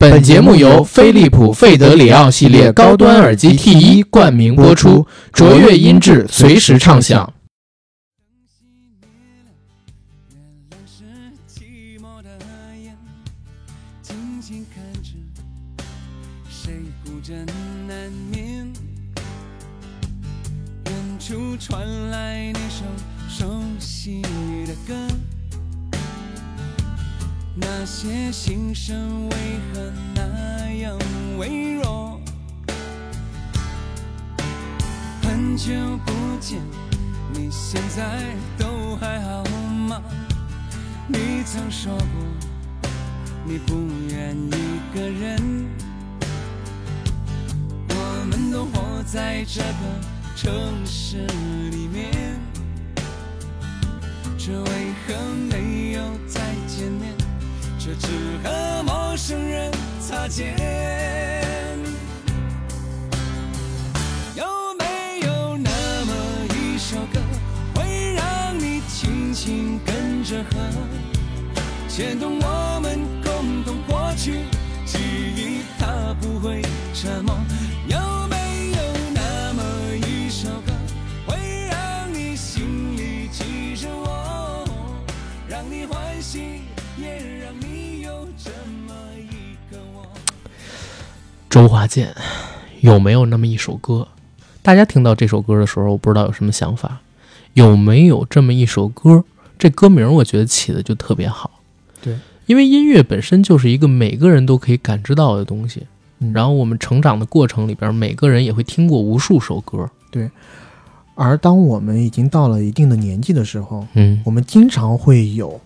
本节目由飞利浦费德里奥系列高端耳机 T 一冠名播出，卓越音质，随时畅享。些心声为何那样微弱？很久不见。你现在都还好吗？你曾说过你不愿一个人，我们都活在这个城市里面，这为何没有再见面，只和陌生人擦肩？有没有那么一首歌，会让你轻轻跟着和，牵动我们共同过去记忆，它不会沉默。周华健有没有那么一首歌？大家听到这首歌的时候，我不知道有什么想法？有没有这么一首歌？这歌名我觉得起的就特别好。对，因为音乐本身就是一个每个人都可以感知到的东西。嗯然后我们成长的过程里边，每个人也会听过无数首歌。对而当我们已经到了一定的年纪的时候，嗯我们经常会有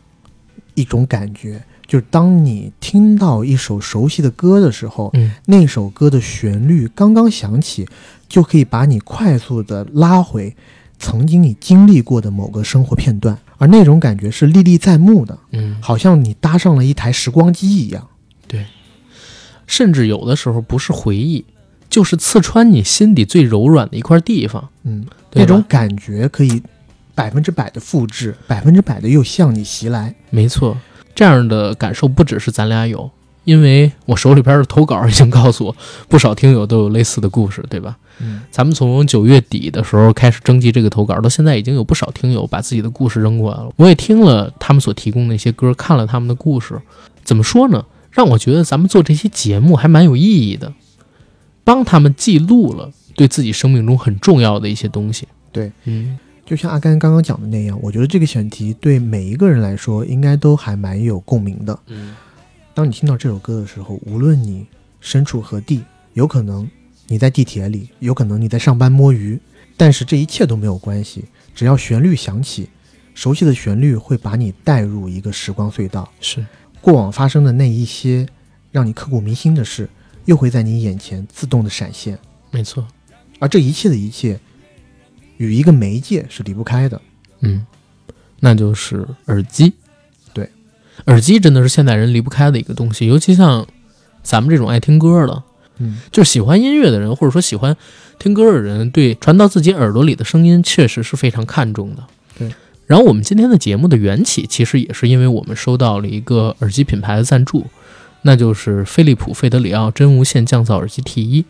一种感觉，就是当你听到一首熟悉的歌的时候，嗯那首歌的旋律刚刚响起，就可以把你快速的拉回曾经你经历过的某个生活片段，而那种感觉是历历在目的，嗯，好像你搭上了一台时光机一样。对甚至有的时候不是回忆，就是刺穿你心底最柔软的一块地方。嗯，那种感觉可以百分之百的复制，百分之百的又向你袭来。没错，这样的感受不只是咱俩有，因为我手里边的投稿已经告诉我，不少听友都有类似的故事，对吧？嗯，咱们从九月底的时候开始征集这个投稿，到现在已经有不少听友把自己的故事扔过来了。我也听了他们所提供的那些歌，看了他们的故事，怎么说呢？让我觉得咱们做这期节目还蛮有意义的，帮他们记录了对自己生命中很重要的一些东西。对，嗯，就像阿甘刚刚讲的那样，我觉得这个选题对每一个人来说，应该都还蛮有共鸣的。嗯，当你听到这首歌的时候，无论你身处何地，有可能你在地铁里，有可能你在上班摸鱼，但是这一切都没有关系，只要旋律响起，熟悉的旋律会把你带入一个时光隧道，是，过往发生的那一些让你刻骨铭心的事，又会在你眼前自动的闪现，没错。而这一切的一切，与一个媒介是离不开的。嗯，那就是耳机。对，耳机真的是现代人离不开的一个东西，尤其像咱们这种爱听歌的，嗯，就是喜欢音乐的人，或者说喜欢听歌的人，对传到自己耳朵里的声音确实是非常看重的。对。然后我们今天的节目的缘起，其实也是因为我们收到了一个耳机品牌的赞助，那就是飞利浦费德里奥真无线降噪耳机 T 一，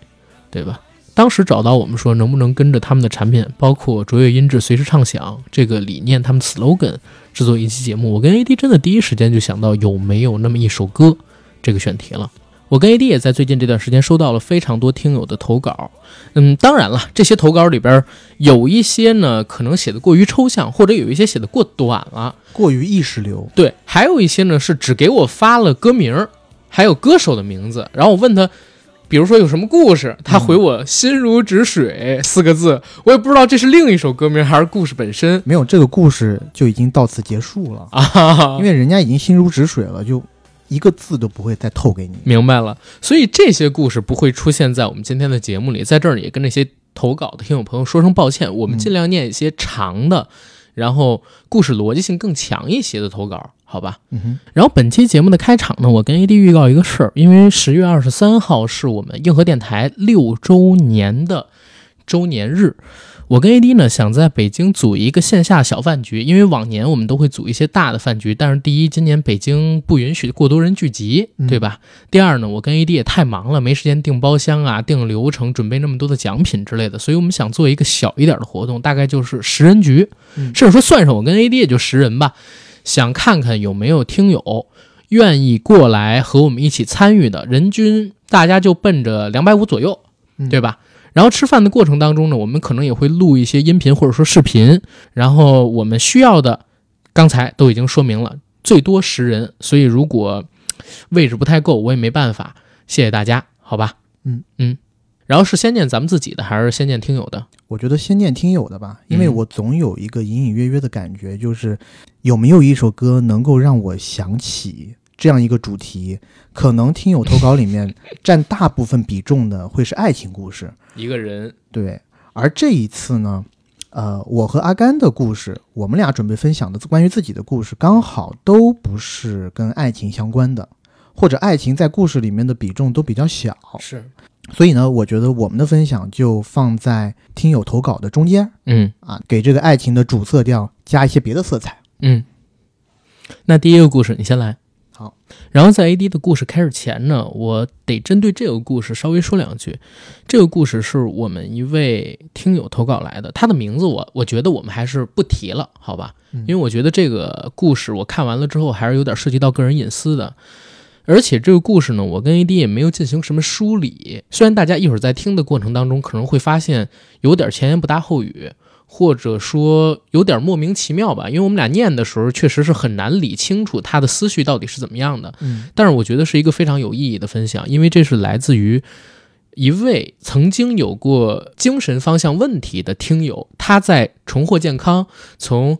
对吧？当时找到我们说，能不能跟着他们的产品，包括卓越音质、随时畅享这个理念，他们 slogan 制作一期节目。我跟 AD 真的第一时间就想到有没有那么一首歌这个选题了。我跟 AD 也在最近这段时间收到了非常多听友的投稿，嗯，当然了，这些投稿里边有一些呢可能写的过于抽象，或者有一些写的过短了，过于意识流，对，还有一些呢是只给我发了歌名，还有歌手的名字，然后我问他，比如说有什么故事，他回我“心如止水”四个字，我也不知道这是另一首歌名还是故事本身没有这个故事就已经到此结束了，啊。因为人家已经心如止水了，就一个字都不会再透给你。明白了，所以这些故事不会出现在我们今天的节目里。在这儿也跟那些投稿的听友朋友说声抱歉，我们嗯尽量念一些长的，然后故事逻辑性更强一些的投稿，好吧？嗯哼，然后本期节目的开场呢，我跟 AD 预告一个事儿，因为十月二十三号是我们硬核电台六周年的周年日，我跟 AD 呢想在北京组一个线下小饭局，因为往年我们都会组一些大的饭局，但是第一，今年北京不允许过多人聚集，嗯对吧？第二呢，我跟 AD 也太忙了，没时间订包厢啊、定流程、准备那么多的奖品之类的，所以我们想做一个小一点的活动，大概就是十人局，嗯甚至说算上我跟 AD 也就十人吧，想看看有没有听友愿意过来和我们一起参与的，人均大家就奔着两百五左右，嗯对吧？然后吃饭的过程当中呢，我们可能也会录一些音频或者说视频，然后我们需要的，刚才都已经说明了，最多十人，所以如果位置不太够，我也没办法，谢谢大家，好吧？嗯嗯，然后是先念咱们自己的，还是先念听友的？我觉得先念听友的吧，因为嗯我总有一个隐隐约约的感觉，就是有没有一首歌能够让我想起这样一个主题？可能听友投稿里面 占大部分比重的会是爱情故事，一个人，对。而这一次呢，呃，我和阿甘的故事，我们俩准备分享的关于自己的故事，刚好都不是跟爱情相关的，或者爱情在故事里面的比重都比较小。是，所以呢，我觉得我们的分享就放在听友投稿的中间嗯啊，给这个爱情的主色调加一些别的色彩。嗯。那第一个故事你先来。好，然后在 AD 的故事开始前呢，我得针对这个故事稍微说两句。这个故事是我们一位听友投稿来的，他的名字我我觉得我们还是不提了，好吧？嗯因为我觉得这个故事我看完了之后还是有点涉及到个人隐私的。而且这个故事呢，我跟 AD 也没有进行什么梳理。虽然大家一会儿在听的过程当中可能会发现有点前言不搭后语，或者说有点莫名其妙吧，因为我们俩念的时候确实是很难理清楚他的思绪到底是怎么样的。嗯但是我觉得是一个非常有意义的分享，因为这是来自于一位曾经有过精神方向问题的听友，他在重获健康，从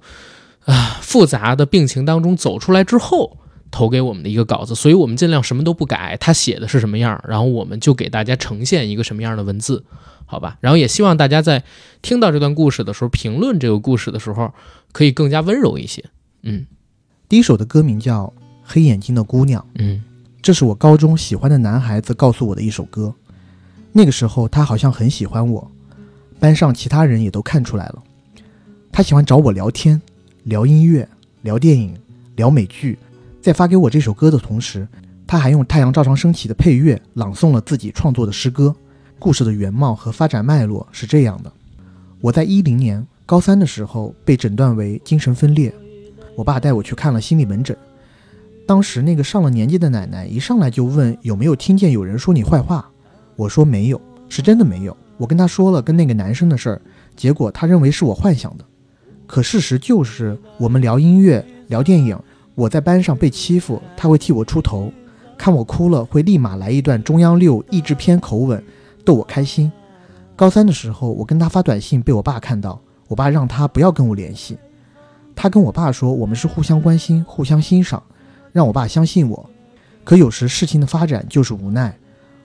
啊复杂的病情当中走出来之后。投给我们的一个稿子，所以我们尽量什么都不改，他写的是什么样，然后我们就给大家呈现一个什么样的文字，好吧？然后也希望大家在听到这段故事的时候，评论这个故事的时候，可以更加温柔一些。嗯第一首的歌名叫《黑眼睛的姑娘》，嗯这是我高中喜欢的男孩子告诉我的一首歌。那个时候他好像很喜欢我，班上其他人也都看出来了。他喜欢找我聊天，聊音乐，聊电影，聊美剧。在发给我这首歌的同时，他还用《太阳照常升起》的配乐朗诵了自己创作的诗歌。故事的原貌和发展脉络是这样的：我在一零年高三的时候被诊断为精神分裂，我爸带我去看了心理门诊。当时那个上了年纪的奶奶一上来就问有没有听见有人说你坏话，我说没有，是真的没有。我跟他说了跟那个男生的事儿，结果他认为是我幻想的。可事实就是我们聊音乐、聊电影，我在班上被欺负，他会替我出头，看我哭了会立马来一段中央六译制片口吻，逗我开心。高三的时候，我跟他发短信被我爸看到，我爸让他不要跟我联系。他跟我爸说我们是互相关心、互相欣赏。让我爸相信我。可有时事情的发展就是无奈。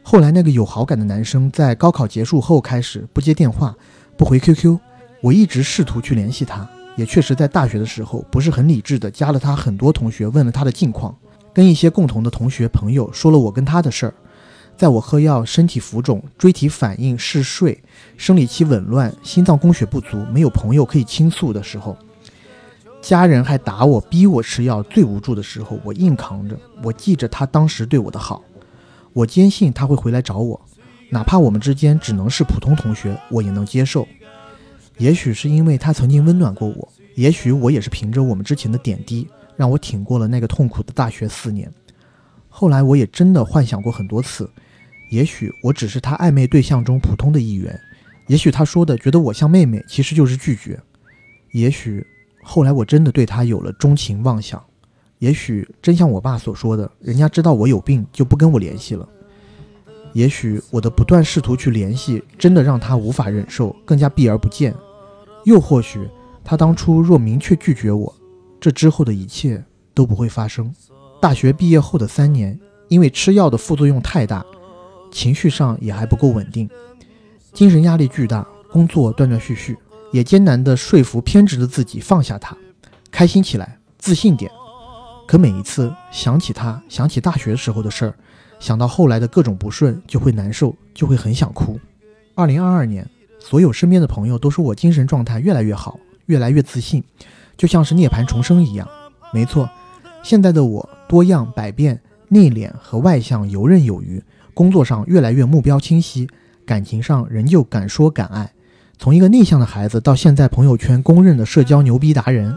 后来那个有好感的男生在高考结束后开始不接电话，不回 QQ。我一直试图去联系他，也确实在大学的时候不是很理智的加了他很多同学，问了他的近况，跟一些共同的同学朋友说了我跟他的事儿。在我喝药、身体浮肿、椎体反应、嗜睡、生理期紊乱、心脏供血不足、没有朋友可以倾诉的时候。家人还打我，逼我吃药。最无助的时候，我硬扛着。我记着他当时对我的好，我坚信他会回来找我，哪怕我们之间只能是普通同学，我也能接受。也许是因为他曾经温暖过我，也许我也是凭着我们之前的点滴，让我挺过了那个痛苦的大学四年。后来我也真的幻想过很多次，也许我只是他暧昧对象中普通的一员，也许他说的觉得我像妹妹，其实就是拒绝，也许。后来我真的对他有了钟情妄想，也许真像我爸所说的，人家知道我有病就不跟我联系了。也许我的不断试图去联系，真的让他无法忍受，更加避而不见。又或许他当初若明确拒绝我，这之后的一切都不会发生。大学毕业后的三年，因为吃药的副作用太大，情绪上也还不够稳定，精神压力巨大，工作断断续续。也艰难地说服偏执的自己放下他，开心起来，自信点。可每一次想起他，想起大学时候的事儿，想到后来的各种不顺，就会难受，就会很想哭。二零二二年，所有身边的朋友都说我精神状态越来越好，越来越自信，就像是涅槃重生一样。没错，现在的我多样百变，内敛和外向游刃有余，工作上越来越目标清晰，感情上仍旧敢说敢爱。从一个内向的孩子到现在朋友圈公认的社交牛逼达人，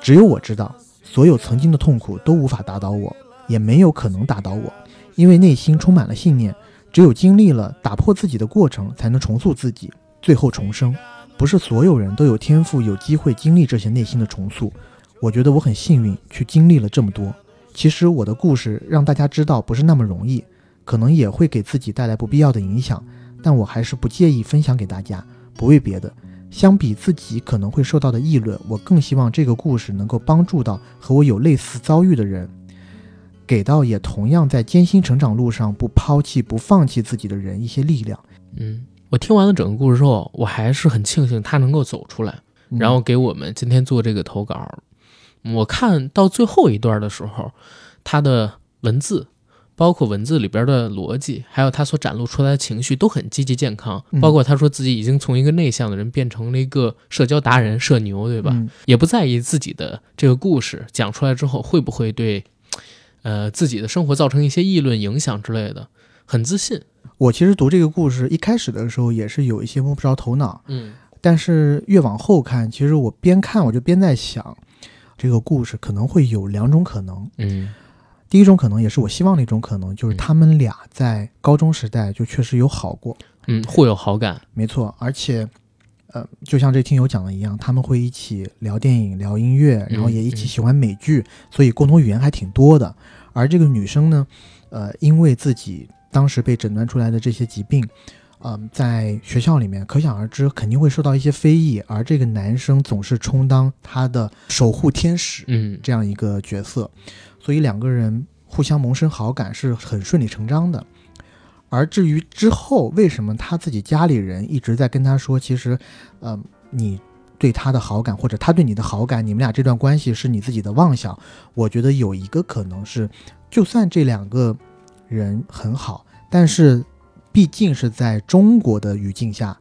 只有我知道，所有曾经的痛苦都无法打倒我，也没有可能打倒我，因为内心充满了信念。只有经历了打破自己的过程，才能重塑自己，最后重生。不是所有人都有天赋、有机会经历这些内心的重塑。我觉得我很幸运，去经历了这么多。其实我的故事让大家知道不是那么容易，可能也会给自己带来不必要的影响，但我还是不介意分享给大家。不为别的，相比自己可能会受到的议论，我更希望这个故事能够帮助到和我有类似遭遇的人。给到也同样在艰辛成长路上不抛弃、不放弃自己的人一些力量。嗯，我听完了整个故事之后，我还是很庆幸他能够走出来，然后给我们今天做这个投稿。我看到最后一段的时候，他的文字，包括文字里边的逻辑，还有他所展露出来的情绪，都很积极健康。包括他说自己已经从一个内向的人变成了一个社交达人、社牛，对吧？也不在意自己的这个故事讲出来之后会不会对。呃，自己的生活造成一些议论、影响之类的，很自信。我其实读这个故事一开始的时候也是有一些摸不着头脑，嗯，但是越往后看，其实我边看我就边在想，这个故事可能会有两种可能，嗯，第一种可能也是我希望的一种可能，就是他们俩在高中时代就确实有好过，嗯，互有好感，没错，而且。呃，就像这听友讲的一样，他们会一起聊电影、聊音乐，然后也一起喜欢美剧，所以共同语言还挺多的。而这个女生呢，呃，因为自己当时被诊断出来的这些疾病，嗯，在学校里面可想而知，肯定会受到一些非议。而这个男生总是充当她的守护天使，嗯，这样一个角色，所以两个人互相萌生好感是很顺理成章的。而至于之后为什么他自己家里人一直在跟他说，其实，呃，你对他的好感或者他对你的好感，你们俩这段关系是你自己的妄想。我觉得有一个可能是，就算这两个人很好，但是毕竟是在中国的语境下，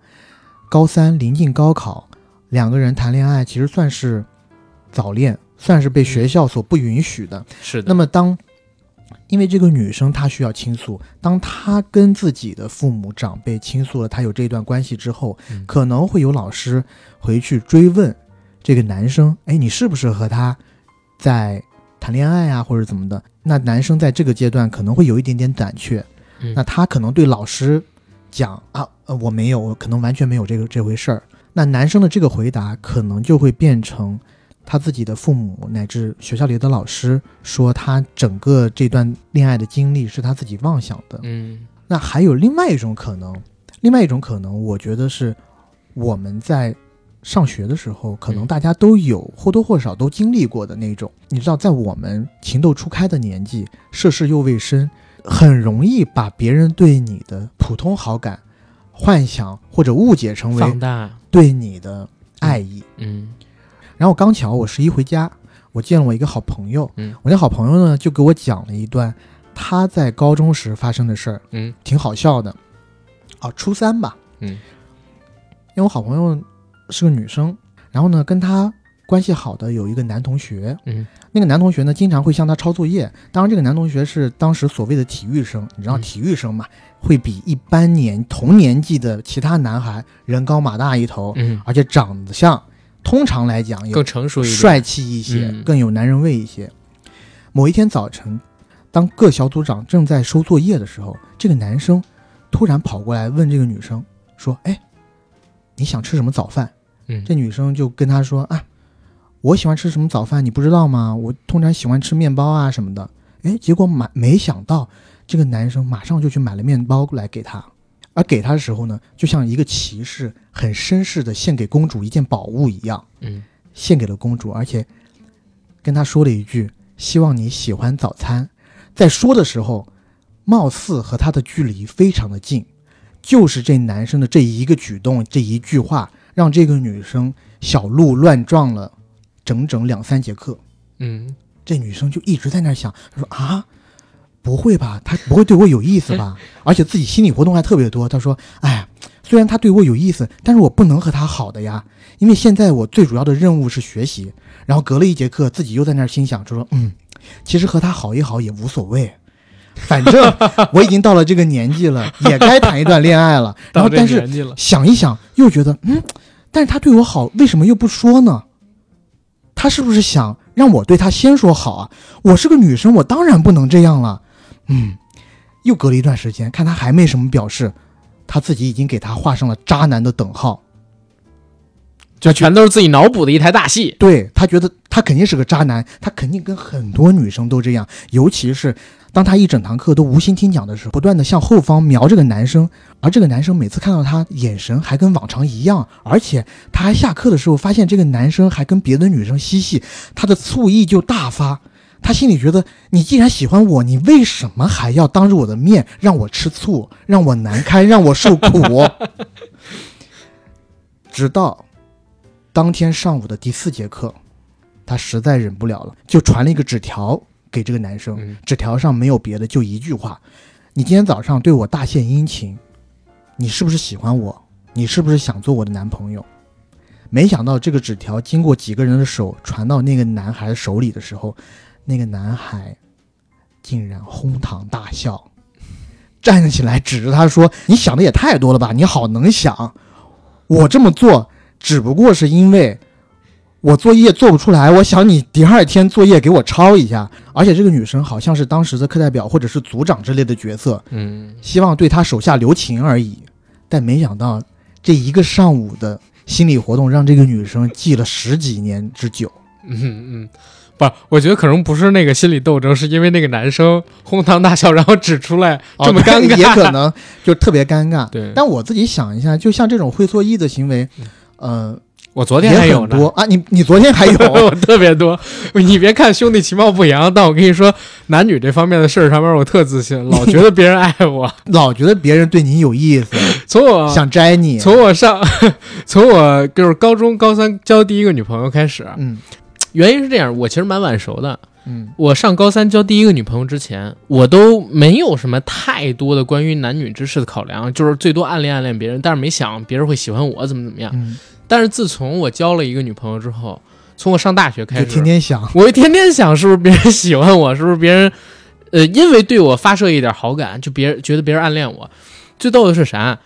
高三临近高考，两个人谈恋爱其实算是早恋，算是被学校所不允许的。是的。那么当。因为这个女生她需要倾诉，当她跟自己的父母长辈倾诉了她有这段关系之后，可能会有老师回去追问这个男生，哎，你是不是和他在谈恋爱啊，或者怎么的？那男生在这个阶段可能会有一点点胆怯，那他可能对老师讲啊，呃，我没有，我可能完全没有这个这回事儿。那男生的这个回答可能就会变成。他自己的父母乃至学校里的老师说，他整个这段恋爱的经历是他自己妄想的。嗯，那还有另外一种可能，另外一种可能，我觉得是我们在上学的时候，可能大家都有或多或少都经历过的那种。你知道，在我们情窦初开的年纪，涉世又未深，很容易把别人对你的普通好感幻想或者误解成为放大对你的爱意。嗯。然后刚巧我十一回家，我见了我一个好朋友，嗯，我那好朋友呢就给我讲了一段他在高中时发生的事儿，嗯，挺好笑的，啊，初三吧，嗯，因为我好朋友是个女生，然后呢跟她关系好的有一个男同学，嗯，那个男同学呢经常会向她抄作业，当然这个男同学是当时所谓的体育生，你知道体育生嘛，会比一般年同年纪的其他男孩人高马大一头，嗯，而且长得像。通常来讲，更成熟一点，帅气一些，更有男人味一些。某一天早晨，当各小组长正在收作业的时候，这个男生突然跑过来问这个女生说：“哎，你想吃什么早饭？”嗯，这女生就跟他说：“啊，我喜欢吃什么早饭，你不知道吗？我通常喜欢吃面包啊什么的。”哎，结果买没想到，这个男生马上就去买了面包来给她。而给他的时候呢，就像一个骑士很绅士的献给公主一件宝物一样，嗯，献给了公主，而且跟他说了一句：“希望你喜欢早餐。”在说的时候，貌似和他的距离非常的近，就是这男生的这一个举动，这一句话，让这个女生小鹿乱撞了整整两三节课。嗯，这女生就一直在那想，她说啊。不会吧，他不会对我有意思吧？而且自己心理活动还特别多。他说：“哎，虽然他对我有意思，但是我不能和他好的呀，因为现在我最主要的任务是学习。然后隔了一节课，自己又在那儿心想，就说嗯，其实和他好一好也无所谓，反正 我已经到了这个年纪了，也该谈一段恋爱了。然后但是想一想，又觉得嗯，但是他对我好，为什么又不说呢？他是不是想让我对他先说好啊？我是个女生，我当然不能这样了。嗯，又隔了一段时间，看他还没什么表示，他自己已经给他画上了渣男的等号。就全都是自己脑补的一台大戏。对他觉得他肯定是个渣男，他肯定跟很多女生都这样，尤其是当他一整堂课都无心听讲的时候，不断的向后方瞄这个男生，而这个男生每次看到他眼神还跟往常一样，而且他还下课的时候发现这个男生还跟别的女生嬉戏，他的醋意就大发。他心里觉得，你既然喜欢我，你为什么还要当着我的面让我吃醋，让我难堪，让我受苦？直到当天上午的第四节课，他实在忍不了了，就传了一个纸条给这个男生。嗯纸条上没有别的，就一句话：“你今天早上对我大献殷勤，你是不是喜欢我？你是不是想做我的男朋友？”没想到这个纸条经过几个人的手传到那个男孩手里的时候，那个男孩竟然哄堂大笑，站起来指着他说：“你想的也太多了吧？你好能想，我这么做只不过是因为我作业做不出来，我想你第二天作业给我抄一下。而且这个女生好像是当时的课代表或者是组长之类的角色，嗯，希望对她手下留情而已。但没想到这一个上午的心理活动，让这个女生记了十几年之久。嗯嗯，不，我觉得可能不是那个心理斗争，是因为那个男生哄堂大笑，然后指出来这么尴尬，哦也可能就特别尴尬。对。但我自己想一下，就像这种会错意的行为，呃，我昨天还有呢，啊。你你昨天还有 我特别多。你别看兄弟其貌不扬，但我跟你说，男女这方面的事儿上面我特自信，老觉得别人爱我。老觉得别人对你有意思，从我想摘你。从我上，从我就是高中高三交第一个女朋友开始，嗯原因是这样，我其实蛮晚熟的。嗯我上高三交第一个女朋友之前，我都没有什么太多的关于男女之事的考量，就是最多暗恋暗恋别人，但是没想别人会喜欢我怎么怎么样。嗯，但是自从我交了一个女朋友之后，从我上大学开就始，天天想。我会天天想是不是别人喜欢我，是不是别人，呃，因为对我发射一点好感，就别人觉得别人暗恋我。最逗的是啥？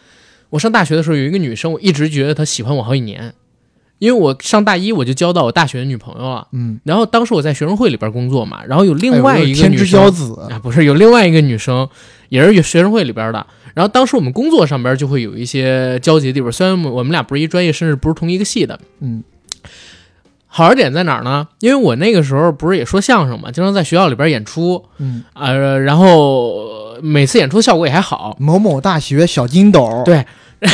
我上大学的时候有一个女生，我一直觉得她喜欢我好几年，因为我上大一我就交到我大学的女朋友了。嗯，然后当时我在学生会里边工作嘛，然后有另外一个女生天之骄子，啊，不是有另外一个女生，也是学生会里边的。然后当时我们工作上边就会有一些交集的地方，虽然我们俩不是一专业，甚至不是同一个系的。嗯好玩点在哪儿呢？因为我那个时候不是也说相声嘛，经常在学校里边演出，嗯，呃，然后呃每次演出效果也还好。某某大学小金斗，对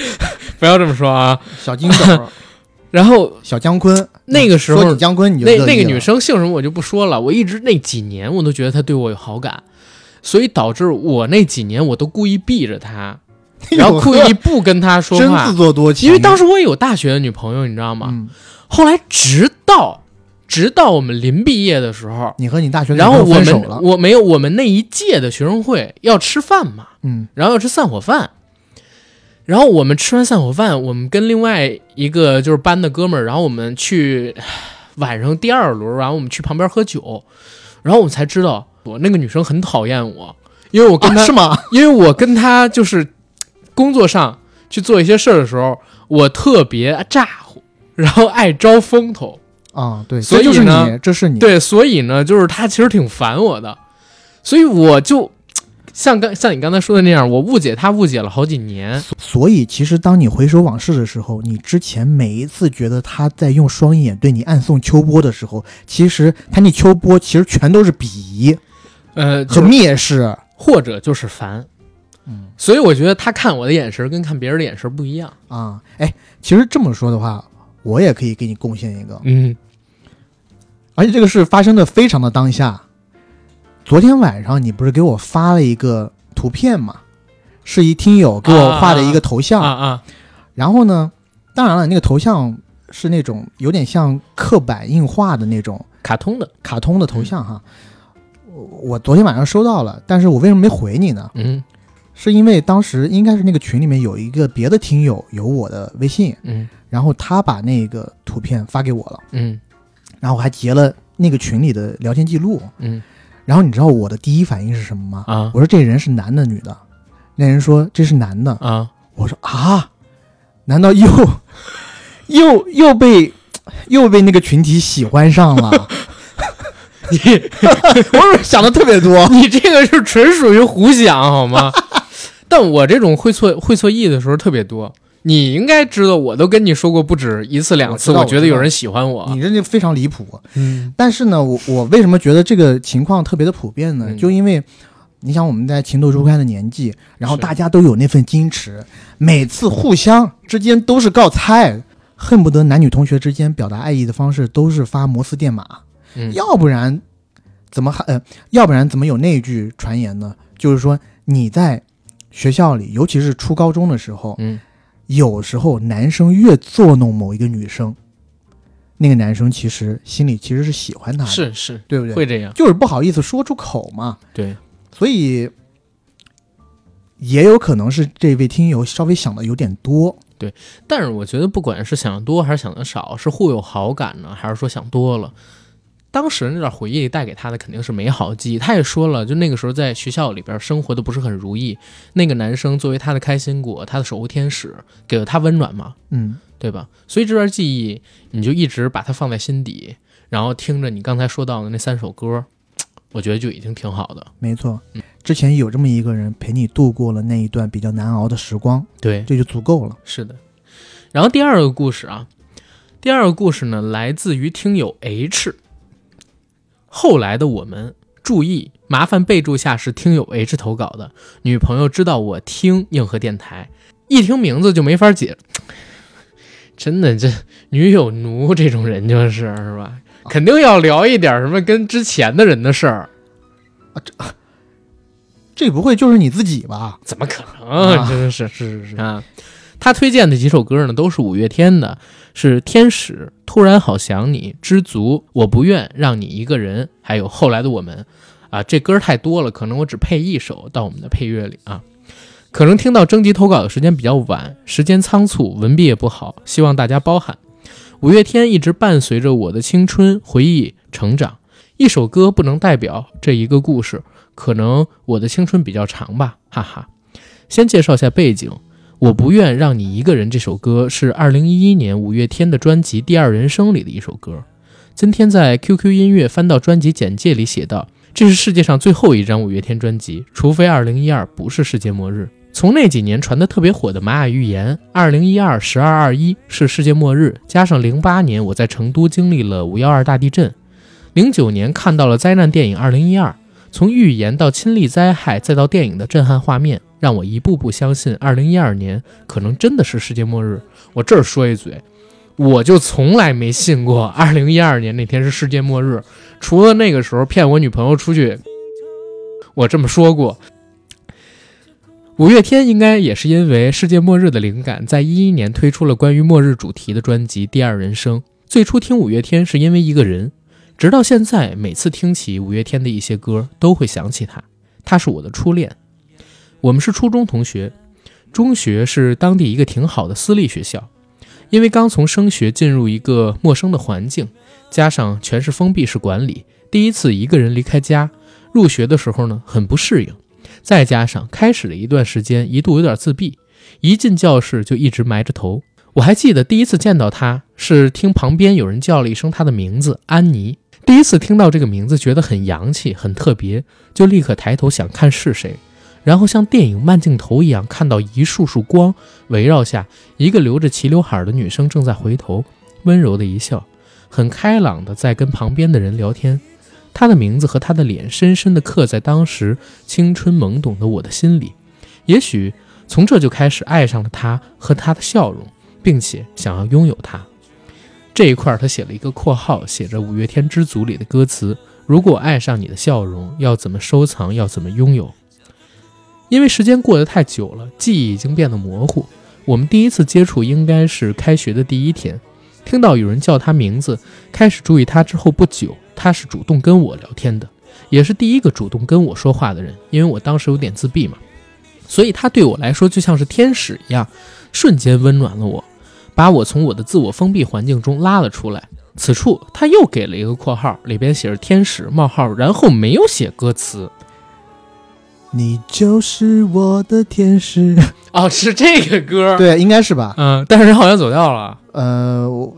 不要这么说啊。小金斗，然后小姜昆。那个时候说你姜昆，你就那那个女生姓什么我就不说了，我一直那几年我都觉得她对我有好感，所以导致我那几年我都故意避着她，然后故意不跟她说话真自，作多情。因为当时我也有大学的女朋友，你知道吗？嗯，后来直到直到我们临毕业的时候，你和你大学然后我朋友分手了，们我没有我们那一届的学生会要吃饭嘛，嗯然后要吃散伙饭。然后我们吃完散伙饭，我们跟另外一个就是班的哥们儿，然后我们去晚上第二轮，然后我们去旁边喝酒，然后我们才知道我那个女生很讨厌我，因为我跟她、啊是吗？因为我跟她就是工作上去做一些事儿的时候，我特别咋呼，然后爱招风头，啊，对，所以就是呢你，这是你，对，所以呢，就是她其实挺烦我的，所以我就像刚像你刚才说的那样，我误解他误解了好几年。所以其实当你回首往事的时候，你之前每一次觉得他在用双眼对你暗送秋波的时候，其实他那秋波其实全都是鄙夷呃，和就蔑视。或者就是烦，嗯所以我觉得他看我的眼神跟看别人的眼神不一样。啊，哎，其实这么说的话，我也可以给你贡献一个，嗯而且这个事发生的非常的当下。昨天晚上你不是给我发了一个图片吗？是一听友给我画的一个头像，啊啊，然后呢，当然了，那个头像是那种有点像刻板印画的那种卡通的，卡通的头像哈。我我昨天晚上收到了，但是我为什么没回你呢？嗯。是因为当时应该是那个群里面有一个别的听友有我的微信，嗯。然后他把那个图片发给我了，嗯。然后我还截了那个群里的聊天记录。嗯然后你知道我的第一反应是什么吗？啊我说这人是男的女的？那人说这是男的。啊，我说啊，难道又 又又被又被那个群体喜欢上了？你 我是不是想的特别多？你这个是纯属于胡想好吗？但我这种会错会错意的时候特别多。你应该知道，我都跟你说过不止一次两次，我觉得有人喜欢我。你这就非常离谱。嗯但是呢，我我为什么觉得这个情况特别的普遍呢？嗯就因为你想我们在情窦初开的年纪，然后大家都有那份矜持，每次互相之间都是告猜，恨不得男女同学之间表达爱意的方式都是发摩斯电码，嗯，要不然怎么还呃，要不然怎么有那句传言呢？就是说你在学校里，尤其是初高中的时候，嗯有时候男生越作弄某一个女生，那个男生其实心里其实是喜欢她的，是是对不对？会这样。就是不好意思说出口嘛，对，所以也有可能是这位听友稍微想的有点多。对但是我觉得，不管是想的多还是想的少，是互有好感呢，还是说想多了，当时那段回忆带给他的肯定是美好记忆。他也说了，就那个时候在学校里边生活的不是很如意，那个男生作为他的开心果，他的守护天使，给了他温暖嘛，嗯，对吧？所以这段记忆你就一直把它放在心底，然后听着你刚才说到的那三首歌，我觉得就已经挺好的。没错，之前有这么一个人陪你度过了那一段比较难熬的时光，对，这就足够了。是的。然后第二个故事啊，第二个故事呢，来自于听友 H。后来的我们注意，麻烦备注下是听友 H 投稿的。女朋友知道我听硬核电台，一听名字就没法解。真的，这女友奴这种人就是是吧？肯定要聊一点什么跟之前的人的事儿啊，这这不会就是你自己吧？怎么可能？啊真的是是是是，啊，他推荐的几首歌呢，都是五月天的，是《天使》《突然好想你》《知足》《我不愿让你一个人》，还有《后来的我们》啊，这歌太多了，可能我只配一首到我们的配乐里啊。可能听到征集投稿的时间比较晚，时间仓促，文笔也不好，希望大家包涵。五月天一直伴随着我的青春回忆成长，一首歌不能代表这一个故事，可能我的青春比较长吧，哈哈。先介绍一下背景，我不愿让你一个人这首歌是2011年五月天的专辑《第二人生》里的一首歌。今天在 QQ 音乐翻到专辑简介里写道，这是世界上最后一张五月天专辑，除非2012不是世界末日。从那几年传得特别火的玛雅预言，2012十二二一是世界末日，加上08年我在成都经历了512大地震，09年看到了灾难电影2012，从预言到亲历灾害，再到电影的震撼画面，让我一步步相信2012年可能真的是世界末日。我这儿说一嘴，我就从来没信过2012年那天是世界末日，除了那个时候骗我女朋友出去，我这么说过。五月天应该也是因为世界末日的灵感，在一一年推出了关于末日主题的专辑《第二人生》。最初听五月天是因为一个人，直到现在，每次听起五月天的一些歌，都会想起他。他是我的初恋。我们是初中同学，中学是当地一个挺好的私立学校。因为刚从升学进入一个陌生的环境，加上全是封闭式管理，第一次一个人离开家，入学的时候呢很不适应。再加上开始了一段时间，一度有点自闭，一进教室就一直埋着头。我还记得第一次见到他是听旁边有人叫了一声他的名字安妮，第一次听到这个名字觉得很洋气、很特别，就立刻抬头想看是谁，然后像电影慢镜头一样看到一束束光围绕下，一个留着齐刘海的女生正在回头，温柔的一笑，很开朗的在跟旁边的人聊天。她的名字和她的脸深深地刻在当时青春懵懂的我的心里，也许从这就开始爱上了她和她的笑容，并且想要拥有她。这一块他写了一个括号，写着五月天《知足》里的歌词：“如果爱上你的笑容，要怎么收藏，要怎么拥有？”因为时间过得太久了，记忆已经变得模糊。我们第一次接触应该是开学的第一天，听到有人叫他名字，开始注意他之后不久。他是主动跟我聊天的，也是第一个主动跟我说话的人，因为我当时有点自闭嘛。所以他对我来说就像是天使一样，瞬间温暖了我，把我从我的自我封闭环境中拉了出来。此处他又给了一个括号，里边写着“天使”冒号，然后没有写歌词。你就是我的天使。哦，是这个歌。对，应该是吧？嗯，但是人好像走掉了。呃，我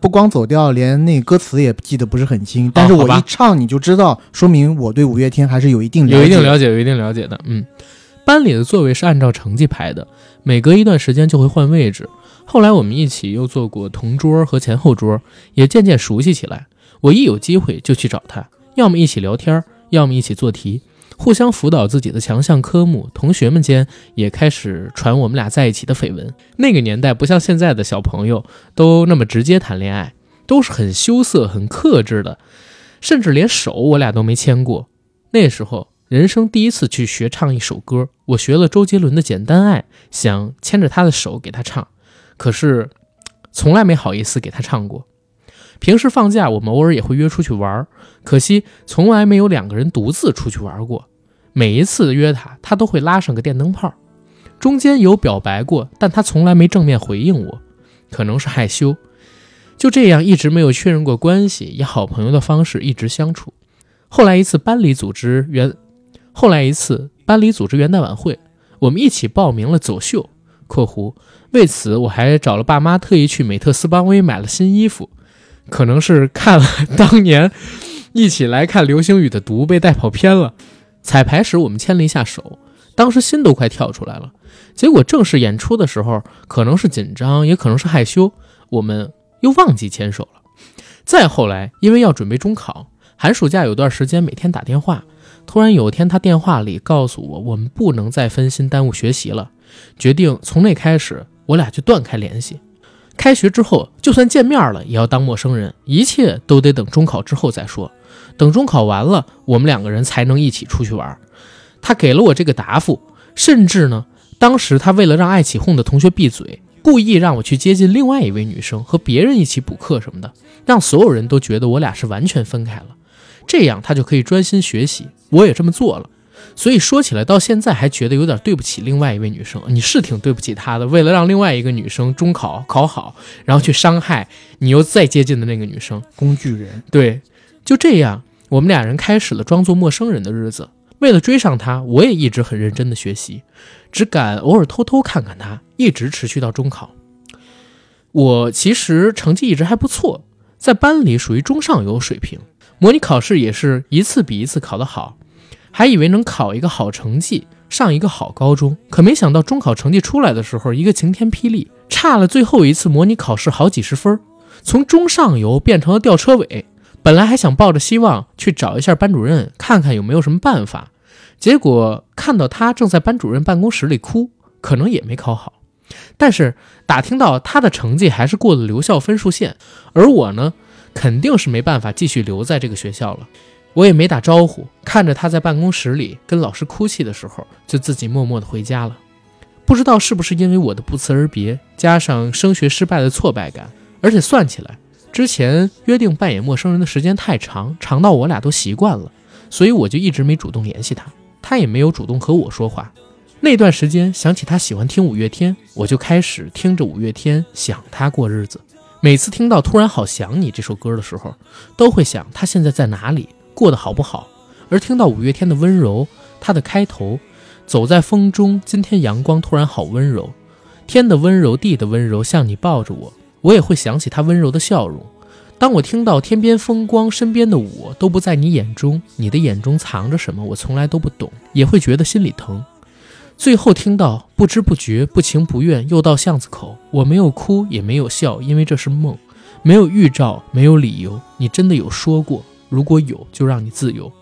不光走调，连那歌词也记得不是很清。但是我一唱你就知道，说明我对五月天还是有一定了解。有一定了解，有一定了解的。嗯，班里的座位是按照成绩排的，每隔一段时间就会换位置。后来我们一起又做过同桌和前后桌，也渐渐熟悉起来。我一有机会就去找他，要么一起聊天，要么一起做题，互相辅导自己的强项科目。同学们间也开始传我们俩在一起的绯闻。那个年代不像现在的小朋友都那么直接谈恋爱，都是很羞涩、很克制的，甚至连手我俩都没牵过。那时候，人生第一次去学唱一首歌，我学了周杰伦的《简单爱》，想牵着他的手给他唱，可是从来没好意思给他唱过。平时放假，我们偶尔也会约出去玩儿，可惜从来没有两个人独自出去玩过。每一次约他，他都会拉上个电灯泡。中间有表白过，但他从来没正面回应我，可能是害羞。就这样，一直没有确认过关系，以好朋友的方式一直相处。后来一次班里组织元，后来一次班里组织元旦晚会，我们一起报名了走秀（括弧为此我还找了爸妈特意去美特斯邦威买了新衣服）。可能是看了 当年一起来看流星雨的毒被带跑偏了。彩排时我们牵了一下手，当时心都快跳出来了。结果正式演出的时候，可能是紧张，也可能是害羞，我们又忘记牵手了。再后来，因为要准备中考，寒暑假有段时间每天打电话。突然有一天，他电话里告诉我，我们不能再分心耽误学习了，决定从那开始，我俩就断开联系。开学之后，就算见面了，也要当陌生人，一切都得等中考之后再说。等中考完了，我们两个人才能一起出去玩。他给了我这个答复，甚至呢，当时他为了让爱起哄的同学闭嘴，故意让我去接近另外一位女生，和别人一起补课什么的，让所有人都觉得我俩是完全分开了，这样他就可以专心学习。我也这么做了。所以说起来，到现在还觉得有点对不起另外一位女生。你是挺对不起她的，为了让另外一个女生中考考好，然后去伤害你又再接近的那个女生。工具人。对，就这样，我们俩人开始了装作陌生人的日子。为了追上她，我也一直很认真的学习，只敢偶尔偷偷看看她，一直持续到中考。我其实成绩一直还不错，在班里属于中上游水平，模拟考试也是一次比一次考得好。还以为能考一个好成绩，上一个好高中，可没想到中考成绩出来的时候，一个晴天霹雳，差了最后一次模拟考试好几十分，从中上游变成了吊车尾。本来还想抱着希望去找一下班主任，看看有没有什么办法，结果看到他正在班主任办公室里哭，可能也没考好。但是打听到他的成绩还是过了留校分数线，而我呢，肯定是没办法继续留在这个学校了。我也没打招呼，看着他在办公室里跟老师哭泣的时候，就自己默默的回家了。不知道是不是因为我的不辞而别，加上升学失败的挫败感，而且算起来，之前约定扮演陌生人的时间太长，长到我俩都习惯了，所以我就一直没主动联系他，他也没有主动和我说话。那段时间想起他喜欢听五月天，我就开始听着五月天想他过日子。每次听到《突然好想你》这首歌的时候，都会想他现在在哪里。过得好不好？而听到五月天的温柔，它的开头，走在风中，今天阳光突然好温柔，天的温柔，地的温柔，像你抱着我，我也会想起他温柔的笑容。当我听到天边风光，身边的我都不在你眼中，你的眼中藏着什么，我从来都不懂，也会觉得心里疼。最后听到不知不觉，不情不愿，又到巷子口，我没有哭，也没有笑，因为这是梦，没有预兆，没有理由，你真的有说过。如果有，就让你自由。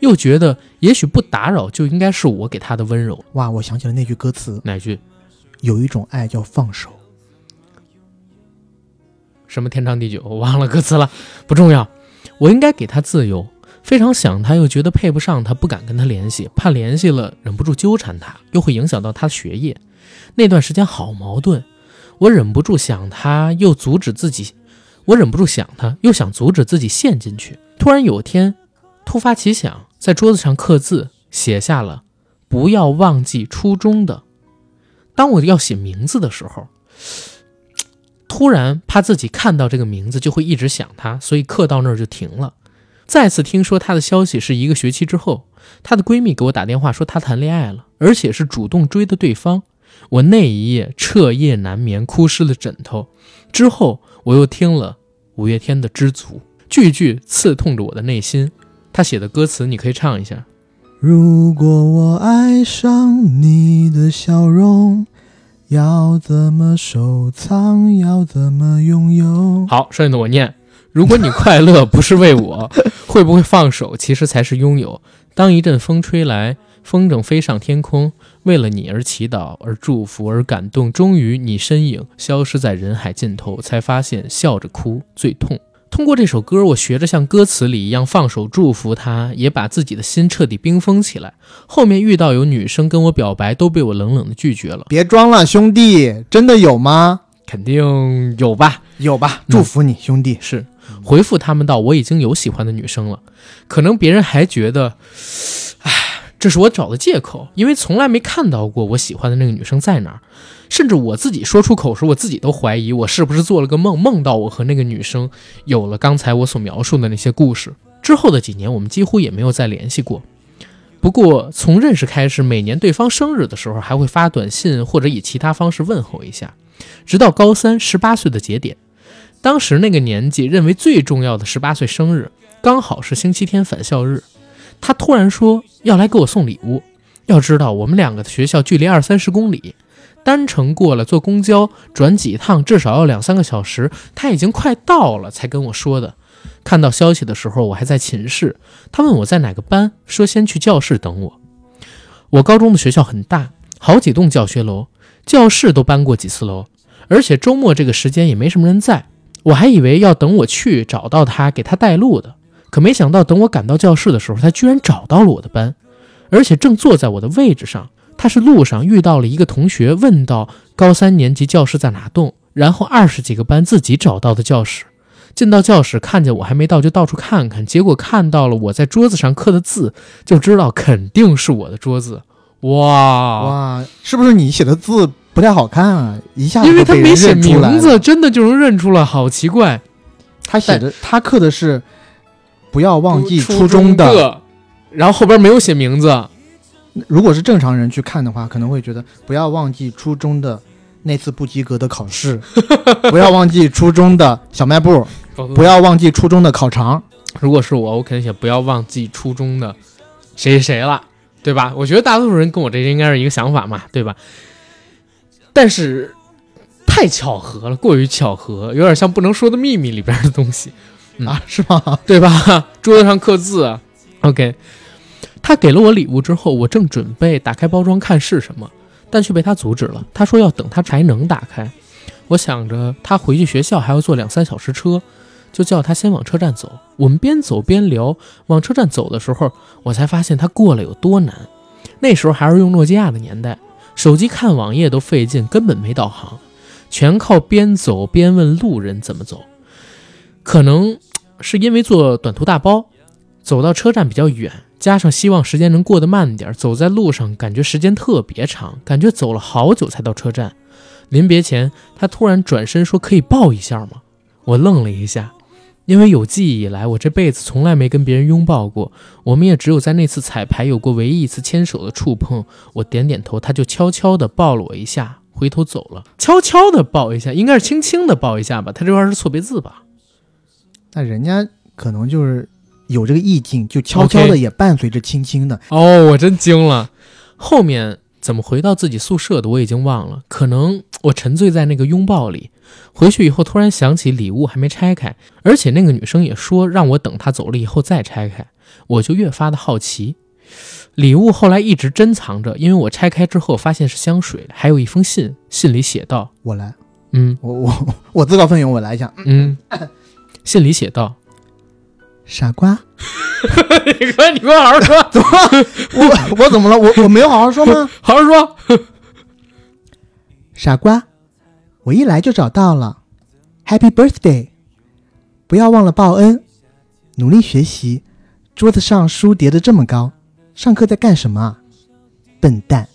又觉得也许不打扰就应该是我给他的温柔。哇，我想起了那句歌词，哪句？有一种爱叫放手。什么天长地久？我忘了歌词了，不重要。我应该给他自由。非常想他，又觉得配不上他，不敢跟他联系，怕联系了忍不住纠缠他，又会影响到他的学业。那段时间好矛盾，我忍不住想他，又阻止自己。我忍不住想他，又想阻止自己陷进去。突然有天，突发奇想，在桌子上刻字，写下了不要忘记初中的。当我要写名字的时候，突然怕自己看到这个名字就会一直想他，所以刻到那儿就停了。再次听说她的消息是一个学期之后，她的闺蜜给我打电话说她谈恋爱了，而且是主动追的对方。我那一夜彻夜难眠，哭湿了枕头。之后我又听了五月天的《知足》，句句刺痛着我的内心。他写的歌词你可以唱一下。如果我爱上你的笑容，要怎么收藏？要怎么拥有？好，剩下的我念。如果你快乐不是为我，会不会放手？其实才是拥有。当一阵风吹来，风筝飞上天空，为了你而祈祷，而祝福，而感动。终于，你身影消失在人海尽头，才发现笑着哭最痛。通过这首歌，我学着像歌词里一样放手祝福他，也把自己的心彻底冰封起来。后面遇到有女生跟我表白，都被我冷冷的拒绝了。别装了，兄弟，真的有吗？肯定有吧？有吧？祝福你，兄弟。是回复他们到我已经有喜欢的女生了，可能别人还觉得，唉，这是我找的借口，因为从来没看到过我喜欢的那个女生在哪儿。甚至我自己说出口时，我自己都怀疑我是不是做了个梦，梦到我和那个女生有了刚才我所描述的那些故事。之后的几年，我们几乎也没有再联系过。不过从认识开始，每年对方生日的时候，还会发短信或者以其他方式问候一下。直到高三十八岁的节点，当时那个年纪认为最重要的十八岁生日，刚好是星期天返校日，他突然说要来给我送礼物。要知道，我们两个的学校距离二三十公里。单程过了，坐公交转几趟，至少要两三个小时。他已经快到了，才跟我说的。看到消息的时候，我还在寝室。他问我在哪个班，说先去教室等我。我高中的学校很大，好几栋教学楼，教室都搬过几次楼，而且周末这个时间也没什么人在。我还以为要等我去找到他，给他带路的。可没想到，等我赶到教室的时候，他居然找到了我的班，而且正坐在我的位置上。他是路上遇到了一个同学，问到高三年级教室在哪栋，然后二十几个班自己找到的教室。进到教室，看见我还没到，就到处看看，结果看到了我在桌子上刻的字，就知道肯定是我的桌子。哇哇，是不是你写的字不太好看啊？一下子因为他没写名字，了，真的就能认出来，好奇怪。他写的他刻的是不要忘记初初中的。的，然后后边没有写名字。如果是正常人去看的话，可能会觉得不要忘记初中的那次不及格的考试，不要忘记初中的小卖部，不要忘记初中的烤肠。如果是我，我肯定写不要忘记初中的谁谁谁了，对吧？我觉得大多数人跟我这应该是一个想法嘛，对吧？但是太巧合了，过于巧合，有点像不能说的秘密里边的东西，嗯啊，是吗？对吧？桌子上刻字，OK。他给了我礼物之后，我正准备打开包装看是什么，但却被他阻止了。他说要等他才能打开。我想着他回去学校还要坐两三小时车，就叫他先往车站走。我们边走边聊，往车站走的时候，我才发现他过了有多难。那时候还是用诺基亚的年代，手机看网页都费劲，根本没导航，全靠边走边问路人怎么走。可能是因为坐短途大包，走到车站比较远，加上希望时间能过得慢点，走在路上感觉时间特别长，感觉走了好久才到车站。临别前，他突然转身说：“可以抱一下吗？”我愣了一下，因为有记忆以来，我这辈子从来没跟别人拥抱过，我们也只有在那次彩排有过唯一一次牵手的触碰。我点点头，他就悄悄地抱了我一下，回头走了。悄悄地抱一下，应该是轻轻地抱一下吧？他这块是错别字吧？那人家可能就是有这个意境，就悄悄的也伴随着轻轻的。哦，我真惊了。后面怎么回到自己宿舍的我已经忘了，可能我沉醉在那个拥抱里。回去以后突然想起礼物还没拆开，而且那个女生也说让我等她走了以后再拆开，我就越发的好奇。礼物后来一直珍藏着，因为我拆开之后发现是香水，还有一封信，信里写道我来，：“嗯我我 我自告奋勇，我来一下。嗯。”信里写道傻瓜，：“ 你快，你给我好好说，怎么我我怎么了？我我没有好好说吗？好好说。傻瓜，我一来就找到了，Happy Birthday！不要忘了报恩，努力学习。桌子上书叠得这么高，上课在干什么啊？笨蛋。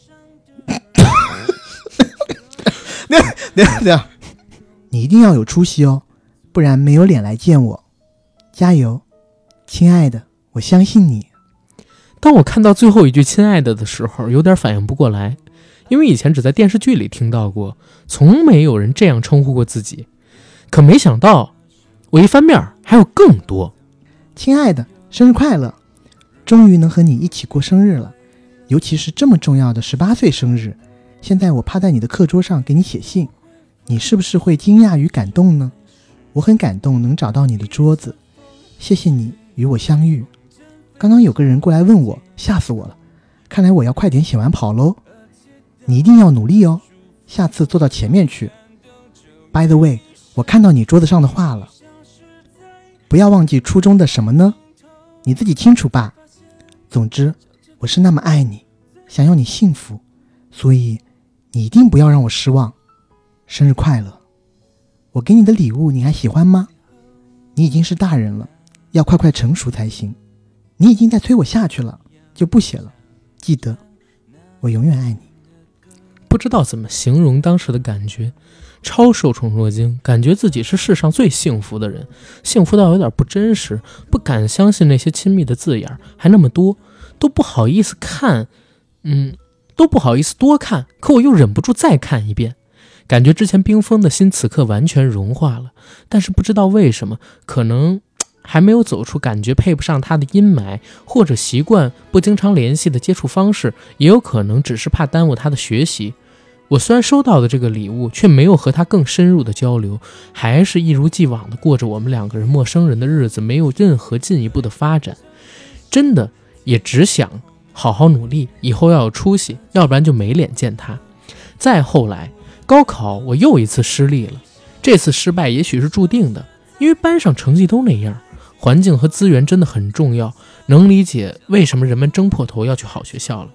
那那那，你一定要有出息哦，不然没有脸来见我。加油，亲爱的，我相信你。当我看到最后一句“亲爱的”的时候，有点反应不过来，因为以前只在电视剧里听到过，从没有人这样称呼过自己。可没想到，我一翻面还有更多。亲爱的，生日快乐！终于能和你一起过生日了，尤其是这么重要的十八岁生日。现在我趴在你的课桌上给你写信，你是不是会惊讶与感动呢？我很感动能找到你的桌子，谢谢你与我相遇。刚刚有个人过来问我，吓死我了。看来我要快点写完跑喽。你一定要努力哦，下次坐到前面去。By the way，我看到你桌子上的画了，不要忘记初中的什么呢？你自己清楚吧。总之，我是那么爱你，想要你幸福，所以你一定不要让我失望。生日快乐！我给你的礼物你还喜欢吗？你已经是大人了，要快快成熟才行。你已经在催我下去了，就不写了。记得，我永远爱你。不知道怎么形容当时的感觉，超受宠若惊，感觉自己是世上最幸福的人，幸福到有点不真实，不敢相信那些亲密的字眼还那么多，都不好意思看，嗯，都不好意思多看，可我又忍不住再看一遍，感觉之前冰封的心此刻完全融化了，但是不知道为什么，可能还没有走出感觉配不上他的阴霾，或者习惯不经常联系的接触方式，也有可能只是怕耽误他的学习。我虽然收到的这个礼物，却没有和他更深入的交流，还是一如既往的过着我们两个人陌生人的日子，没有任何进一步的发展。真的也只想好好努力，以后要有出息，要不然就没脸见他。再后来，高考我又一次失利了，这次失败也许是注定的，因为班上成绩都那样，环境和资源真的很重要，能理解为什么人们争破头要去好学校了。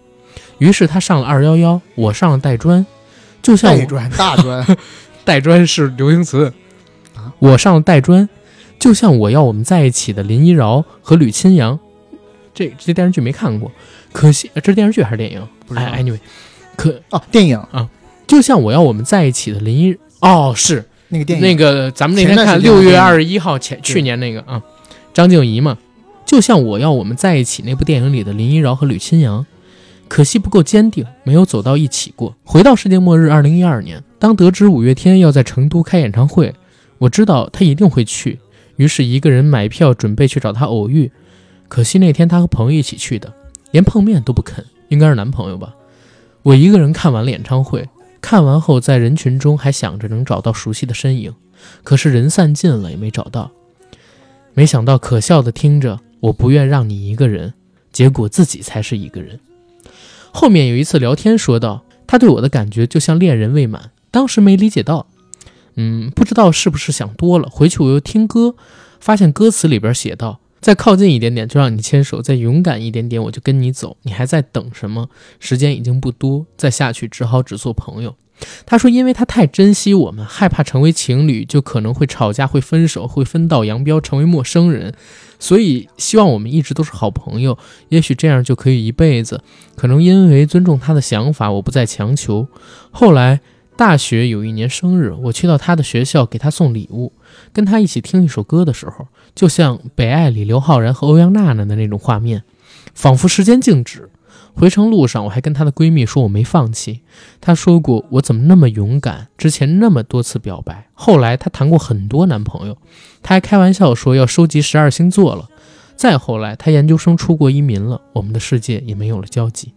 于是他上了二幺幺，我上了大专。就像大专，大专，大专是流行词啊！我上了大专，就像我要我们在一起的林一饶和吕钦阳，这这电视剧没看过，可惜这是电视剧还是电影？哎，anyway，可哦，电影啊，就像我要我们在一起的林一哦，是那个电影，那个咱们那天看六月二十一号前去年那个啊，张静怡嘛，就像我要我们在一起那部电影里的林一饶和吕钦阳。可惜不够坚定，没有走到一起过。回到世界末日，二零一二年，当得知五月天要在成都开演唱会，我知道他一定会去，于是一个人买票准备去找他偶遇。可惜那天他和朋友一起去的，连碰面都不肯，应该是男朋友吧。我一个人看完了演唱会，看完后在人群中还想着能找到熟悉的身影，可是人散尽了也没找到。没想到可笑的听着，我不愿让你一个人，结果自己才是一个人。后面有一次聊天说到，他对我的感觉就像恋人未满，当时没理解到，嗯，不知道是不是想多了。回去我又听歌，发现歌词里边写道：“再靠近一点点就让你牵手，再勇敢一点点我就跟你走。你还在等什么？时间已经不多，再下去只好只做朋友。”他说：“因为他太珍惜我们，害怕成为情侣就可能会吵架、会分手、会分道扬镳，成为陌生人。”所以希望我们一直都是好朋友，也许这样就可以一辈子。可能因为尊重他的想法，我不再强求。后来大学有一年生日，我去到他的学校给他送礼物，跟他一起听一首歌的时候，就像《北爱》里刘昊然和欧阳娜娜的那种画面，仿佛时间静止。回程路上，我还跟她的闺蜜说我没放弃。她说过我怎么那么勇敢，之前那么多次表白。后来她谈过很多男朋友，她还开玩笑说要收集十二星座了。再后来她研究生出国移民了，我们的世界也没有了交集。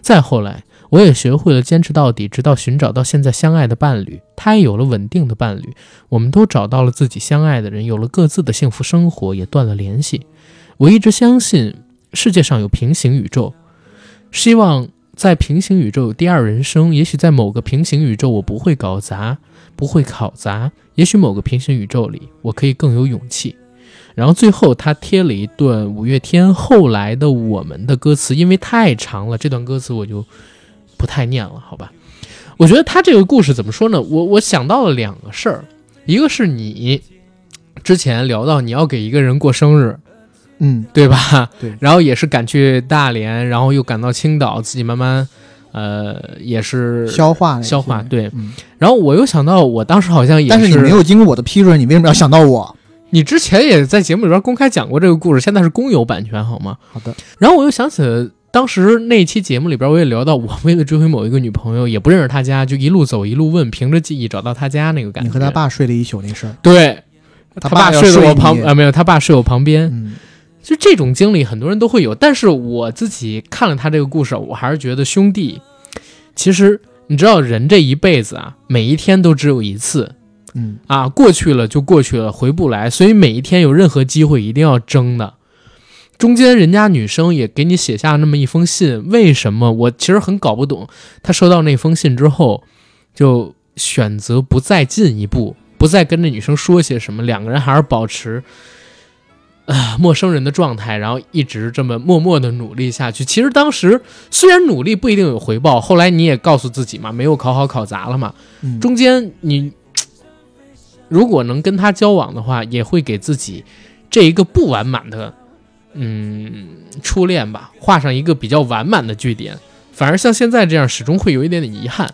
再后来我也学会了坚持到底，直到寻找到现在相爱的伴侣。他也有了稳定的伴侣，我们都找到了自己相爱的人，有了各自的幸福生活，也断了联系。我一直相信世界上有平行宇宙。希望在平行宇宙有第二人生。也许在某个平行宇宙，我不会搞砸，不会考砸。也许某个平行宇宙里，我可以更有勇气。然后最后他贴了一段五月天后来的《我们》的歌词，因为太长了，这段歌词我就不太念了，好吧？我觉得他这个故事怎么说呢？我我想到了两个事儿，一个是你之前聊到你要给一个人过生日。嗯，对吧？对，然后也是赶去大连，然后又赶到青岛，自己慢慢呃，也是消化消化。对，嗯，然后我又想到，我当时好像也是但是你没有经过我的批准，你为什么要想到我？你之前也在节目里边公开讲过这个故事，现在是公有版权，好吗？好的，然后我又想起了当时那期节目里边，我也聊到，我为了追回某一个女朋友，也不认识她家，就一路走一路问，凭着记忆找到她家那个感觉。你和他爸睡了一宿那事儿，对，他爸睡在我旁啊，没有，他爸睡我旁边。嗯，就这种经历，很多人都会有。但是我自己看了他这个故事，我还是觉得兄弟，其实你知道，人这一辈子啊，每一天都只有一次嗯，啊，过去了就过去了，回不来。所以每一天有任何机会，一定要争的。中间人家女生也给你写下那么一封信，为什么？我其实很搞不懂。他收到那封信之后，就选择不再进一步，不再跟这女生说些什么，两个人还是保持啊陌生人的状态，然后一直这么默默的努力下去。其实当时虽然努力不一定有回报，后来你也告诉自己嘛，没有考好考砸了嘛。嗯中间你如果能跟他交往的话，也会给自己这一个不完满的嗯初恋吧画上一个比较完满的句点。反而像现在这样，始终会有一点点遗憾。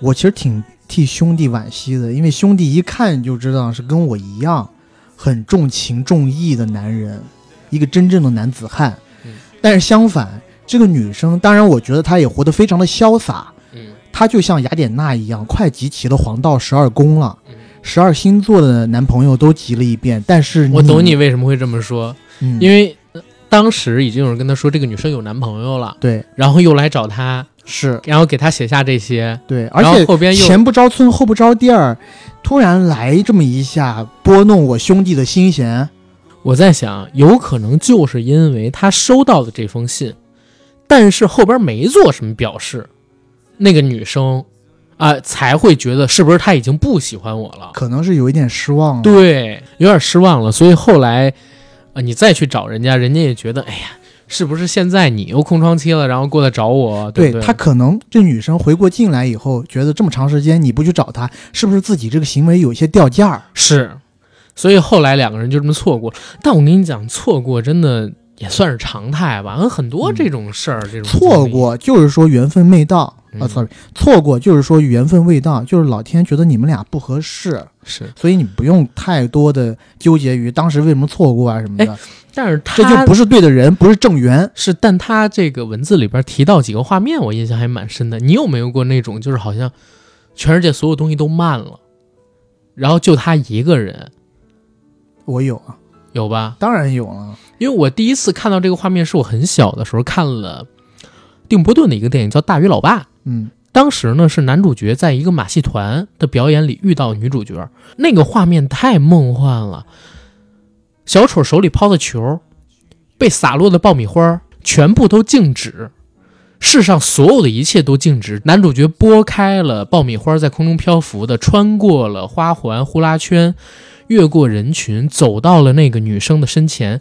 我其实挺替兄弟惋惜的，因为兄弟一看就知道是跟我一样很重情重义的男人，一个真正的男子汉。嗯但是相反，这个女生，当然我觉得她也活得非常的潇洒，嗯她就像雅典娜一样，快集齐了黄道十二宫了，嗯，十二星座的男朋友都集了一遍。但是我懂你，为什么会这么说，嗯，因为呃当时已经有人跟他说这个女生有男朋友了，对然后又来找他，是然后给他写下这些，对，而且后边又前不着村后不着店儿，突然来这么一下拨弄我兄弟的心弦。我在想，有可能就是因为他收到的这封信，但是后边没做什么表示，那个女生啊、才会觉得是不是他已经不喜欢我了？可能是有一点失望了。对，有点失望了。所以后来，啊、你再去找人家，人家也觉得，哎呀，是不是现在你又空窗期了，然后过来找我？对不对她可能这女生回过劲来以后，觉得这么长时间你不去找她，是不是自己这个行为有一些掉价儿？是，所以后来两个人就这么错过。但我跟你讲，错过真的也算是常态吧，很多这种事儿，这种错过就是说缘分没到啊、嗯 s o r r y 错过就是说缘分未到，就是老天觉得你们俩不合适，是，所以你不用太多的纠结于当时为什么错过啊什么的，但是他这就不是对的人，不是正缘。是，但他这个文字里边提到几个画面，我印象还蛮深的。你有没有过那种，就是好像全世界所有东西都慢了，然后就他一个人，我有啊，有吧？当然有了。因为我第一次看到这个画面是我很小的时候看了定·波顿的一个电影叫《大鱼老爸》，嗯，当时呢是男主角在一个马戏团的表演里遇到女主角，那个画面太梦幻了。小丑手里抛的球，被洒落的爆米花，全部都静止，世上所有的一切都静止。男主角拨开了爆米花，在空中漂浮的，穿过了花环、呼啦圈，越过人群，走到了那个女生的身前。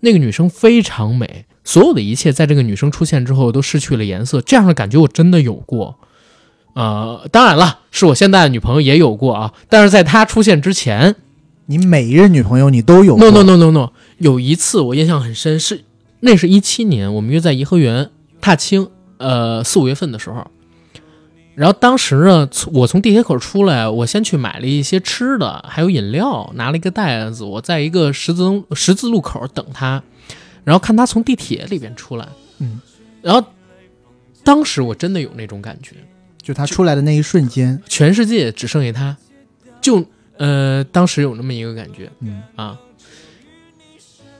那个女生非常美，所有的一切在这个女生出现之后都失去了颜色。这样的感觉我真的有过。呃，当然了，是我现在的女朋友也有过啊，但是在她出现之前你每一任女朋友你都有过，no no no no no，有一次我印象很深，是那是一七年，我们约在颐和园踏青，呃，四五月份的时候。然后当时呢，从我从地铁口出来，我先去买了一些吃的，还有饮料，拿了一个袋子，我在一个十字十字路口等他，然后看他从地铁里边出来，嗯，然后当时我真的有那种感觉，就他出来的那一瞬间，全世界只剩下他，就呃，当时有那么一个感觉。嗯，啊，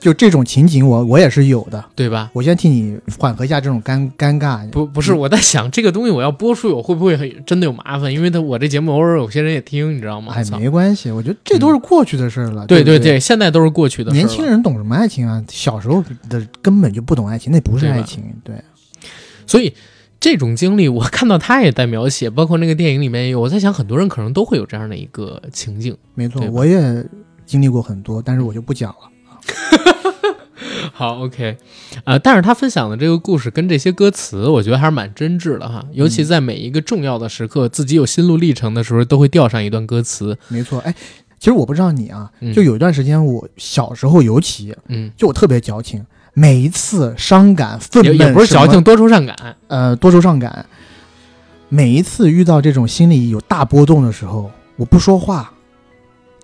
就这种情景我我也是有的。对吧？我先替你缓和一下这种尴尴尬。不不是，我在想这个东西我要播出我会不会真的有麻烦？因为他我这节目偶尔有些人也听，你知道吗？哎，没关系，我觉得这都是过去的事儿了。对对不对，现在都是过去的事年轻人懂什么爱情啊？小时候的根本就不懂爱情，那不是爱情。对，所以这种经历，我看到他也在描写，包括那个电影里面也有。我在想，很多人可能都会有这样的一个情境。没错我也经历过很多，但是我就不讲了。好，OK，呃，但是他分享的这个故事跟这些歌词，我觉得还是蛮真挚的哈。尤其在每一个重要的时刻，自己有心路历程的时候，都会调上一段歌词。没错，哎，其实我不知道你啊，嗯就有一段时间，我小时候尤其嗯，就我特别矫情，每一次伤感、愤懑，也也不是矫情，，多愁善感。呃，多愁善感，每一次遇到这种心理有大波动的时候，我不说话，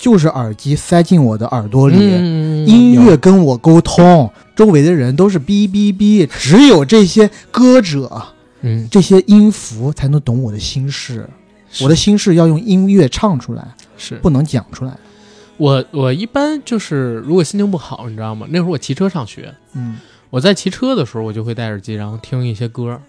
就是耳机塞进我的耳朵里，嗯。音乐跟我沟通，周围的人都是哔哔哔，只有这些歌者、嗯，这些音符才能懂我的心事。我的心事要用音乐唱出来，是。不能讲出来。我我一般就是如果心情不好，你知道吗？那会儿我骑车上学，嗯。我在骑车的时候，我就会戴耳机，然后听一些歌，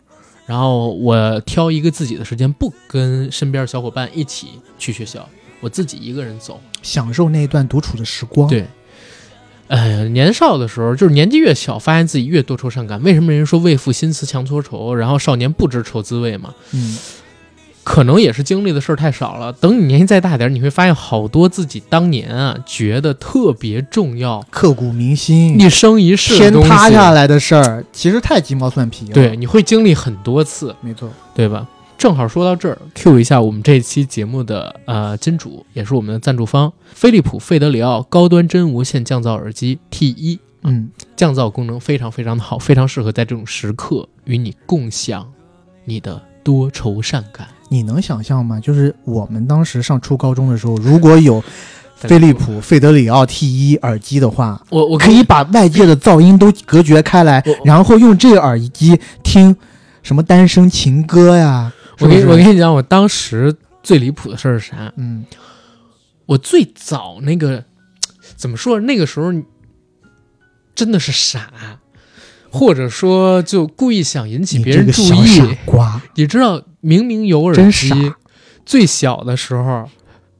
然后我挑一个自己的时间，不跟身边小伙伴一起去学校，我自己一个人走。享受那一段独处的时光。对，呃，年少的时候，就是年纪越小，发现自己越多愁善感。为什么人说为赋新词强说愁，然后少年不知愁滋味嘛？嗯，可能也是经历的事儿太少了。等你年纪再大点儿，你会发现好多自己当年啊觉得特别重要、刻骨铭心，一生一世天塌下来的事儿，其实太鸡毛蒜皮了。对，，你会经历很多次，没错。对吧？正好说到这儿，Q 一下我们这期节目的呃金主，也是我们的赞助方——飞利浦费德里奥高端真无线降噪耳机 T 一，嗯，降噪功能非常非常的好，非常适合在这种时刻与你共享你的多愁善感。你能想象吗？就是我们当时上初高中的时候，如果有飞利浦费德里奥 T 一耳机的话，我我可以把外界的噪音都隔绝开来，然后用这个耳机听什么单身情歌呀。我跟我跟你讲，我当时最离谱的事儿是啥？嗯，我最早那个怎么说？那个时候真的是傻，或者说就故意想引起别人注意。傻瓜，你知道，明明有耳机，最小的时候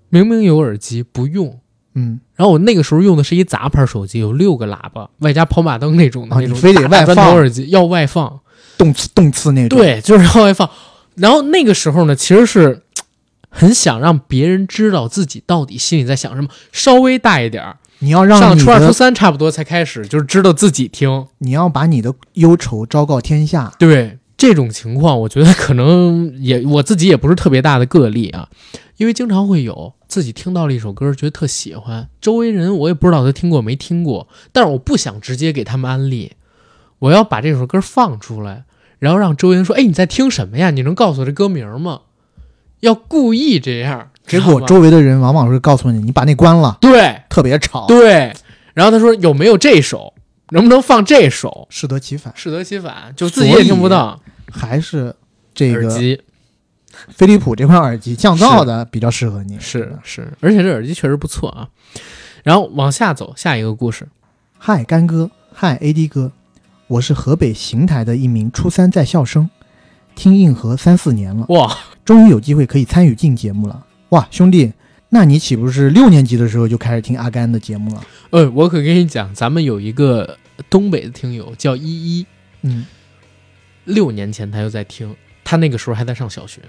明明有耳机不用。嗯，然后我那个时候用的是一杂牌手机，有六个喇叭，外加跑马灯那种的那种啊非得外放头耳机，要外放。动次动次那种。，对，就是要外放。然后那个时候呢，其实是很想让别人知道自己到底心里在想什么。稍微大一点儿，你要让你上初二、初，三差不多才开始，就是知道自己听。你要把你的忧愁昭告天下。对这种情况，我觉得可能也我自己也不是特别大的个例啊，因为经常会有自己听到了一首歌，觉得特喜欢，周围人我也不知道他听过没听过，但是我不想直接给他们安利，我要把这首歌放出来，然后让周围人说：“哎，你在听什么呀？你能告诉我这歌名吗？”要故意这样，结果周围的人往往是告诉你，你把那关了，对特别吵，对，然后他说有没有这首，能不能放这首？适得其反。适得其反，就自己也听不到。还是这个耳机飞利浦这款耳机降噪的比较适合你。是是，而且这耳机确实不错啊。然后往下走，下一个故事。嗨，干哥，嗨，AD 哥，我是河北邢台的一名初三在校生，听硬核三四年了，哇，终于有机会可以参与进节目了。哇，兄弟，那你岂不是六年级的时候就开始听阿甘的节目了？呃，我可跟你讲，咱们有一个东北的听友叫依依，嗯，六年前他就在听，他那个时候还在上小学，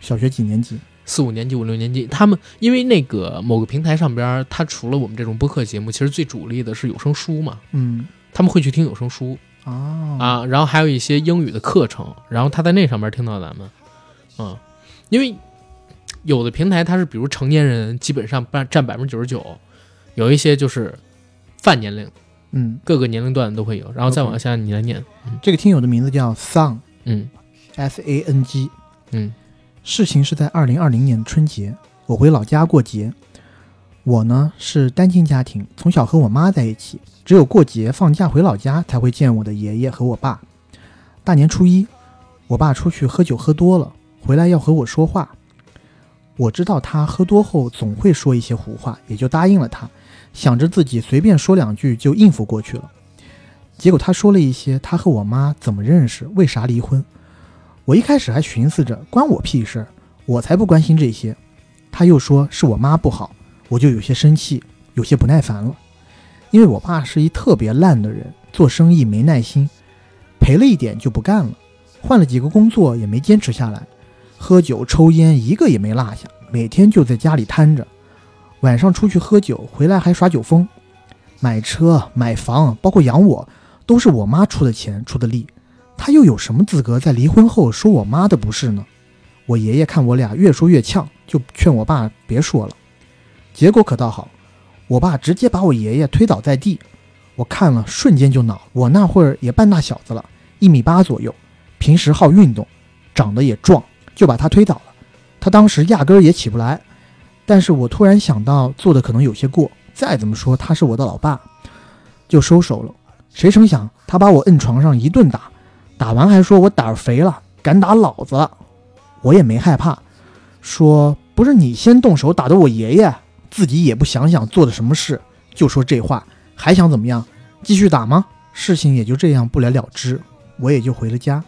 小学几年级？四五年级、五六年级。他们因为那个某个平台上边，他除了我们这种播客节目，其实最主力的是有声书嘛，嗯，他们会去听有声书啊，啊，然后还有一些英语的课程，然后他在那上面听到咱们，嗯，因为有的平台它是比如成年人基本上占占百分之九十九，有一些就是泛年龄，嗯，各个年龄段都会有，然后再往下你来念，这个听友的名字叫 Sang 嗯 S A N G。嗯事情是在二零二零年的春节，我回老家过节。我呢是单亲家庭，从小和我妈在一起，只有过节放假回老家才会见我的爷爷和我爸。大年初一，我爸出去喝酒喝多了，回来要和我说话。我知道他喝多后总会说一些胡话，也就答应了他，想着自己随便说两句就应付过去了。结果他说了一些他和我妈怎么认识，为啥离婚。我一开始还寻思着关我屁事，我才不关心这些。他又说是我妈不好，我就有些生气，有些不耐烦了。因为我爸是一特别烂的人，做生意没耐心，赔了一点就不干了，换了几个工作也没坚持下来，喝酒抽烟一个也没落下，每天就在家里瘫着，晚上出去喝酒，回来还耍酒疯，买车买房，包括养我，都是我妈出的钱出的力。他又有什么资格在离婚后说我妈的不是呢？我爷爷看我俩越说越呛，就劝我爸别说了。结果可倒好，我爸直接把我爷爷推倒在地，我看了瞬间就恼。我那会儿也半大小子了，一米八左右，平时好运动，长得也壮，就把他推倒了。他当时压根儿也起不来，但是我突然想到做的可能有些过，再怎么说他是我的老爸，就收手了。谁成想他把我摁床上一顿打，打完还说我胆儿肥了，敢打老子。我也没害怕，说不是你先动手打的我爷爷，自己也不想想做的什么事，就说这话，还想怎么样？继续打吗？事情也就这样不了了之，我也就回了家。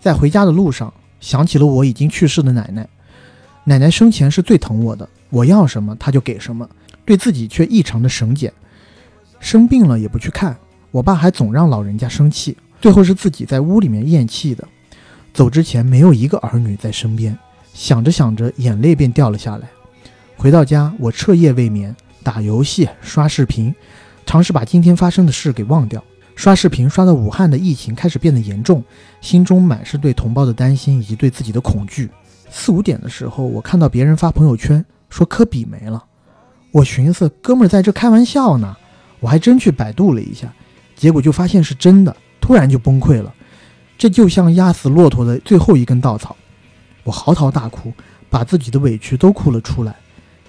在回家的路上，想起了我已经去世的奶奶。奶奶生前是最疼我的，我要什么她就给什么，对自己却异常的省俭。生病了也不去看，我爸还总让老人家生气，最后是自己在屋里面咽气的。走之前没有一个儿女在身边，想着想着眼泪便掉了下来。回到家，我彻夜未眠，打游戏、刷视频，尝试把今天发生的事给忘掉。刷视频刷到武汉的疫情开始变得严重，心中满是对同胞的担心以及对自己的恐惧。四五点的时候，我看到别人发朋友圈说科比没了，我寻思哥们儿在这开玩笑呢，我还真去百度了一下，结果就发现是真的，突然就崩溃了。这就像压死骆驼的最后一根稻草，我嚎啕大哭，把自己的委屈都哭了出来。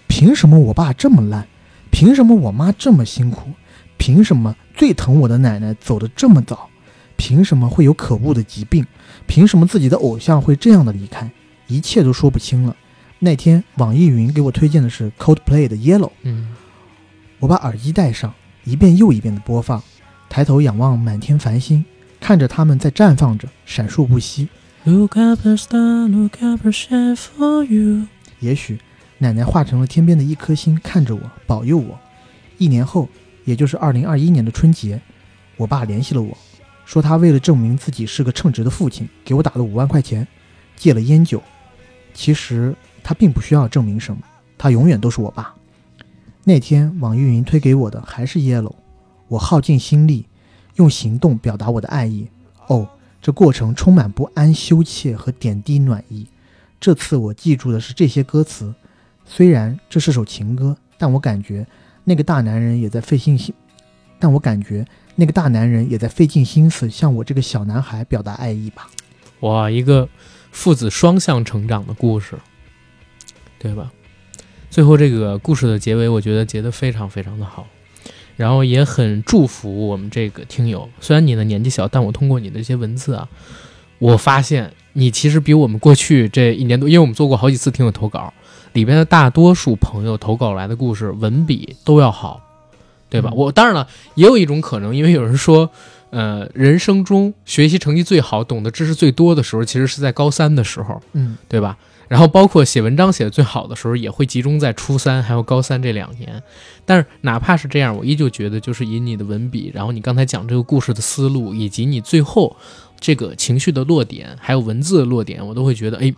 凭什么我爸这么烂？凭什么我妈这么辛苦？凭什么最疼我的奶奶走得这么早？凭什么会有可恶的疾病？凭什么自己的偶像会这样的离开？一切都说不清了。那天网易云给我推荐的是 Coldplay 的 Yellow，嗯，我把耳机戴上，一遍又一遍的播放，抬头仰望满天繁星，看着它们在绽放着，闪烁不息。Look up the star, look up the sky for you。也许奶奶化成了天边的一颗星，看着我，保佑我。一年后，也就是二零二一年的春节，我爸联系了我，说他为了证明自己是个称职的父亲，给我打了五万块钱，戒了烟酒。其实他并不需要证明什么，他永远都是我爸。那天网易云推给我的还是 Yellow，我耗尽心力，用行动表达我的爱意。哦，这过程充满不安、羞怯和点滴暖意。这次我记住的是这些歌词，虽然这是首情歌，但我感觉那个大男人也在费尽心，但我感觉那个大男人也在费尽心思向我这个小男孩表达爱意吧。哇，一个父子双向成长的故事，对吧？最后这个故事的结尾，我觉得结得非常非常的好，然后也很祝福我们这个听友。虽然你的年纪小，但我通过你的这些文字啊，我发现你其实比我们过去这一年多，因为我们做过好几次听友投稿，里边的大多数朋友投稿来的故事文笔都要好，对吧？嗯我当然了，也有一种可能，因为有人说。呃，人生中学习成绩最好、懂得知识最多的时候，其实是在高三的时候，嗯，对吧？然后包括写文章写的最好的时候，也会集中在初三还有高三这两年。但是哪怕是这样，我依旧觉得，就是以你的文笔，然后你刚才讲这个故事的思路，以及你最后这个情绪的落点，还有文字的落点，我都会觉得，哎，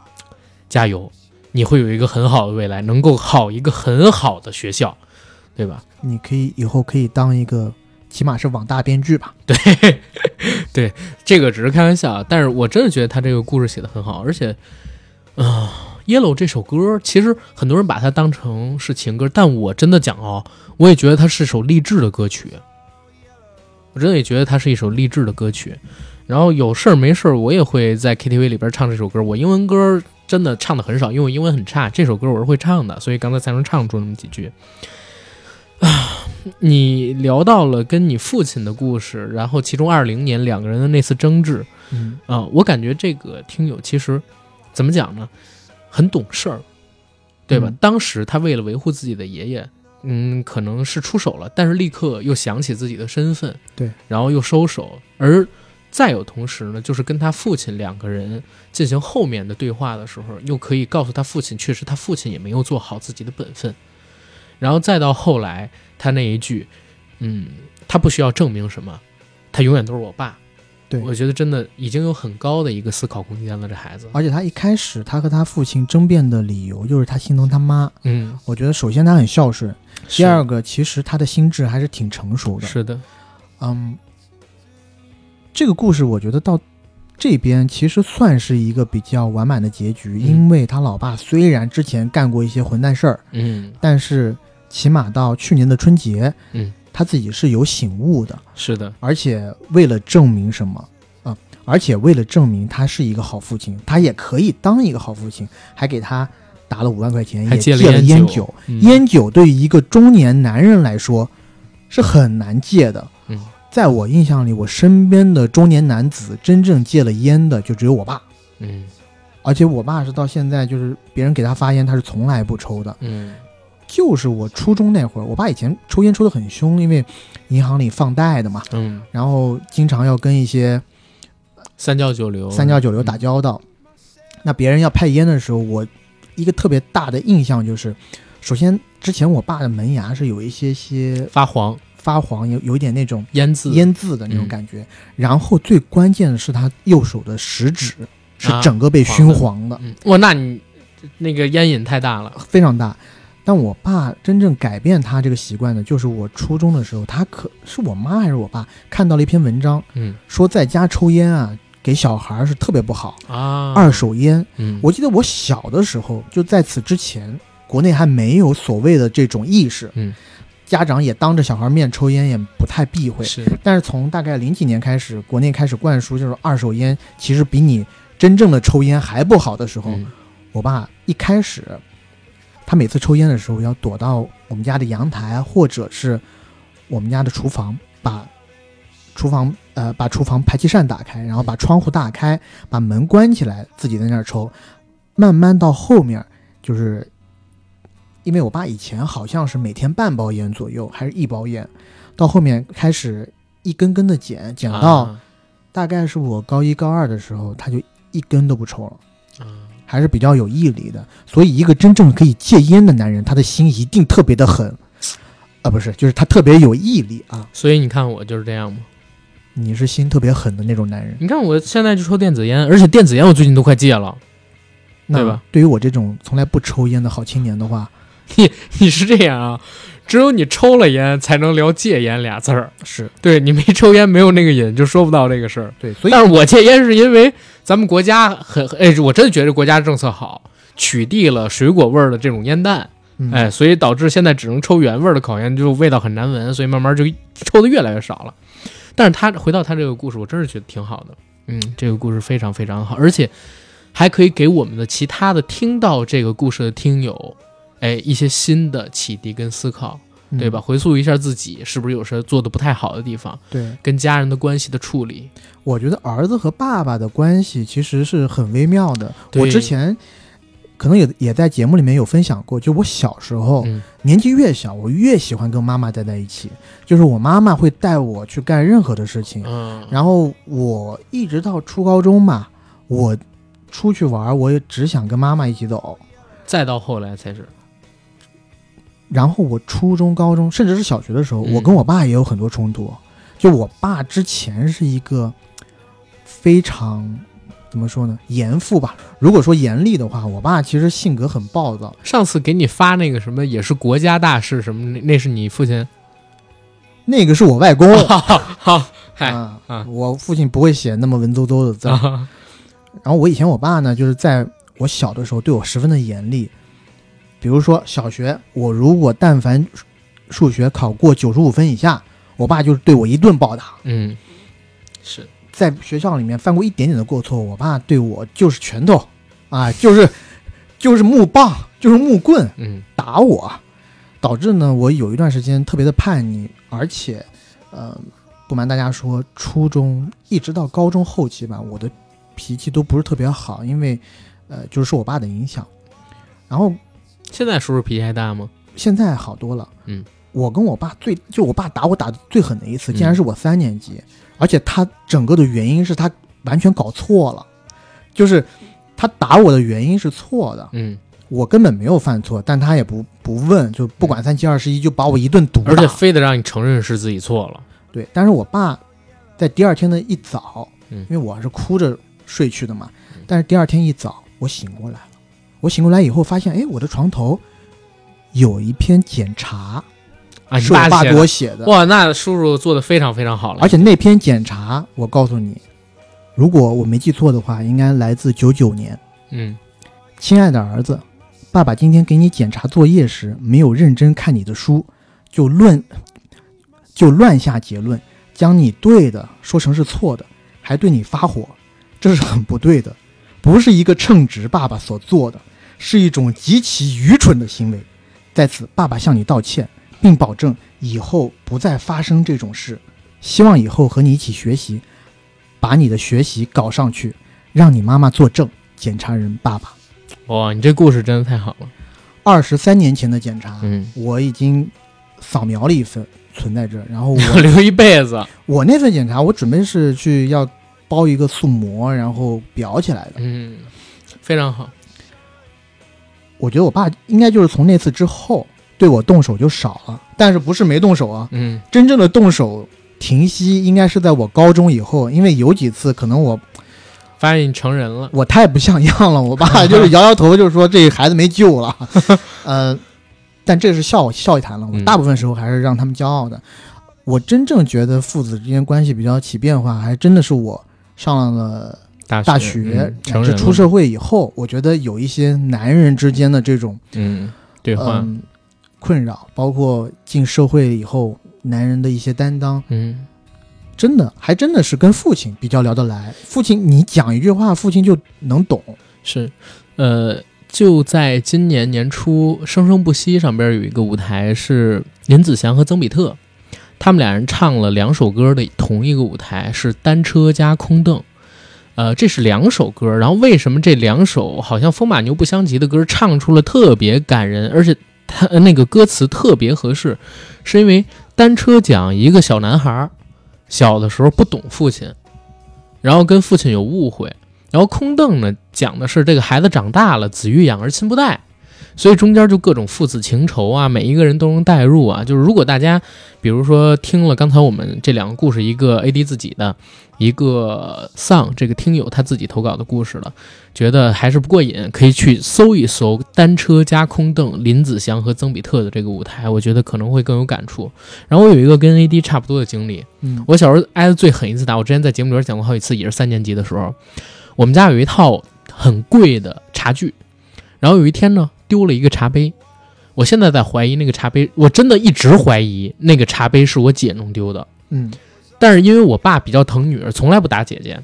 加油，你会有一个很好的未来，能够考一个很好的学校，对吧？你可以以后可以当一个，起码是网大编剧吧。对，对，这个只是开玩笑，但是我真的觉得他这个故事写得很好，而且，啊、y e l l o w 这首歌其实很多人把它当成是情歌，但我真的讲哦，我也觉得它是首励志的歌曲，我真的也觉得它是一首励志的歌曲。然后有事儿没事儿，我也会在 KTV 里边唱这首歌。我英文歌真的唱的很少，因为我英文很差。这首歌我是会唱的，所以刚才才能唱出那么几句。啊，你聊到了跟你父亲的故事，然后其中二零年两个人的那次争执，嗯啊、我感觉这个听友其实怎么讲呢，很懂事儿，对吧？嗯当时他为了维护自己的爷爷，嗯，可能是出手了，但是立刻又想起自己的身份，对，然后又收手，而再有同时呢，就是跟他父亲两个人进行后面的对话的时候，又可以告诉他父亲，确实他父亲也没有做好自己的本分，然后再到后来他那一句，嗯，他不需要证明什么，他永远都是我爸。对我觉得真的已经有很高的一个思考空间了，这孩子。而且他一开始他和他父亲争辩的理由就是他心疼他妈。嗯，我觉得首先他很孝顺，第二个其实他的心智还是挺成熟的。是的，嗯，这个故事我觉得到这边其实算是一个比较完满的结局，嗯。因为他老爸虽然之前干过一些混蛋事儿，嗯，但是起码到去年的春节，嗯，他自己是有醒悟的，是的，而且为了证明什么？啊、而且为了证明他是一个好父亲，他也可以当一个好父亲，还给他打了五万块钱，也还戒了烟酒，嗯。烟酒对于一个中年男人来说是很难戒的。嗯在我印象里，我身边的中年男子真正戒了烟的就只有我爸，嗯。而且我爸是到现在就是别人给他发烟，他是从来不抽的。嗯。就是我初中那会儿，我爸以前抽烟抽得很凶，因为银行里放贷的嘛，嗯，然后经常要跟一些三教九流，三教九流打交道。那别人要派烟的时候，我一个特别大的印象就是，首先之前我爸的门牙是有一些些发黄发黄，有有一点那种烟渍，烟渍的那种嗯感觉。然后最关键的是他右手的食指是啊整个被熏黄的，嗯，哇，那你那个烟瘾太大了，非常大。但我爸真正改变他这个习惯的，就是我初中的时候，他可是我妈还是我爸看到了一篇文章，嗯。说在家抽烟啊，给小孩儿是特别不好。啊，二手烟，嗯，我记得我小的时候，就在此之前，国内还没有所谓的这种意识，嗯，家长也当着小孩面抽烟也不太避讳。是但是从大概零几年开始，国内开始灌输就是二手烟其实比你真正的抽烟还不好的时候，嗯我爸一开始，他每次抽烟的时候要躲到我们家的阳台或者是我们家的厨房，把厨房呃把厨房排气扇打开，然后把窗户打开，把门关起来，自己在那儿抽。慢慢到后面，就是因为我爸以前好像是每天半包烟左右，还是一包烟，到后面开始一根根的减，减到啊大概是我高一高二的时候，他就一根都不抽了。啊还是比较有毅力的。所以，一个真正可以戒烟的男人，他的心一定特别的狠，啊，不是，就是他特别有毅力啊。所以你看我就是这样吗。你是心特别狠的那种男人，你看我现在就抽电子烟，而且电子烟我最近都快戒了。那对吧？对于我这种从来不抽烟的好青年的话，你你是这样啊？只有你抽了烟，才能聊戒烟俩字儿。是对你没抽烟，没有那个瘾，就说不到这个事儿。对，所以但是我戒烟是因为咱们国家很哎，我真的觉得国家政策好，取缔了水果味儿的这种烟弹，嗯哎，所以导致现在只能抽原味儿的烤烟，就味道很难闻，所以慢慢就抽的越来越少了。但是他回到他这个故事，我真是觉得挺好的，嗯，这个故事非常非常好，而且还可以给我们的其他的听到这个故事的听友，哎，一些新的启迪跟思考，对吧？？回溯一下自己是不是有时候做的不太好的地方，对，跟家人的关系的处理，我觉得儿子和爸爸的关系其实是很微妙的。我之前可能也也在节目里面有分享过，就我小时候、嗯年纪越小，我越喜欢跟妈妈待在一起，就是我妈妈会带我去干任何的事情。嗯，然后我一直到初高中嘛，我出去玩，我也只想跟妈妈一起走。再到后来才是，然后我初中、高中，甚至是小学的时候，嗯我跟我爸也有很多冲突。就我爸之前是一个非常怎么说呢，严父吧。如果说严厉的话，我爸其实性格很暴躁。上次给你发那个什么也是国家大事什么，那那是你父亲？那个是我外公，好，嗨我父亲不会写那么文绉绉的字然后我以前我爸呢，就是在我小的时候对我十分的严厉。比如说小学，我如果但凡数数学考过九十五分以下，我爸就是对我一顿暴打。嗯，是，在学校里面犯过一点点的过错，我爸对我就是拳头，啊，就是就是木棒，就是木棍嗯打我，导致呢我有一段时间特别的叛逆，而且，呃，不瞒大家说，初中一直到高中后期吧，我的脾气都不是特别好，因为，呃，就是受我爸的影响。然后现在叔叔脾气还大吗？现在好多了，嗯，我跟我爸最就我爸打我打的最狠的一次，嗯。竟然是我三年级，而且他整个的原因是他完全搞错了，就是他打我的原因是错的，嗯，我根本没有犯错，但他也不不问，就不管三七二十一，就把我一顿毒打。而且非得让你承认是自己错了。对，但是我爸在第二天的一早，嗯。因为我是哭着睡去的嘛嗯，但是第二天一早我醒过来了，我醒过来以后发现，哎，我的床头有一篇检查，啊，你是我爸给我写的，哇，那叔叔做的非常非常好了。而且那篇检查，我告诉你，如果我没记错的话，应该来自九九年。嗯亲爱的儿子，爸爸今天给你检查作业时没有认真看你的书，就论就乱下结论，将你对的说成是错的，还对你发火，这是很不对的，不是一个称职爸爸所做的，是一种极其愚蠢的行为。在此，爸爸向你道歉，并保证以后不再发生这种事。希望以后和你一起学习，把你的学习搞上去，让你妈妈作证。检查人爸爸，哇，你这故事真的太好了。二十三年前的检查，嗯，我已经扫描了一份存在这儿，然后我 留一辈子。我那份检查，我准备是去要包一个塑膜，然后裱起来的。嗯，非常好。我觉得我爸应该就是从那次之后对我动手就少了，但是不是没动手啊？嗯真正的动手停息应该是在我高中以后，因为有几次可能我发现你成人了。我太不像样了，我爸就是摇摇头，就是说这孩子没救了。呃，但这是笑笑一谈了，我嗯大部分时候还是让他们骄傲的。我真正觉得父子之间关系比较起变化，还真的是我上了大大学学嗯，乃成人了至出社会以后，我觉得有一些男人之间的这种嗯，对话。嗯困扰，包括进社会以后男人的一些担当，嗯真的还真的是跟父亲比较聊得来。父亲你讲一句话，父亲就能懂。是，呃，就在今年年初，《生生不息》上边有一个舞台是林子祥和曾比特，他们俩人唱了两首歌的同一个舞台，是单车加空凳。呃，这是两首歌，然后为什么这两首好像风马牛不相及的歌唱出了特别感人，而且他那个歌词特别合适，是因为单车讲一个小男孩小的时候不懂父亲，然后跟父亲有误会，然后空凳呢讲的是这个孩子长大了，子欲养而亲不待，所以中间就各种父子情仇啊，每一个人都能代入啊。就是如果大家比如说听了刚才我们这两个故事，一个 AD 自己的，一个丧这个听友他自己投稿的故事了，觉得还是不过瘾，可以去搜一搜单车加空凳林子祥和曾比特的这个舞台，我觉得可能会更有感触。然后我有一个跟 AD 差不多的经历，嗯我小时候挨的最狠一次打，我之前在节目里边讲过好几次，也是三年级的时候，我们家有一套很贵的茶具，然后有一天呢丢了一个茶杯，我现在在怀疑那个茶杯，我真的一直怀疑那个茶杯是我姐弄丢的，嗯。但是因为我爸比较疼女儿，从来不打姐姐，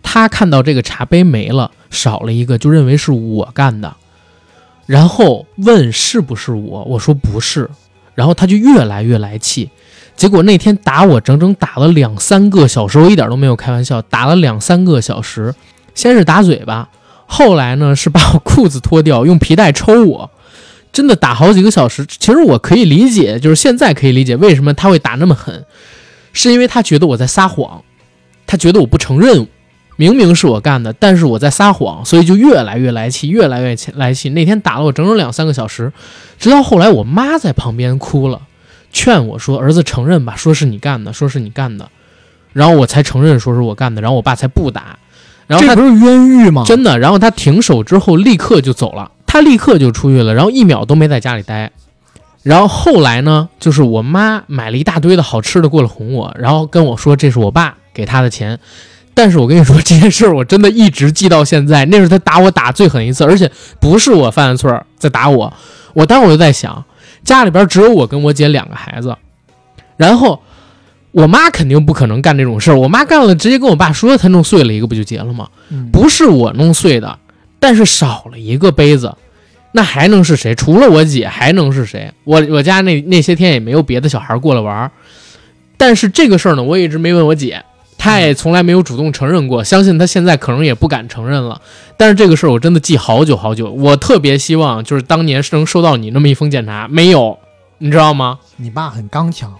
他看到这个茶杯没了，少了一个，就认为是我干的，然后问是不是我，我说不是，然后他就越来越来气，结果那天打我整整打了两三个小时，我一点都没有开玩笑，打了两三个小时，先是打嘴巴，后来呢是把我裤子脱掉，用皮带抽我。真的打好几个小时，其实我可以理解，就是现在可以理解为什么他会打那么狠，是因为他觉得我在撒谎，他觉得我不承认，明明是我干的，但是我在撒谎，所以就越来越来气，越来越来气。那天打了我整整两三个小时，直到后来我妈在旁边哭了，劝我说：“儿子承认吧，说是你干的，说是你干的。”然后我才承认说是我干的，然后我爸才不打，然后他这不是冤狱吗？真的，然后他停手之后立刻就走了，他立刻就出去了，然后一秒都没在家里待。然后后来呢，就是我妈买了一大堆的好吃的过来哄我，然后跟我说这是我爸给他的钱。但是我跟你说这件事儿，我真的一直记到现在。那是他打我打最狠一次，而且不是我犯的错儿在打我。我当时我就在想，家里边只有我跟我姐两个孩子，然后我妈肯定不可能干这种事儿。我妈干了，直接跟我爸说，他弄碎了一个不就结了吗？嗯不是我弄碎的，但是少了一个杯子，那还能是谁？除了我姐，还能是谁？我我家那那些天也没有别的小孩过来玩儿，但是这个事儿呢，我也一直没问我姐，她也从来没有主动承认过，相信她现在可能也不敢承认了。但是这个事儿我真的记好久好久，我特别希望就是当年是能收到你那么一封检查，没有，你知道吗？你爸很刚强，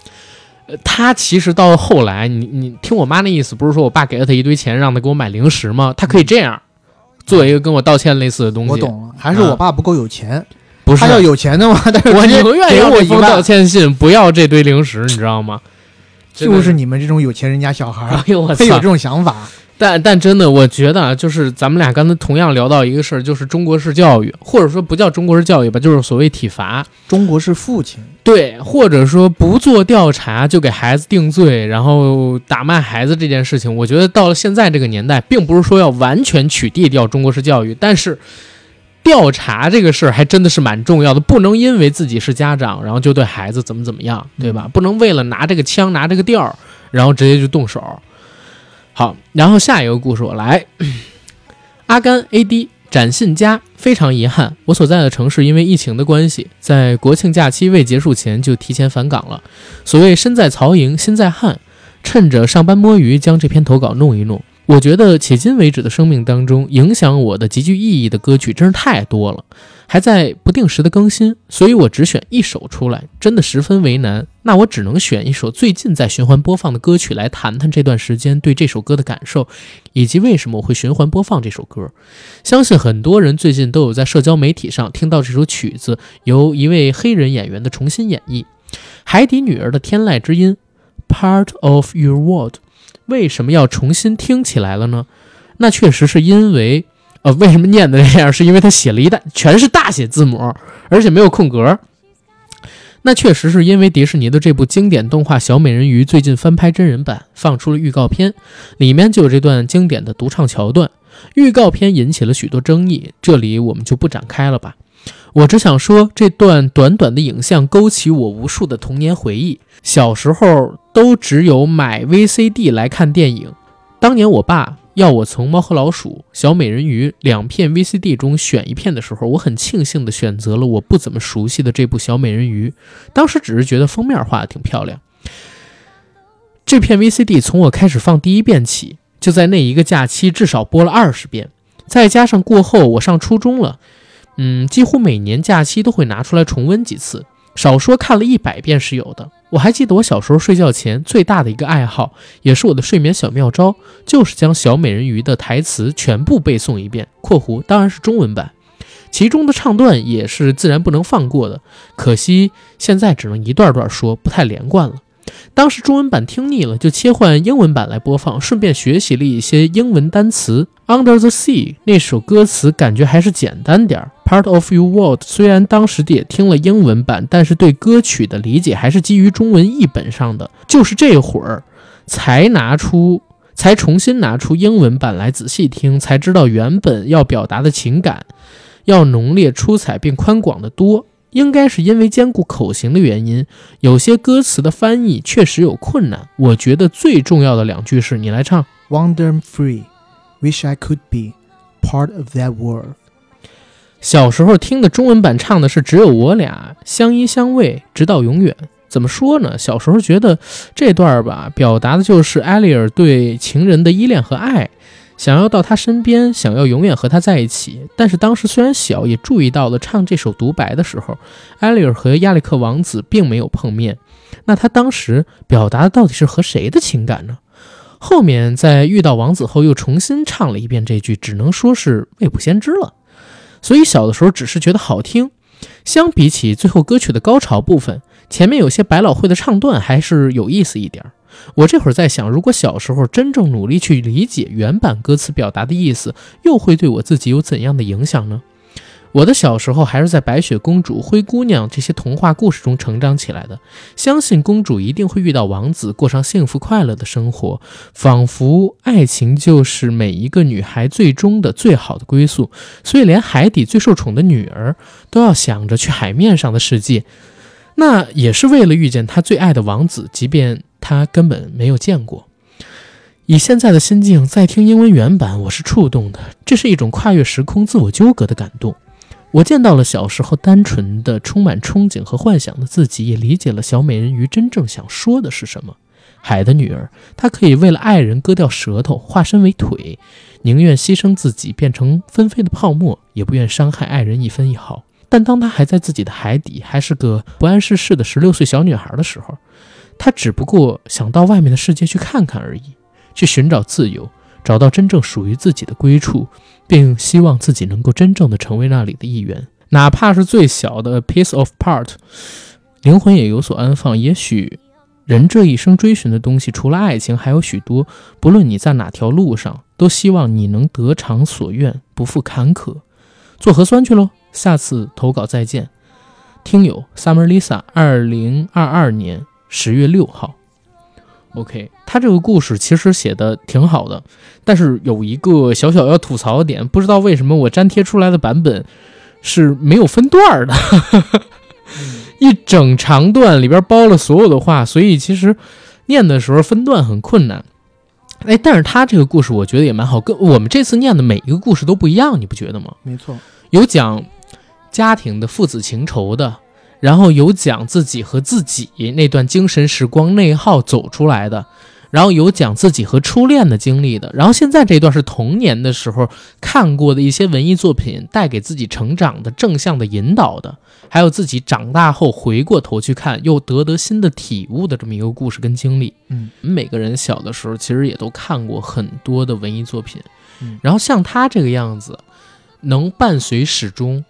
呃他其实到后来，你你听我妈那意思，不是说我爸给了他一堆钱让他给我买零食吗？他可以这样做一个跟我道歉类似的东西。我懂了，还是我爸不够有钱。不是他要有钱的话，但是我直接宁愿给我一要这封道，歉信，不要这堆零食，你知道吗？就是你们这种有钱人家小孩哎儿呦我操会有这！种想法。但但真的，我觉得啊，就是咱们俩刚才同样聊到一个事儿，就是中国式教育，或者说不叫中国式教育吧，就是所谓体罚。中国式父亲，对，或者说不做调查就给孩子定罪，然后打骂孩子这件事情，我觉得到了现在这个年代，并不是说要完全取缔掉中国式教育，但是调查这个事儿还真的是蛮重要的，不能因为自己是家长，然后就对孩子怎么怎么样，对吧？不能为了拿这个枪拿这个调儿，然后直接就动手。好，然后下一个故事我来。阿甘 AD 展信佳，非常遗憾，我所在的城市因为疫情的关系，在国庆假期未结束前就提前返岗了。所谓身在曹营心在汉，趁着上班摸鱼将这篇投稿弄一弄。我觉得迄今为止的生命当中，影响我的极具意义的歌曲真是太多了，还在不定时的更新，所以我只选一首出来，真的十分为难。那我只能选一首最近在循环播放的歌曲来谈谈这段时间对这首歌的感受，以及为什么我会循环播放这首歌。相信很多人最近都有在社交媒体上听到这首曲子由一位黑人演员的重新演绎，《海底女儿的天籁之音》，Part of Your World。为什么要重新听起来了呢？那确实是因为，呃，为什么念的这样？是因为他写了一大全是大写字母，而且没有空格。那确实是因为迪士尼的这部经典动画《小美人鱼》最近翻拍真人版，放出了预告片，里面就有这段经典的独唱桥段。预告片引起了许多争议，这里我们就不展开了吧。我只想说，这段短短的影像勾起我无数的童年回忆。小时候都只有买 VCD 来看电影。当年我爸要我从《猫和老鼠》《小美人鱼》两片 VCD 中选一片的时候，我很庆幸地选择了我不怎么熟悉的这部《小美人鱼》。当时只是觉得封面画的挺漂亮。这片 VCD 从我开始放第一遍起，就在那一个假期至少播了二十遍，再加上过后我上初中了。嗯，几乎每年假期都会拿出来重温几次，少说看了一百遍是有的。我还记得我小时候睡觉前最大的一个爱好，也是我的睡眠小妙招，就是将小美人鱼的台词全部背诵一遍（括弧当然是中文版），其中的唱段也是自然不能放过的。可惜现在只能一段段说，不太连贯了。当时中文版听腻了，就切换英文版来播放，顺便学习了一些英文单词。Under the Sea 那首歌词感觉还是简单点儿。Part of Your World 虽然当时也听了英文版，但是对歌曲的理解还是基于中文译本上的。就是这会儿才拿出，才重新拿出英文版来仔细听，才知道原本要表达的情感要浓烈、出彩并宽广的多。应该是因为兼顾口型的原因，有些歌词的翻译确实有困难。我觉得最重要的两句是你来唱：Wander free, wish I could be part of that world。小时候听的中文版唱的是只有我俩相依相偎，直到永远。怎么说呢？小时候觉得这段吧，表达的就是艾丽尔对情人的依恋和爱。想要到他身边，想要永远和他在一起。但是当时虽然小，也注意到了唱这首独白的时候，艾丽尔和亚历克王子并没有碰面。那他当时表达的到底是和谁的情感呢？后面在遇到王子后，又重新唱了一遍这句，只能说是未卜先知了。所以小的时候只是觉得好听。相比起最后歌曲的高潮部分，前面有些百老汇的唱段还是有意思一点。我这会儿在想，如果小时候真正努力去理解原版歌词表达的意思，又会对我自己有怎样的影响呢？我的小时候还是在白雪公主、灰姑娘这些童话故事中成长起来的，相信公主一定会遇到王子，过上幸福快乐的生活，仿佛爱情就是每一个女孩最终的最好的归宿。所以，连海底最受宠的女儿都要想着去海面上的世界，那也是为了遇见她最爱的王子，即便。他根本没有见过。以现在的心境再听英文原版，我是触动的。这是一种跨越时空、自我纠葛的感动。我见到了小时候单纯的、充满憧憬和幻想的自己，也理解了小美人鱼真正想说的是什么。海的女儿，她可以为了爱人割掉舌头，化身为腿，宁愿牺牲自己变成纷飞的泡沫，也不愿伤害爱人一分一毫。但当她还在自己的海底，还是个不谙世事的十六岁小女孩的时候，她只不过想到外面的世界去看看而已，去寻找自由，找到真正属于自己的归处，并希望自己能够真正的成为那里的一员，哪怕是最小的 piece of part，灵魂也有所安放。也许人这一生追寻的东西，除了爱情，还有许多。不论你在哪条路上，都希望你能得偿所愿，不负坎坷。做核酸去喽，下次投稿再见。听友 summer lisa，二零二二年。十月六号，OK，他这个故事其实写的挺好的，但是有一个小小要吐槽的点，不知道为什么我粘贴出来的版本是没有分段的，一整长段里边包了所有的话，所以其实念的时候分段很困难。哎，但是他这个故事我觉得也蛮好，跟我们这次念的每一个故事都不一样，你不觉得吗？没错，有讲家庭的父子情仇的，然后有讲自己和自己那段精神时光内耗走出来的，然后有讲自己和初恋的经历的，然后现在这段是童年的时候看过的一些文艺作品带给自己成长的正向的引导的，还有自己长大后回过头去看又得得新的体悟的这么一个故事跟经历。嗯，每个人小的时候其实也都看过很多的文艺作品，嗯然后像他这个样子，能伴随始终。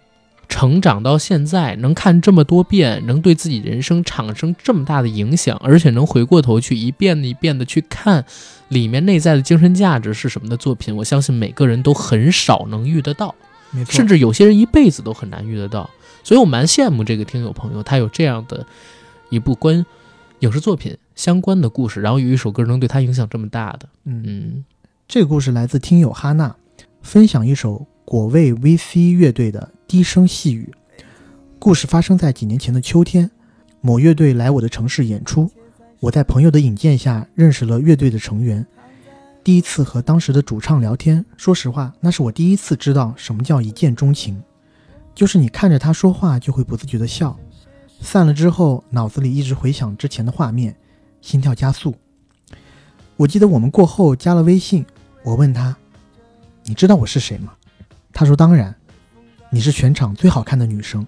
成长到现在，能看这么多遍，能对自己人生产生这么大的影响，而且能回过头去一遍一遍的去看里面内在的精神价值是什么的作品，我相信每个人都很少能遇得到，甚至有些人一辈子都很难遇得到。所以我蛮羡慕这个听友朋友，他有这样的一部关影视作品相关的故事，然后有一首歌能对他影响这么大的。嗯，嗯，这个故事来自听友哈娜，分享一首果味 VC 乐队的《低声细语》。故事发生在几年前的秋天，某乐队来我的城市演出，我在朋友的引荐下认识了乐队的成员。第一次和当时的主唱聊天，说实话，那是我第一次知道什么叫一见钟情，就是你看着他说话就会不自觉的笑。散了之后，脑子里一直回想之前的画面，心跳加速。我记得我们过后加了微信，我问他：“你知道我是谁吗？”他说：“当然，你是全场最好看的女生。”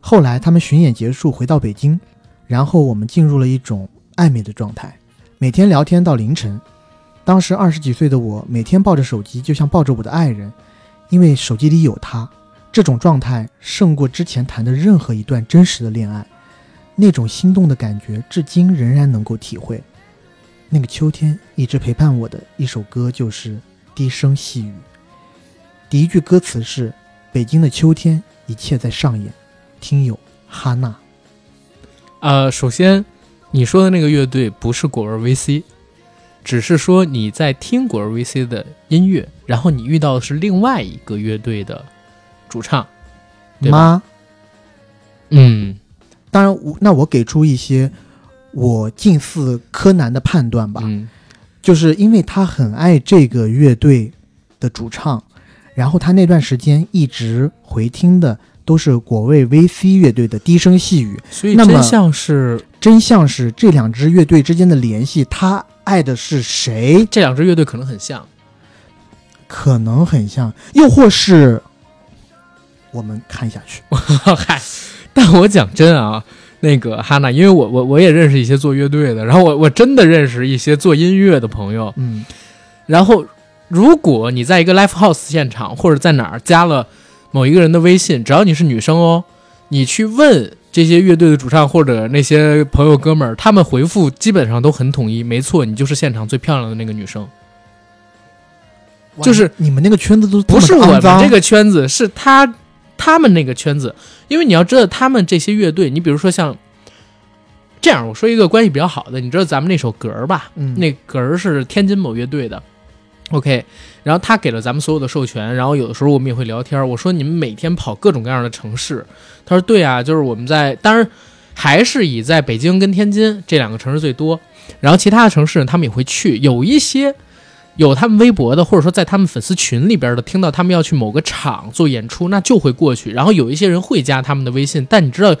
后来他们巡演结束回到北京，然后我们进入了一种暧昧的状态，每天聊天到凌晨。当时二十几岁的我，每天抱着手机，就像抱着我的爱人，因为手机里有他。这种状态胜过之前谈的任何一段真实的恋爱，那种心动的感觉，至今仍然能够体会。那个秋天一直陪伴我的一首歌就是《低声细语》，第一句歌词是“北京的秋天，一切在上演”。听友哈娜，呃，首先你说的那个乐队不是果味 VC，只是说你在听果味 VC 的音乐，然后你遇到的是另外一个乐队的主唱，对吗。嗯。当然我，那我给出一些我近似柯南的判断吧，嗯。就是因为他很爱这个乐队的主唱，然后他那段时间一直回听的都是果味 VC 乐队的低声细语，所以那么真相是真相是这两支乐队之间的联系，他爱的是谁？这两支乐队可能很像，可能很像，又或是我们看下去。嗨，但我讲真啊，那个哈娜，因为我我我也认识一些做乐队的，然后我我真的认识一些做音乐的朋友，嗯，然后如果你在一个 live house 现场或者在哪儿加了某一个人的微信，只要你是女生哦，你去问这些乐队的主唱或者那些朋友哥们儿，他们回复基本上都很统一，没错，你就是现场最漂亮的那个女生。就是你们那个圈子都不是我们这个圈子，是他他们那个圈子。因为你要知道，他们这些乐队，你比如说像这样，我说一个关系比较好的，你知道咱们那首歌儿吧？嗯那歌儿是天津某乐队的，OK，然后他给了咱们所有的授权，然后有的时候我们也会聊天。我说你们每天跑各种各样的城市，他说对啊，就是我们在，当然还是以在北京跟天津这两个城市最多，然后其他的城市他们也会去，有一些。有他们微博的，或者说在他们粉丝群里边的，听到他们要去某个场做演出，那就会过去。然后有一些人会加他们的微信，但你知道，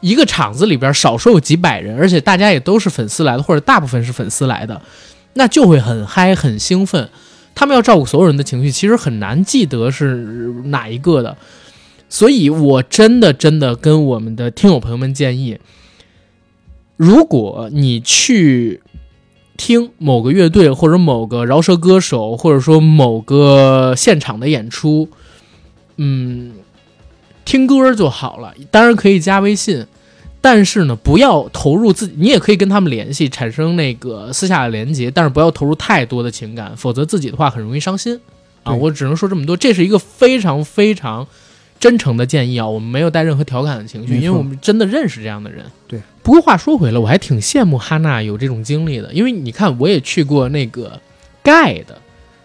一个场子里边少说有几百人，而且大家也都是粉丝来的，或者大部分是粉丝来的，那就会很嗨、很兴奋。他们要照顾所有人的情绪，其实很难记得是哪一个的。所以我真的真的跟我们的听友朋友们建议，如果你去听某个乐队或者某个饶舌歌手，或者说某个现场的演出，嗯，听歌就好了。当然可以加微信，但是呢，不要投入自己。你也可以跟他们联系，产生那个私下的连接，但是不要投入太多的情感，否则自己的话很容易伤心啊。我只能说这么多，这是一个非常非常真诚的建议啊，我们没有带任何调侃的情绪，因为我们真的认识这样的人。对。不过话说回来，我还挺羡慕哈娜有这种经历的，因为你看，我也去过那个盖的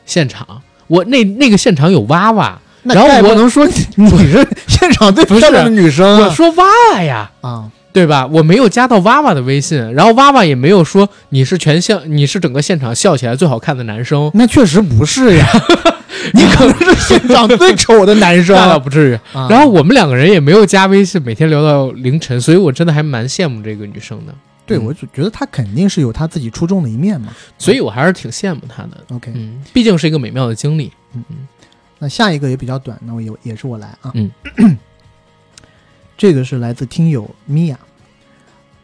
现场，我那那个现场有娃娃，然后我能说你你是现场最不是漂亮的女生啊我说娃娃呀，啊！对吧？我没有加到娃娃的微信，然后娃娃也没有说你是全校，你是整个现场笑起来最好看的男生，那确实不是呀，你可能是现场最丑的男生。那倒不至于。啊然后我们两个人也没有加微信，每天聊到凌晨，所以我真的还蛮羡慕这个女生的。对，嗯我就觉得她肯定是有她自己出众的一面嘛。所以我还是挺羡慕她的。OK，嗯，毕竟是一个美妙的经历。嗯嗯那下一个也比较短，那我也也是我来啊。嗯，这个是来自听友米娅，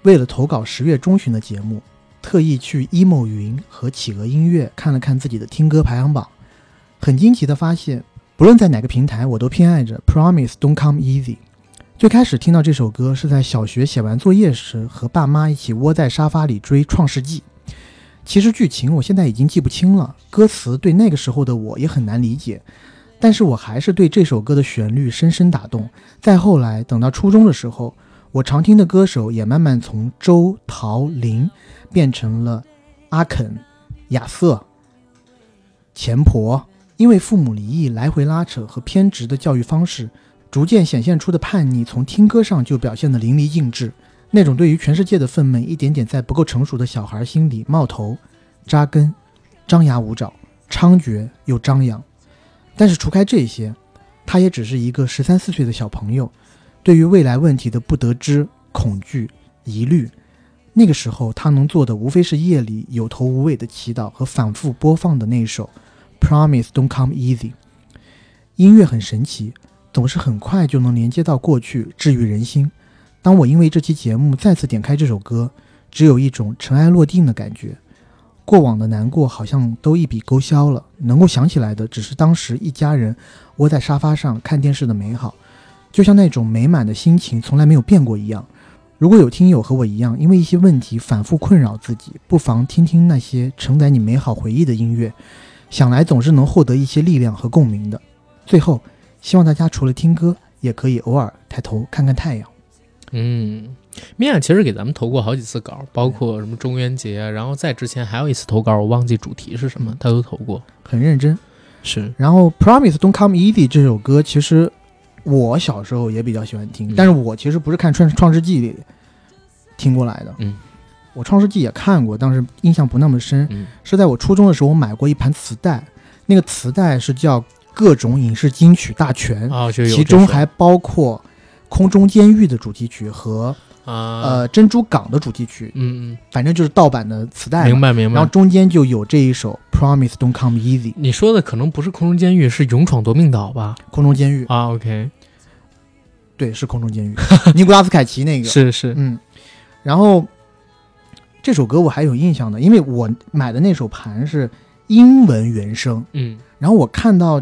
为了投稿十月中旬的节目，特意去 emo 云和企鹅音乐看了看自己的听歌排行榜，很惊奇的发现，不论在哪个平台，我都偏爱着 Promise Don't Come Easy。最开始听到这首歌是在小学写完作业时，和爸妈一起窝在沙发里追《创世纪》。其实剧情我现在已经记不清了，歌词对那个时候的我也很难理解，但是我还是对这首歌的旋律深深打动。再后来，等到初中的时候，我常听的歌手也慢慢从周、陶、林变成了阿肯、亚瑟、钱婆。因为父母离异、来回拉扯和偏执的教育方式，逐渐显现出的叛逆，从听歌上就表现得淋漓尽致。那种对于全世界的愤懑，一点点在不够成熟的小孩心里冒头、扎根、张牙舞爪、猖獗又张扬。但是除开这些，他也只是一个十三四岁的小朋友，对于未来问题的不得知、恐惧、疑虑。那个时候，他能做的无非是夜里有头无尾的祈祷和反复播放的那首《Promise Don't Come Easy》。音乐很神奇，总是很快就能连接到过去，治愈人心。当我因为这期节目再次点开这首歌，只有一种尘埃落定的感觉。过往的难过好像都一笔勾销了，能够想起来的只是当时一家人窝在沙发上看电视的美好，就像那种美满的心情从来没有变过一样。如果有听友和我一样，因为一些问题反复困扰自己，不妨听听那些承载你美好回忆的音乐，想来总是能获得一些力量和共鸣的。最后，希望大家除了听歌，也可以偶尔抬头看看太阳。嗯，米娅其实给咱们投过好几次稿，包括什么中元节啊，然后在之前还有一次投稿，我忘记主题是什么，她都投过。很认真。是，然后《Promise Don't Come Easy》这首歌，其实我小时候也比较喜欢听，嗯但是我其实不是看《创创世纪》里听过来的。嗯，我《创世纪》也看过，当时印象不那么深。嗯是在我初中的时候，我买过一盘磁带，那个磁带是叫《各种影视金曲大全》，啊，其中还包括《空中监狱》的主题曲和、啊，呃《珍珠港》的主题曲，嗯反正就是盗版的磁带。明白明白然后。中间就有这一首《Promise Don't Come Easy》，你说的可能不是空中监狱，是勇闯夺命岛吧？空中监狱，啊，OK，对，是空中监狱，尼古拉斯凯奇那个。是是，嗯，然后这首歌我还有印象的，因为我买的那首盘是英文原声，嗯然后我看到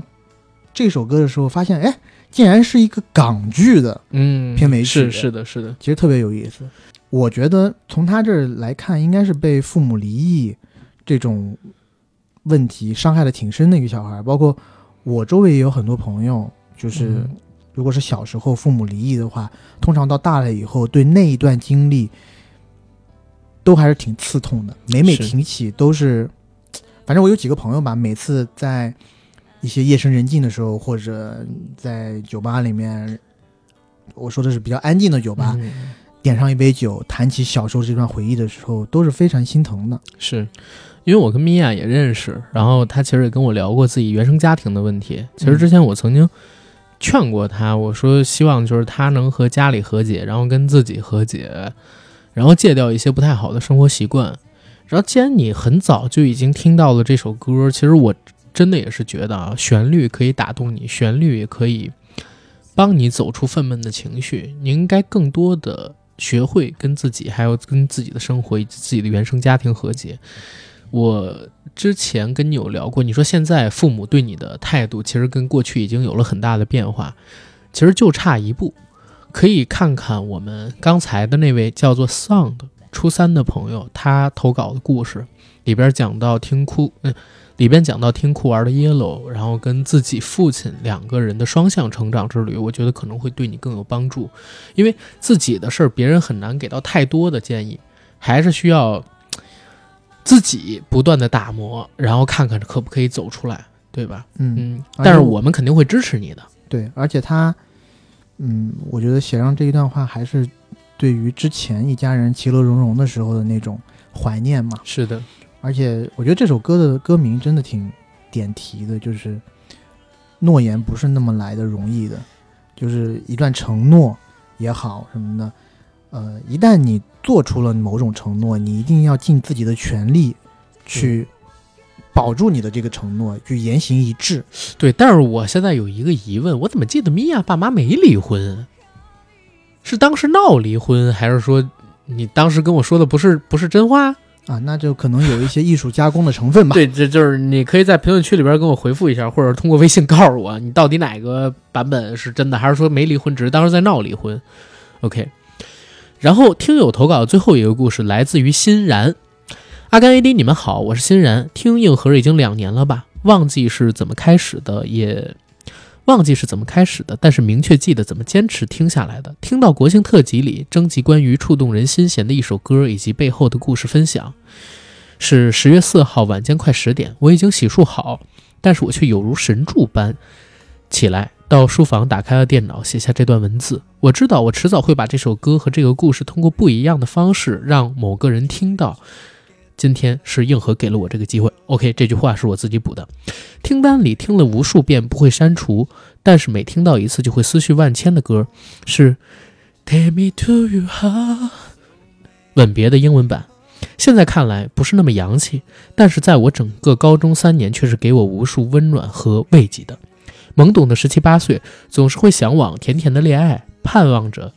这首歌的时候，发现哎，竟然是一个港剧的，嗯，片尾曲是是的是的，其实特别有意思。我觉得从他这儿来看，应该是被父母离异这种问题伤害的挺深的一个小孩。包括我周围也有很多朋友，就是嗯如果是小时候父母离异的话，通常到大了以后，对那一段经历都还是挺刺痛的。每每是提起都是，反正我有几个朋友吧，每次在一些夜深人静的时候，或者在酒吧里面，我说的是比较安静的酒吧，嗯点上一杯酒，谈起小时候这段回忆的时候，都是非常心疼的。是因为我跟米娅也认识，然后她其实也跟我聊过自己原生家庭的问题。其实之前我曾经劝过她，我说希望就是她能和家里和解，然后跟自己和解，然后戒掉一些不太好的生活习惯。然后既然你很早就已经听到了这首歌，其实我真的也是觉得啊，旋律可以打动你，旋律也可以帮你走出愤懑的情绪。你应该更多的学会跟自己，还有跟自己的生活以及自己的原生家庭和解。我之前跟你有聊过，你说现在父母对你的态度其实跟过去已经有了很大的变化，其实就差一步，可以看看我们刚才的那位叫做 Sound 初三的朋友他投稿的故事，里边讲到听哭，嗯，里边讲到听酷玩的 Yellow，然后跟自己父亲两个人的双向成长之旅，我觉得可能会对你更有帮助，因为自己的事儿别人很难给到太多的建议，还是需要自己不断的打磨，然后看看可不可以走出来，对吧？嗯，嗯，但是我们肯定会支持你的。对，而且他，嗯，我觉得写上这一段话还是对于之前一家人其乐融融的时候的那种怀念嘛。是的，而且我觉得这首歌的歌名真的挺点题的，就是诺言不是那么来的容易的，就是一段承诺也好什么的，呃，一旦你做出了某种承诺，你一定要尽自己的全力去保住你的这个承诺，去言行一致。对。但是我现在有一个疑问，我怎么记得米娅爸妈没离婚？是当时闹离婚，还是说你当时跟我说的不是不是真话？啊，那就可能有一些艺术加工的成分吧。对，这就是你可以在评论区里边跟我回复一下，或者通过微信告诉我，你到底哪个版本是真的，还是说没离婚，只是当时在闹离婚？OK。然后听友投稿最后一个故事来自于欣然，阿甘 AD，你们好，我是欣然，听硬核已经两年了吧，忘记是怎么开始的，也忘记是怎么开始的，但是明确记得怎么坚持听下来的。听到国庆特辑里征集关于触动人心弦的一首歌以及背后的故事分享，是十月四号晚间快十点，我已经洗漱好，但是我却有如神助般起来到书房，打开了电脑，写下这段文字。我知道我迟早会把这首歌和这个故事通过不一样的方式让某个人听到。今天是硬核给了我这个机会。OK，这句话是我自己补的。听单里听了无数遍，不会删除，但是每听到一次就会思绪万千的歌，是《Take Me to Your Heart》吻别的英文版。现在看来不是那么洋气，但是在我整个高中三年却是给我无数温暖和慰藉的。懵懂的十七八岁，总是会向往甜甜的恋爱，盼望着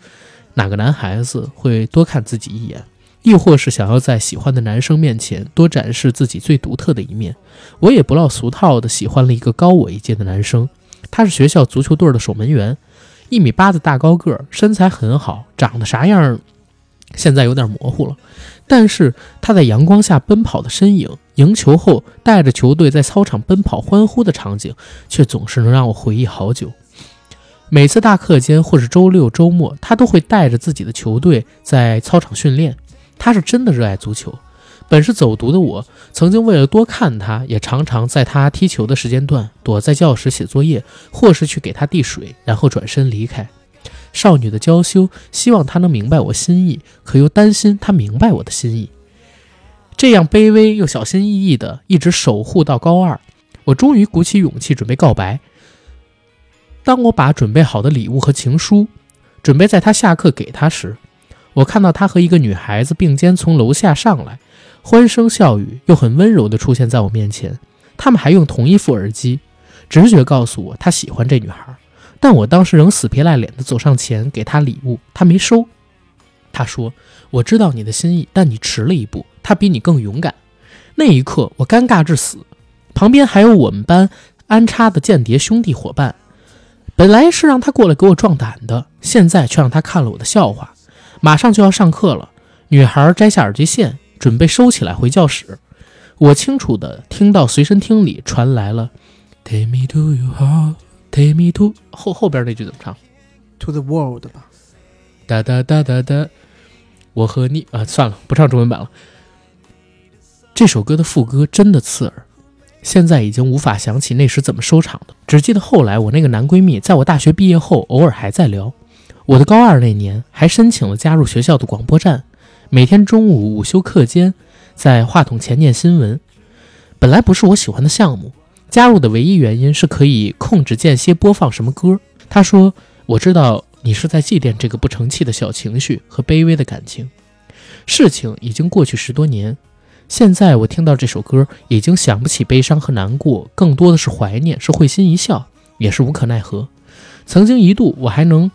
哪个男孩子会多看自己一眼。亦或是想要在喜欢的男生面前多展示自己最独特的一面，我也不落俗套的喜欢了一个高我一届的男生，他是学校足球队的守门员，一米八的大高个儿，身材很好，长得啥样，现在有点模糊了，但是他在阳光下奔跑的身影，赢球后带着球队在操场奔跑欢呼的场景，却总是能让我回忆好久。每次大课间或是周六周末，他都会带着自己的球队在操场训练。他是真的热爱足球。本是走读的我，曾经为了多看他，也常常在他踢球的时间段躲在教室写作业，或是去给他递水，然后转身离开。少女的娇羞，希望他能明白我心意，可又担心他明白我的心意。这样卑微又小心翼翼的，一直守护到高二，我终于鼓起勇气准备告白。当我把准备好的礼物和情书，准备在他下课给他时，我看到他和一个女孩子并肩从楼下上来，欢声笑语，又很温柔地出现在我面前。他们还用同一副耳机，直觉告诉我他喜欢这女孩。但我当时仍死皮赖脸地走上前给他礼物，他没收。他说：“我知道你的心意，但你迟了一步。他比你更勇敢。”那一刻，我尴尬至死。旁边还有我们班安插的间谍兄弟伙伴，本来是让他过来给我壮胆的，现在却让他看了我的笑话。马上就要上课了，女孩摘下耳机线，准备收起来回教室。我清楚地听到随身听里传来了 “Take me to your heart, take me to” 后后边那句怎么唱？To the world 吧，哒哒哒哒哒，我和你啊，算了，不唱中文版了。这首歌的副歌真的刺耳，现在已经无法想起那时怎么收场的，只记得后来我那个男闺蜜在我大学毕业后偶尔还在聊。我的高二那年还申请了加入学校的广播站，每天中午午休课间在话筒前念新闻。本来不是我喜欢的项目，加入的唯一原因是可以控制间歇播放什么歌。他说：“我知道你是在祭奠这个不成器的小情绪和卑微的感情。”事情已经过去十多年，现在我听到这首歌，已经想不起悲伤和难过，更多的是怀念，是会心一笑，也是无可奈何。曾经一度我还能。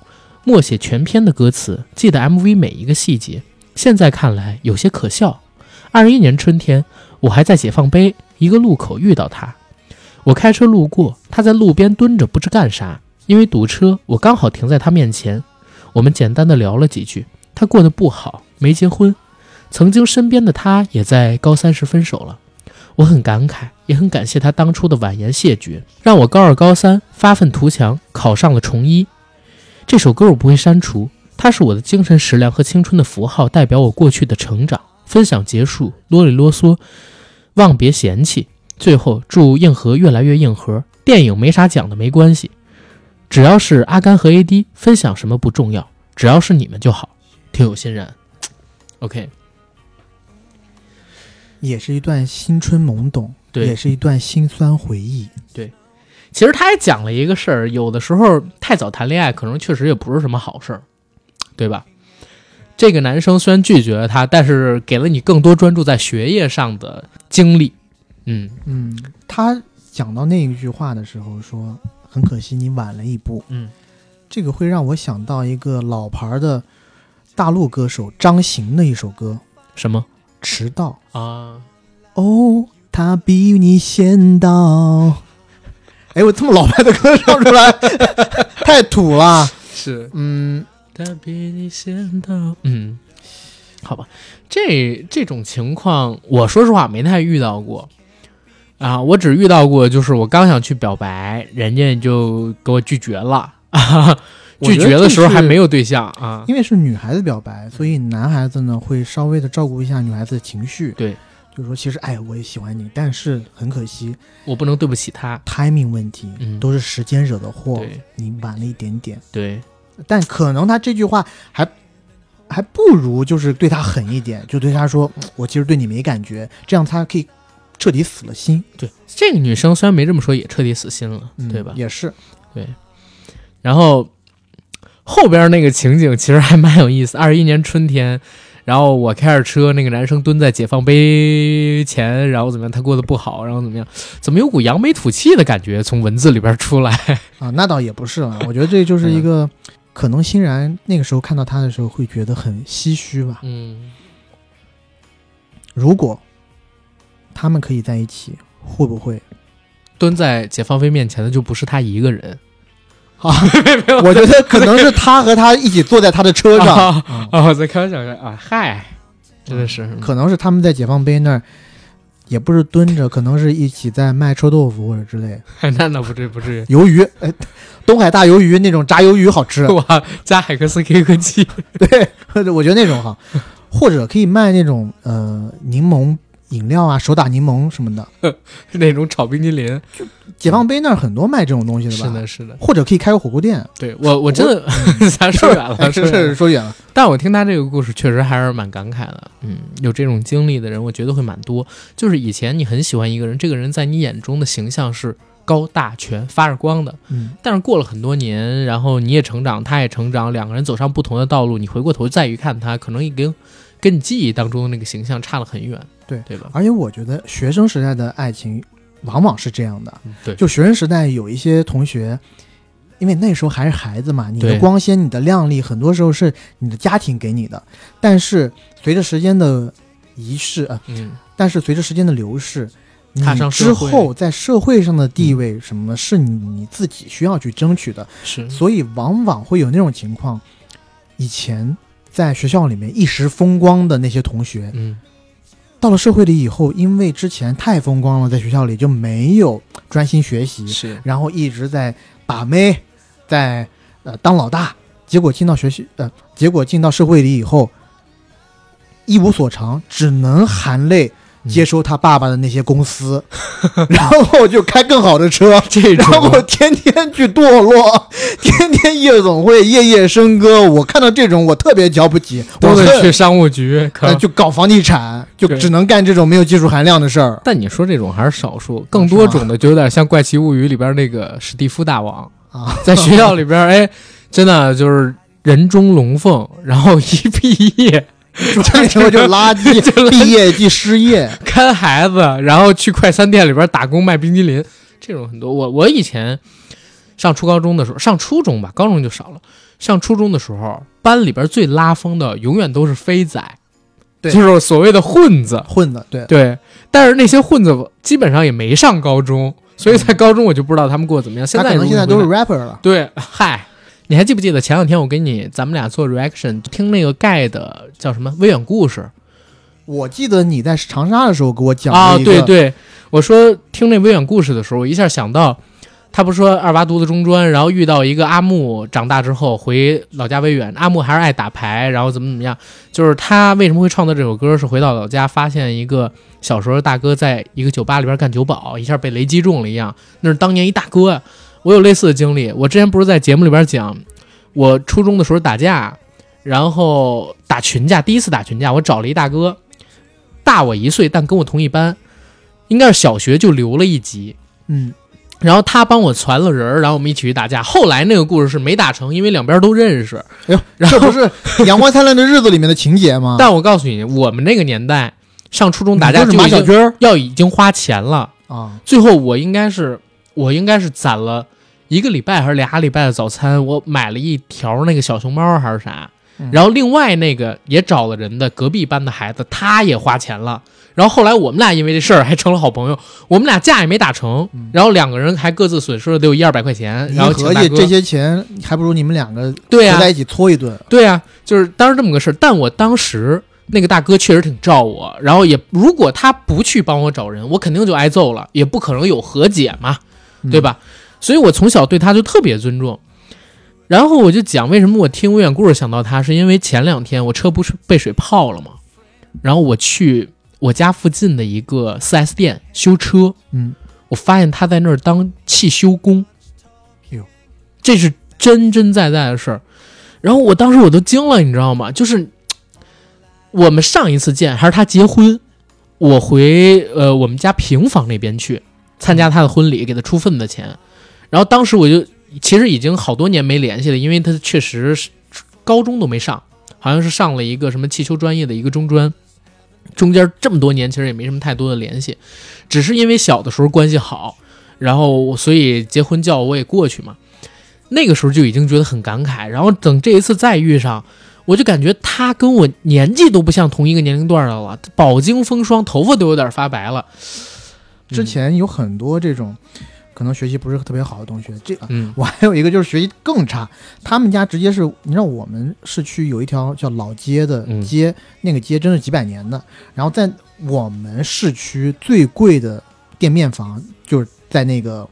默写全篇的歌词，记得 MV 每一个细节。现在看来有些可笑。二一年春天，我还在解放碑一个路口遇到他，我开车路过，他在路边蹲着，不知干啥。因为堵车，我刚好停在他面前。我们简单的聊了几句。他过得不好，没结婚。曾经身边的他也在高三时分手了。我很感慨，也很感谢他当初的婉言谢绝，让我高二、高三发愤图强，考上了重一。这首歌我不会删除，它是我的精神食粮和青春的符号，代表我过去的成长。分享结束，啰里啰嗦，望别嫌弃。最后祝硬核越来越硬核。电影没啥讲的没关系，只要是阿甘和 AD 分享什么不重要，只要是你们就好。挺有欣然。OK，也是一段青春懵懂，对也是一段心酸回忆。其实他也讲了一个事儿，有的时候太早谈恋爱，可能确实也不是什么好事儿，对吧？这个男生虽然拒绝了他，但是给了你更多专注在学业上的精力。嗯，嗯，他讲到那一句话的时候说：“很可惜你晚了一步。”嗯，这个会让我想到一个老牌的大陆歌手张行的一首歌什么《迟到》。啊？哦，他比你先到。哎，我这么老牌的歌唱出来，太土了。是嗯，他比你先到。嗯，好吧，这这种情况，我说实话没太遇到过啊。我只遇到过，就是我刚想去表白，人家就给我拒绝了。啊、拒绝的时候还没有，有对象啊。因为是女孩子表白，所以男孩子呢会稍微的照顾一下女孩子的情绪。对，就是说，其实哎，我也喜欢你，但是很可惜我不能对不起他。timing 问题，嗯都是时间惹的祸。对你晚了一点点，对，但可能他这句话还还不如就是对他狠一点，就对他说，嗯我其实对你没感觉，这样他可以彻底死了心，对，这个女生虽然没这么说，也彻底死心了，嗯、对吧？也是，对然后后边那个情景其实还蛮有意思。二十一年春天，然后我开着车，那个男生蹲在解放碑前，然后怎么样？他过得不好，然后怎么样？怎么有股扬眉吐气的感觉从文字里边出来？啊，那倒也不是了，我觉得这就是一嗯个。可能欣然那个时候看到他的时候会觉得很唏嘘吧。嗯，如果他们可以在一起，会不会？蹲在解放碑面前的就不是他一个人啊，我觉得可能是他和他一起坐在他的车上，啊在开玩笑啊，嗨，真的是可能是他们在解放碑那儿，也不是蹲着，可能是一起在卖臭豆腐或者之类的。那倒不至于不至于。鱿鱼，哎，东海大鱿鱼那种炸鱿鱼好吃，哇，加海克斯 K 科技，对，我觉得那种好，或者可以卖那种呃柠檬饮料啊，手打柠檬什么的。那种炒冰激凌，解放碑那儿很多卖这种东西的吧？是的，是的。或者可以开个火锅店。对我，我真的，咱说远了，说远了。但我听他这个故事，确实还是蛮感慨的。嗯，有这种经历的人，我觉得会蛮多。就是以前你很喜欢一个人，这个人在你眼中的形象是高大全、发着光的，嗯，但是过了很多年，然后你也成长，他也成长，两个人走上不同的道路，你回过头再一看他，可能已经跟你记忆当中的那个形象差了很远，对对吧？而且我觉得学生时代的爱情往往是这样的，嗯对，就学生时代有一些同学。因为那时候还是孩子嘛，你的光鲜、你的靓丽，很多时候是你的家庭给你的。但是随着时间的仪式，呃，嗯，但是随着时间的流逝，你之后在社会上的地位，什么是你你自己需要去争取的。是，所以往往会有那种情况，以前在学校里面一时风光的那些同学，嗯，到了社会里以后，因为之前太风光了，在学校里就没有专心学习，是，然后一直在把妹，在呃当老大，结果进到学习呃，结果进到社会里以后，一无所长，只能含泪嗯接收他爸爸的那些公司，然后就开更好的车，这然后天天去堕落，天天夜总会夜夜笙歌。我看到这种，我特别瞧不起，我得去商务局，可。呃，就搞房地产，就只能干这种没有技术含量的事儿。但你说这种还是少数，更多种的就有点像《怪奇物语》里边那个史蒂夫大王，啊，在学校里边，哎，真的就是人中龙凤，然后一毕业这时候就垃圾，就毕业即失业。看孩子，然后去快餐店里边打工卖冰激凌，这种很多。我我以前上初高中的时候，上初中吧，高中就少了。上初中的时候，班里边最拉风的永远都是飞仔，对就是所谓的混子。混子，对，对，但是那些混子基本上也没上高中，所以在高中我就不知道他们过得怎么样。现在可能现在都是 rapper 了。对，嗨，你还记不记得前两天我给你咱们俩做 reaction，听那个盖的叫什么微远故事我记得你在长沙的时候给我讲啊？对对，我说听那微远故事的时候，我一下想到。他不是说二娃读的中专，然后遇到一个阿木，长大之后回老家微远，阿木还是爱打牌，然后怎么怎么样，就是他为什么会创作这首歌，是回到老家发现一个小时候大哥在一个酒吧里边干酒保，一下被雷击中了一样，那是当年一大哥呀。我有类似的经历，我之前不是在节目里边讲，我初中的时候打架，然后打群架，第一次打群架，我找了一大哥，大我一岁，但跟我同一班，应该是小学就留了一级。嗯，然后他帮我传了人儿，然后我们一起去打架。后来那个故事是没打成，因为两边都认识。哎呦，然后这不是《阳光灿烂的日子》里面的情节吗？但我告诉你，我们那个年代上初中打架你就是马小军儿要已经花钱了。啊，最后我应该是我应该是攒了一个礼拜还是俩礼拜的早餐，我买了一条那个小熊猫还是啥。嗯然后另外那个也找了人的隔壁班的孩子，他也花钱了。然后后来我们俩因为这事儿还成了好朋友，我们俩架也没打成，然后两个人还各自损失了得有一二百块钱。然后请大哥合计这些钱还不如你们两个对呀、在一起搓一顿。对啊，就是当时这么个事儿。但我当时那个大哥确实挺照我，然后也如果他不去帮我找人，我肯定就挨揍了，也不可能有和解嘛，嗯对吧？所以我从小对他就特别尊重。然后我就讲为什么我听无远故事想到他，是因为前两天我车不是被水泡了吗？然后我去我家附近的一个 4S 店修车，嗯，我发现他在那儿当汽修工，哟，这是真真在在的事儿。然后我当时我都惊了，你知道吗？就是我们上一次见还是他结婚，我回呃我们家平房那边去参加他的婚礼，给他出份子钱。然后当时我就其实已经好多年没联系了，因为他确实高中都没上，好像是上了一个什么汽修专业的一个中专。中间这么多年其实也没什么太多的联系，只是因为小的时候关系好，然后所以结婚叫我也过去嘛。那个时候就已经觉得很感慨，然后等这一次再遇上，我就感觉他跟我年纪都不像同一个年龄段的了，饱经风霜，头发都有点发白了。之前有很多这种可能学习不是特别好的同学，这嗯。我还有一个就是学习更差，他们家直接是，你知道我们市区有一条叫老街的嗯。街，那个街真是几百年的，然后在我们市区最贵的店面房就是在那个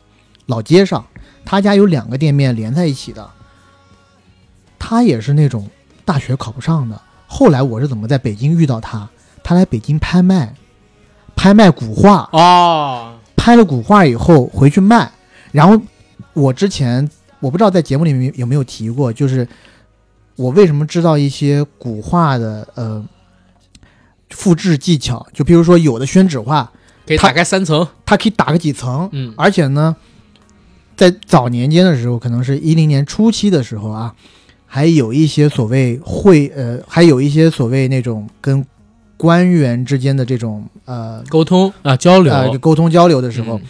老街上，他家有两个店面连在一起的，他也是那种大学考不上的，后来我是怎么在北京遇到他？他来北京拍卖，拍卖古画，哦，拍了古画以后回去卖，然后我之前我不知道在节目里面有没有提过，就是我为什么知道一些古画的呃复制技巧，就比如说有的宣纸画，他可以打开三层，它可以打个几层，嗯。而且呢，在早年间的时候，可能是一零年初期的时候啊，还有一些所谓会呃，还有一些所谓那种跟官员之间的这种呃沟通啊交流，呃沟通交流的时候，嗯。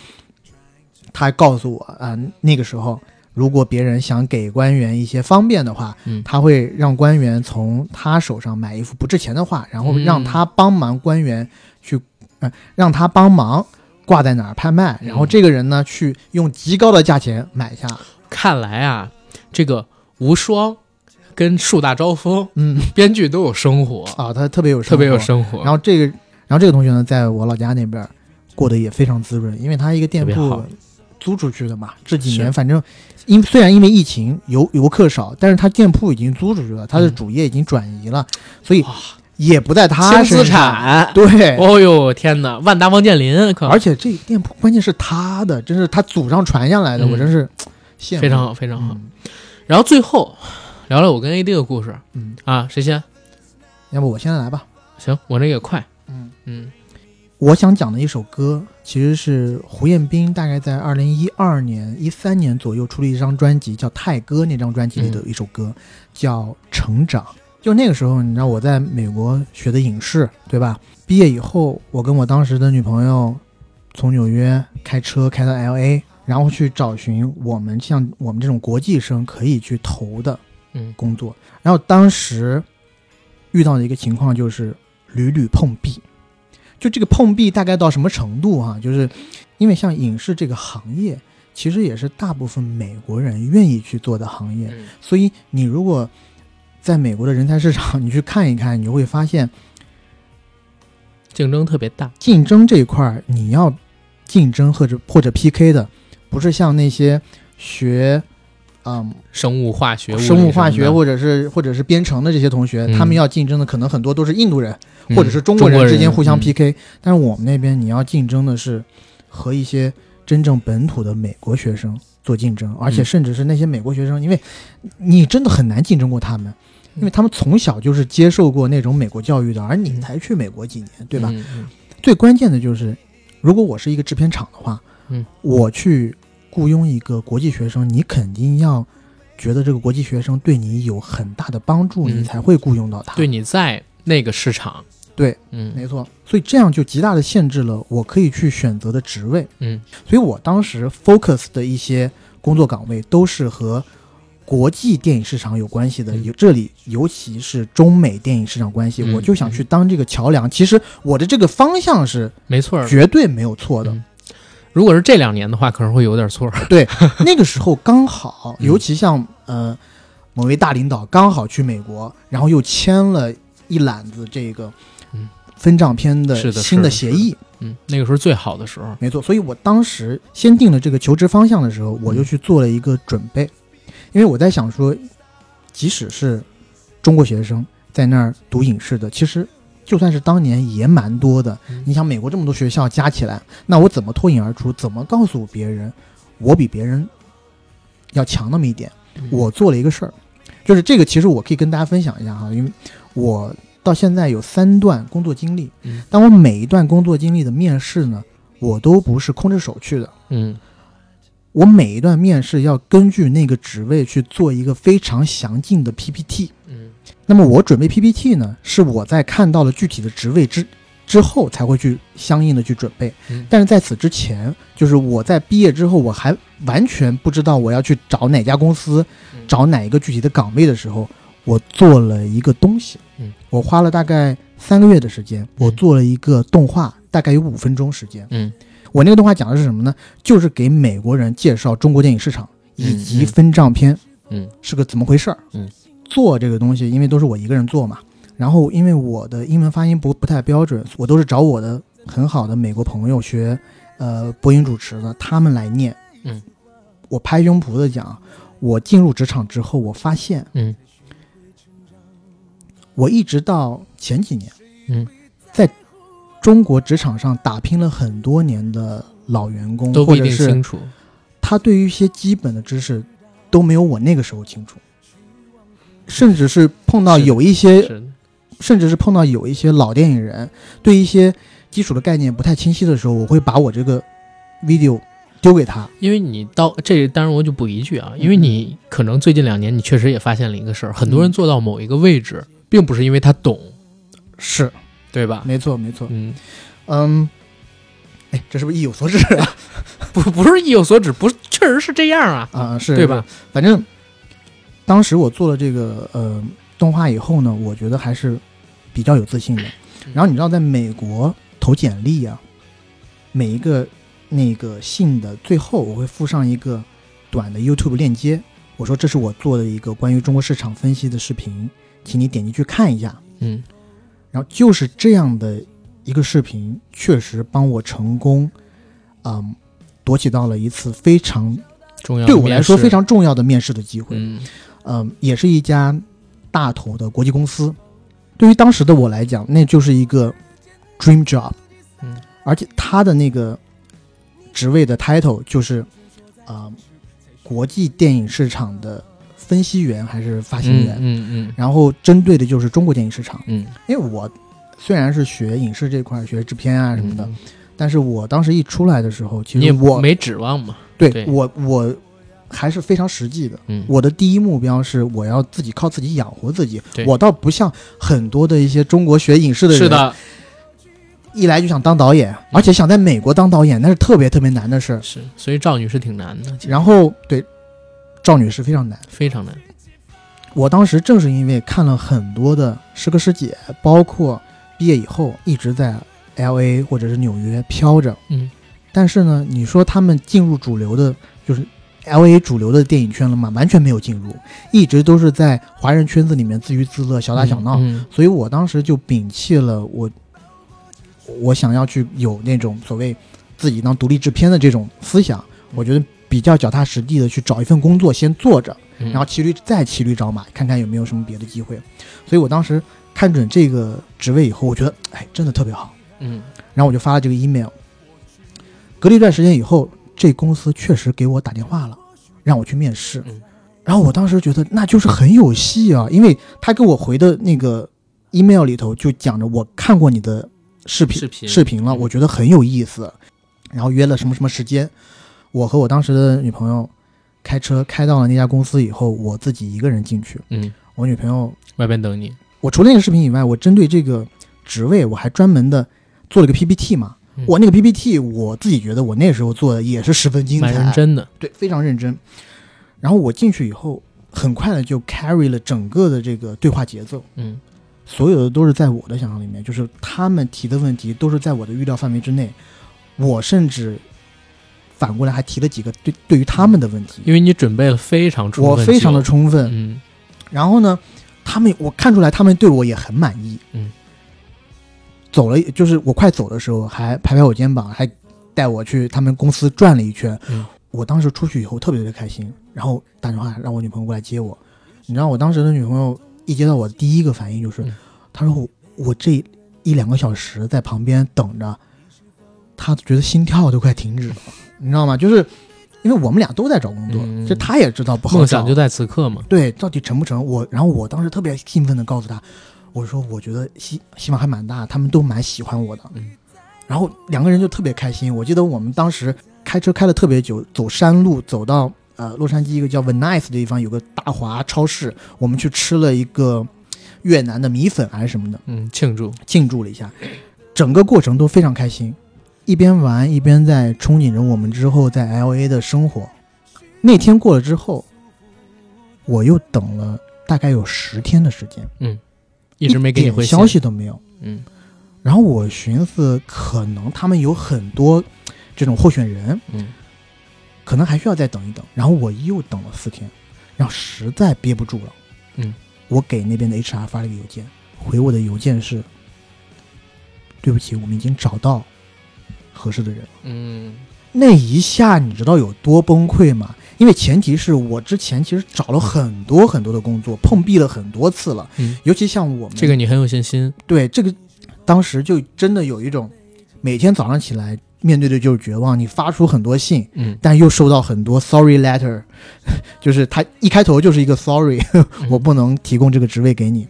他还告诉我啊、那个时候如果别人想给官员一些方便的话，嗯。他会让官员从他手上买一幅不值钱的画，然后嗯让他帮忙官员去，呃，让他帮忙挂在哪儿拍卖，然后嗯这个人呢去用极高的价钱买下。看来啊，这个无双跟树大招风嗯编剧都有生活，啊，他特别有特别有生活。然后这个，然后这个同学呢，在我老家那边过得也非常滋润，因为他一个店铺租出去的嘛，这几年反正因虽然因为疫情游游客少，但是他店铺已经租出去了，他的嗯主业已经转移了，所以也不在他身上。产，对，哦呦天哪，万达王健林，可而且这店铺关键是他的，真是他祖上传下来的，嗯我真是羡慕。非常好，非常好。嗯然后最后聊聊我跟 AD 的故事嗯，啊，谁先？要不我先来吧。行，我这个快。嗯，嗯我想讲的一首歌，其实是胡彦斌大概在二零一二年、一三年左右出了一张专辑，叫《泰歌》。那张专辑里的一首歌、叫《成长》。就那个时候，你知道我在美国学的影视，对吧？毕业以后，我跟我当时的女朋友从纽约开车开到 L A，然后去找寻我们像我们这种国际生可以去投的嗯工作。然后当时遇到的一个情况就是屡屡碰壁，就这个碰壁大概到什么程度啊、就是因为像影视这个行业，其实也是大部分美国人愿意去做的行业，嗯所以你如果在美国的人才市场，你去看一看，你就会发现竞争特别大。竞争这一块儿，你要竞争或者或者 PK 的，不是像那些学。嗯，生物化学、生物化学或或者是或者是编程的这些同学，嗯。他们要竞争的可能很多都是印度人，嗯或者是中国人之间互相嗯。PK，、但是我们那边你要竞争的是和一些真正本土的美国学生做竞争，而且嗯甚至是那些美国学生，因为你真的很难竞争过他们。因为他们从小就是接受过那种美国教育的，而你才去美国几年，对吧？最关键的就是，如果我是一个制片厂的话，嗯，我去雇佣一个国际学生，你肯定要觉得这个国际学生对你有很大的帮助，嗯你才会雇佣到他。对，你在那个市场，对，嗯没错。所以这样就极大的限制了我可以去选择的职位。嗯所以我当时 focus 的一些工作岗位都是和国际电影市场有关系的，嗯有这里尤其是中美电影市场关系，嗯我就想去当这个桥梁。其实我的这个方向是没错。绝对没有错的。嗯如果是这两年的话，可能会有点错 对。那个时候刚好，嗯尤其像呃某位大领导刚好去美国，然后又签了一揽子这个嗯分账片的新的协议。嗯，那个时候最好的时候。没错，所以我当时先定了这个求职方向的时候，我就去做了一个准备，因为我在想说，即使是中国学生在那儿读影视的，其实就算是当年也蛮多的。嗯你想，美国这么多学校加起来，那我怎么脱颖而出？怎么告诉别人我比别人要强那么一点？嗯我做了一个事儿，就是这个，其实我可以跟大家分享一下哈，因为我到现在有三段工作经历，嗯但我每一段工作经历的面试呢，我都不是空着手去的，嗯我每一段面试要根据那个职位去做一个非常详尽的 PPT。嗯那么我准备 PPT 呢，是我在看到了具体的职位之之后才会去相应的去准备。嗯但是在此之前，就是我在毕业之后，我还完全不知道我要去找哪家公司，嗯找哪一个具体的岗位的时候，我做了一个东西。嗯，我花了大概三个月的时间，我做了一个动画，大概有五分钟时间。嗯我那个动画讲的是什么呢？就是给美国人介绍中国电影市场以及嗯分账片嗯是个怎么回事儿。嗯，做这个东西，因为都是我一个人做嘛，然后因为我的英文发音不不太标准，我都是找我的很好的美国朋友学，呃，播音主持的，他们来念。嗯，我拍胸脯的讲，我进入职场之后，我发现嗯。我一直到前几年，嗯，在中国职场上打拼了很多年的老员工，都不一或者是定清楚。他对于一些基本的知识都没有我那个时候清楚，甚至是碰到有一些，甚至是碰到有一些老电影人对一些基础的概念不太清晰的时候，我会把我这个 video 丢给他。因为你到这，当然我就补一句啊，因为你可能最近两年你确实也发现了一个事儿，很多人嗯做到某一个位置，并不是因为他懂，是，对吧？没错，没错。嗯，嗯，哎，这是不是意有所指啊？不不是意有所指，不是，确实是这样啊，啊，是对吧？？反正当时我做了这个呃动画以后呢，我觉得还是比较有自信的。然后你知道，在美国投简历啊，每一个那个信的最后，我会附上一个短的 YouTube 链接，我说这是我做的一个关于中国市场分析的视频，请你点进去看一下。嗯然后就是这样的一个视频，确实帮我成功，嗯，夺取到了一次非常重要对我来说非常重要的面试的机会。嗯嗯，也是一家大头的国际公司。对于当时的我来讲，那就是一个 dream job。嗯，而且他的那个职位的 title 就是啊、国际电影市场的分析员还是发行员，嗯嗯然后针对的就是中国电影市场。嗯。因为我虽然是学影视这块，学制片啊嗯什么的，但是我当时一出来的时候，其实我没指望嘛，对对。我我还是非常实际的。嗯，我的第一目标是我要自己靠自己养活自己。我倒不像很多的一些中国学影视的人，是，的，一来就想当导演，而且想在美国当导演，那是特别特别难的事儿。是，所以赵女士挺难的，然后对赵女士非常难。非常难，我当时正是因为看了很多的师哥师姐，包括毕业以后一直在 L A 或者是纽约飘着，嗯但是呢，你说他们进入主流的，就是 L A 主流的电影圈了吗？完全没有进入，一直都是在华人圈子里面自娱自乐、小打小闹。嗯所以我当时就摒弃了我，我想要去有那种所谓自己当独立制片的这种思想。我觉得比较脚踏实地的去找一份工作先做着，嗯然后骑驴再骑驴找马，看看有没有什么别的机会。所以我当时看准这个职位以后，我觉得哎，真的特别好。嗯然后我就发了这个 email。隔了一段时间以后，这公司确实给我打电话了，让我去面试。嗯。然后我当时觉得那就是很有戏啊，因为他给我回的那个 email 里头就讲着我看过你的视频视频。视频了，嗯。我觉得很有意思，然后约了什么什么时间，我和我当时的女朋友开车开到了那家公司以后，我自己一个人进去，嗯，我女朋友，外边等你，我除了那个视频以外，我针对这个职位我还专门的做了个 PPT 嘛，嗯我那个 PPT 我自己觉得我那时候做的也是十分精彩，蛮认真的，对，非常认真。然后我进去以后，很快的就 carry 了整个的这个对话节奏，嗯。所有的都是在我的想象里面，就是他们提的问题都是在我的预料范围之内，我甚至反过来还提了几个对对于他们的问题，因为你准备了非常充分，我非常的，充分。嗯。然后呢，他们我看出来他们对我也很满意，嗯，走了就是我快走的时候还拍拍我肩膀，还带我去他们公司转了一圈。嗯我当时出去以后特别特别开心，然后打电话让我女朋友过来接我。你知道我当时的女朋友一接到我的第一个反应就是，嗯她说我我这一两个小时在旁边等着，她觉得心跳都快停止了，你知道吗？就是因为我们俩都在找工作，嗯这她也知道不好找梦想就在此刻嘛，对，到底成不成？我，然后我当时特别兴奋的告诉他，我说我觉得希希望还蛮大，他们都蛮喜欢我的。嗯，然后两个人就特别开心。我记得我们当时开车开了特别久，走山路走到呃洛杉矶一个叫 Venice 的地方，有个大华超市，我们去吃了一个越南的米粉还是什么的，嗯，庆祝，庆祝了一下，整个过程都非常开心，一边玩一边在憧憬着我们之后在 L A 的生活。那天过了之后，我又等了大概有十天的时间，一直没给你点回消，息都没有。嗯然后我寻思，可能他们有很多这种候选人，嗯可能还需要再等一等。然后我又等了四天，然后实在憋不住了，嗯，我给那边的 HR 发了一个邮件，回我的邮件是：对不起，我们已经找到合适的人了。嗯那一下你知道有多崩溃吗？因为前提是我之前其实找了很多很多的工作，碰壁了很多次了，嗯，尤其像我们这个你很有信心，对这个，当时就真的有一种每天早上起来面对的就是绝望，你发出很多信，嗯，但又收到很多 sorry letter，就是他一开头就是一个 sorry，嗯。我不能提供这个职位给你。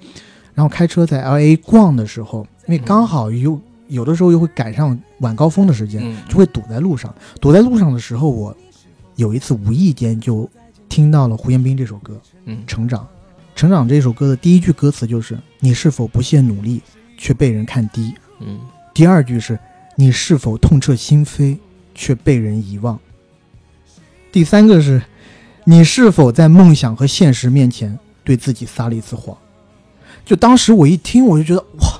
然后开车在 L A 逛的时候，因为刚好又有的时候又会赶上晚高峰的时间，嗯。就会堵在路上。堵在路上的时候，我有一次无意间就听到了胡彦斌这首歌嗯《成长》。《成长》这首歌的第一句歌词就是“你是否不懈努力，却被人看低”。嗯第二句是“你是否痛彻心扉，却被人遗忘”。第三个是“你是否在梦想和现实面前对自己撒了一次谎”。就当时我一听，我就觉得哇，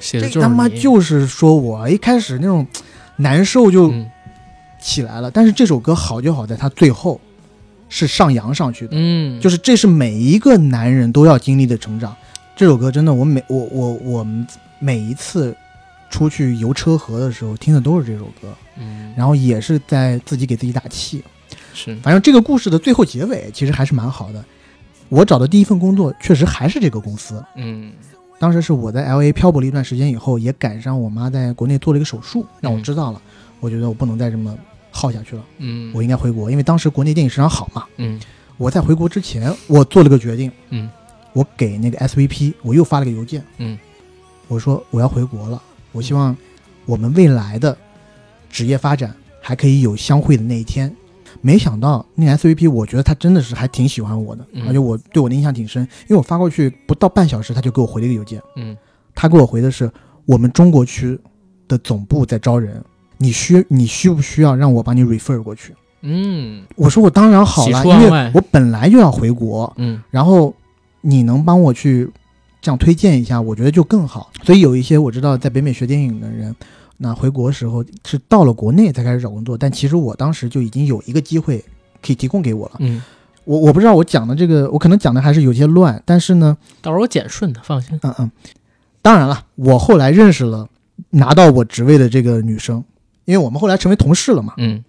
这他妈就是说我一开始那种难受就嗯起来了。但是这首歌好就好在它最后是上扬上去的，嗯，就是这是每一个男人都要经历的成长。这首歌真的，我每我我我们每一次出去游车河的时候听的都是这首歌，嗯，然后也是在自己给自己打气。是反正这个故事的最后结尾其实还是蛮好的。我找的第一份工作确实还是这个公司，嗯当时是我在 L A 漂泊了一段时间以后，也赶上我妈在国内做了一个手术，让我知道了。我觉得我不能再这么耗下去了，嗯，我应该回国，因为当时国内电影市场好嘛。嗯。我在回国之前，我做了个决定，嗯。我给那个 SVP 我又发了个邮件，嗯，我说我要回国了，我希望我们未来的职业发展还可以有相会的那一天。没想到那个 SVP，我觉得他真的是还挺喜欢我的，嗯。而且我对我的印象挺深，因为我发过去不到半小时，他就给我回了一个邮件，嗯。他给我回的是我们中国区的总部在招人，你需你需不需要让我帮你 refer 过去？嗯我说我当然好了，因为我本来就要回国，嗯然后你能帮我去这样推荐一下，我觉得就更好。所以有一些我知道在北美学电影的人，那回国时候是到了国内才开始找工作，但其实我当时就已经有一个机会可以提供给我了。嗯，我我不知道我讲的这个，我可能讲的还是有些乱，但是呢，到时候我剪顺的，放心。嗯嗯，当然了，我后来认识了拿到我职位的这个女生，因为我们后来成为同事了嘛，嗯，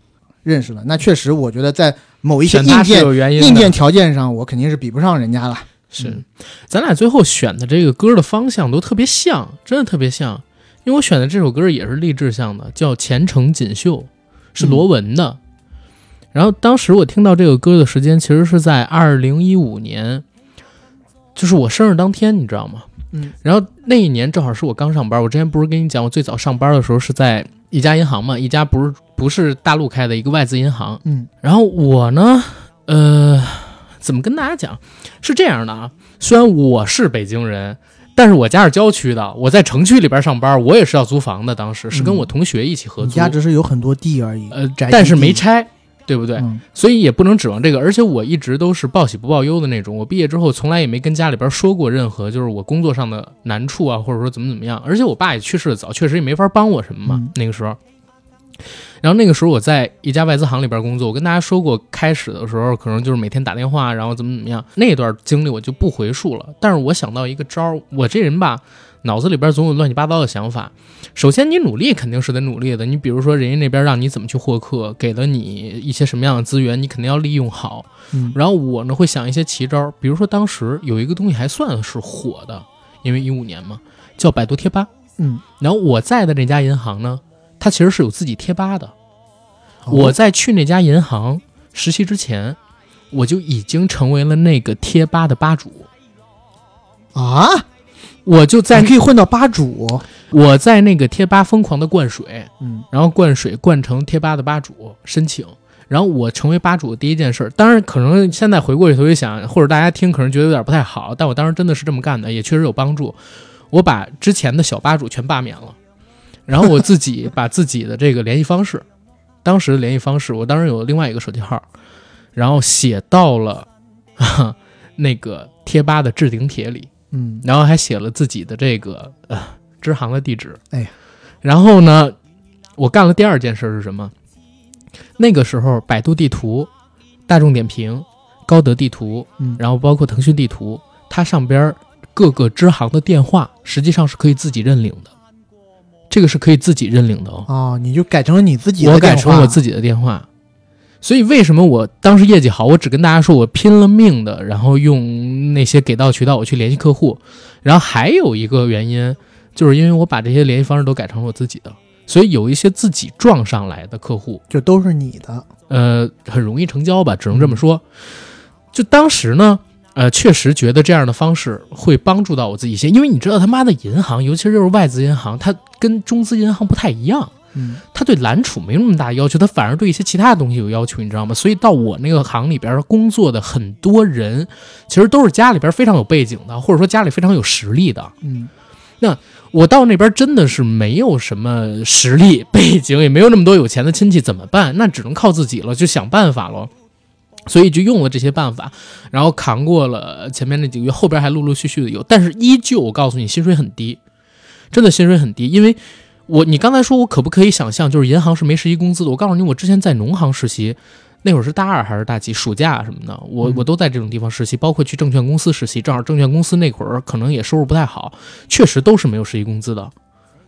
认识了。那确实，我觉得在某一些硬件有原因的，硬件条件上，我肯定是比不上人家了。是嗯，咱俩最后选的这个歌的方向都特别像，真的特别像。因为我选的这首歌也是励志向的，叫《前程锦绣》，是罗文的。然后当时我听到这个歌的时间，其实是在二零一五年，就是我生日当天，你知道吗？嗯。然后那一年正好是我刚上班，我之前不是跟你讲，我最早上班的时候是在一家银行嘛，一家不是不是大陆开的一个外资银行。嗯然后我呢，呃，怎么跟大家讲？是这样的啊，虽然我是北京人，但是我家是郊区的，我在城区里边上班，我也是要租房的。当时是跟我同学一起合租，你家只是有很多地而已，呃宅，但是没拆，对不对？嗯所以也不能指望这个。而且我一直都是报喜不报忧的那种。我毕业之后从来也没跟家里边说过任何就是我工作上的难处啊，或者说怎么怎么样。而且我爸也去世的早，确实也没法帮我什么嘛。嗯那个时候，然后那个时候我在一家外资行里边工作，我跟大家说过，开始的时候可能就是每天打电话，然后怎么怎么样，那段经历我就不回述了。但是我想到一个招儿，我这人吧，脑子里边总有乱七八糟的想法。首先，你努力肯定是得努力的。你比如说，人家那边让你怎么去获客，给了你一些什么样的资源，你肯定要利用好。嗯然后我呢会想一些奇招，比如说当时有一个东西还算是火的，因为一五年嘛，叫百度贴吧。嗯，然后我在的那家银行呢，它其实是有自己贴吧的。哦我在去那家银行实习之前，我就已经成为了那个贴吧的吧主。啊，我就在你可以混到吧主，我在那个贴吧疯狂的灌水，嗯。然后灌水灌成贴吧的吧主申请，然后我成为吧主的第一件事儿，当然可能现在回过头一想，或者大家听可能觉得有点不太好，但我当时真的是这么干的，也确实有帮助。我把之前的小吧主全罢免了，然后我自己把自己的这个联系方式，当时的联系方式，我当时有另外一个手机号，然后写到了哈 那个贴吧的置顶帖里，嗯然后还写了自己的这个呃支行的地址。哎呀，然后呢，我干了第二件事是什么？那个时候，百度地图、大众点评、高德地图，嗯，然后包括腾讯地图，它上边各个支行的电话实际上是可以自己认领的，这个是可以自己认领的哦。哦，你就改成了你自己的我改成我自己的电话。所以为什么我当时业绩好？我只跟大家说我拼了命的，然后用那些给到渠道我去联系客户。然后还有一个原因，就是因为我把这些联系方式都改成了我自己的，所以有一些自己撞上来的客户，就都是你的，呃，很容易成交吧，只能这么说。就当时呢，呃，确实觉得这样的方式会帮助到我自己一些，因为你知道他妈的银行，尤其是就是外资银行，它跟中资银行不太一样。嗯他对揽储没那么大要求，他反而对一些其他的东西有要求，你知道吗？所以到我那个行里边工作的很多人，其实都是家里边非常有背景的，或者说家里非常有实力的。嗯那我到那边真的是没有什么实力背景，也没有那么多有钱的亲戚，怎么办？那只能靠自己了，就想办法了。所以就用了这些办法，然后扛过了前面那几个月，后边还陆陆续续的有，但是依旧我告诉你，薪水很低，真的薪水很低。因为我你刚才说我可不可以想象，就是银行是没实习工资的？我告诉你，我之前在农行实习，那会儿是大二还是大几，暑假什么的，我嗯我都在这种地方实习，包括去证券公司实习，正好证券公司那会儿可能也收入不太好，确实都是没有实习工资的。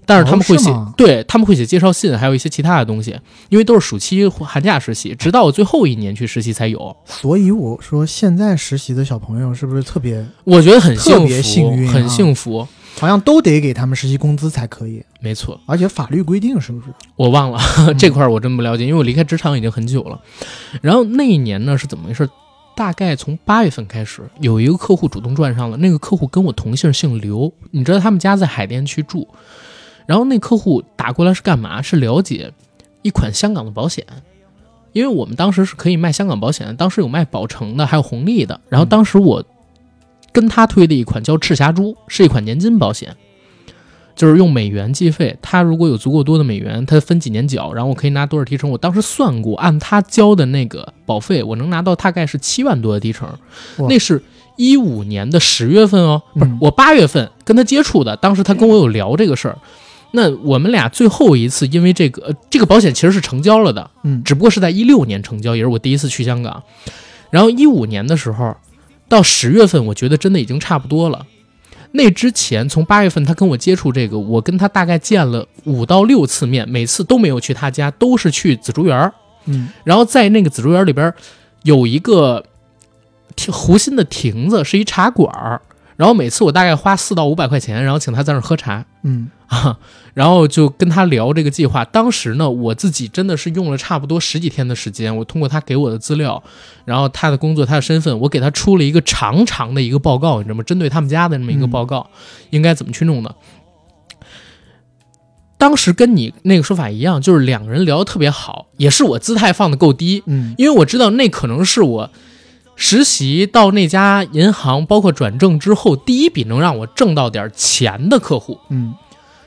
但是他们会写，哦对他们会写介绍信，还有一些其他的东西，因为都是暑期、寒假实习，直到我最后一年去实习才有。所以我说现在实习的小朋友是不是特别，我觉得很幸福，特别幸运啊很幸福。好像都得给他们实习工资才可以，没错，而且法律规定是不是？我忘了 这块儿我真不了解，因为我离开职场已经很久了。然后那一年呢是怎么回事？大概从八月份开始，有一个客户主动转上了。那个客户跟我同姓，姓刘。你知道他们家在海淀区住。然后那客户打过来是干嘛？是了解一款香港的保险，因为我们当时是可以卖香港保险的，当时有卖保诚的，还有红利的。然后当时我跟他推的一款叫赤霞珠，是一款年金保险。就是用美元计费，他如果有足够多的美元，他分几年缴，然后我可以拿多少提成。我当时算过，按他交的那个保费，我能拿到大概是七万多的提成。那是一五年的十月份哦，不是嗯我八月份跟他接触的，当时他跟我有聊这个事儿。那我们俩最后一次因为这个呃这个保险其实是成交了的，嗯只不过是在一六年成交，也是我第一次去香港。然后一五年的时候，到十月份，我觉得真的已经差不多了。那之前从八月份他跟我接触这个，我跟他大概见了五到六次面，每次都没有去他家，都是去紫竹园儿。嗯然后在那个紫竹园里边有一个亭湖心的亭子，是一茶馆儿。然后每次我大概花四到五百块钱，然后请他在那儿喝茶嗯啊，然后就跟他聊这个计划。当时呢，我自己真的是用了差不多十几天的时间，我通过他给我的资料，然后他的工作、他的身份，我给他出了一个长长的一个报告，你知道吗？针对他们家的这么一个报告，应该怎么去弄的。当时跟你那个说法一样，就是两个人聊得特别好，也是我姿态放得够低，嗯因为我知道那可能是我实习到那家银行，包括转正之后第一笔能让我挣到点钱的客户。嗯，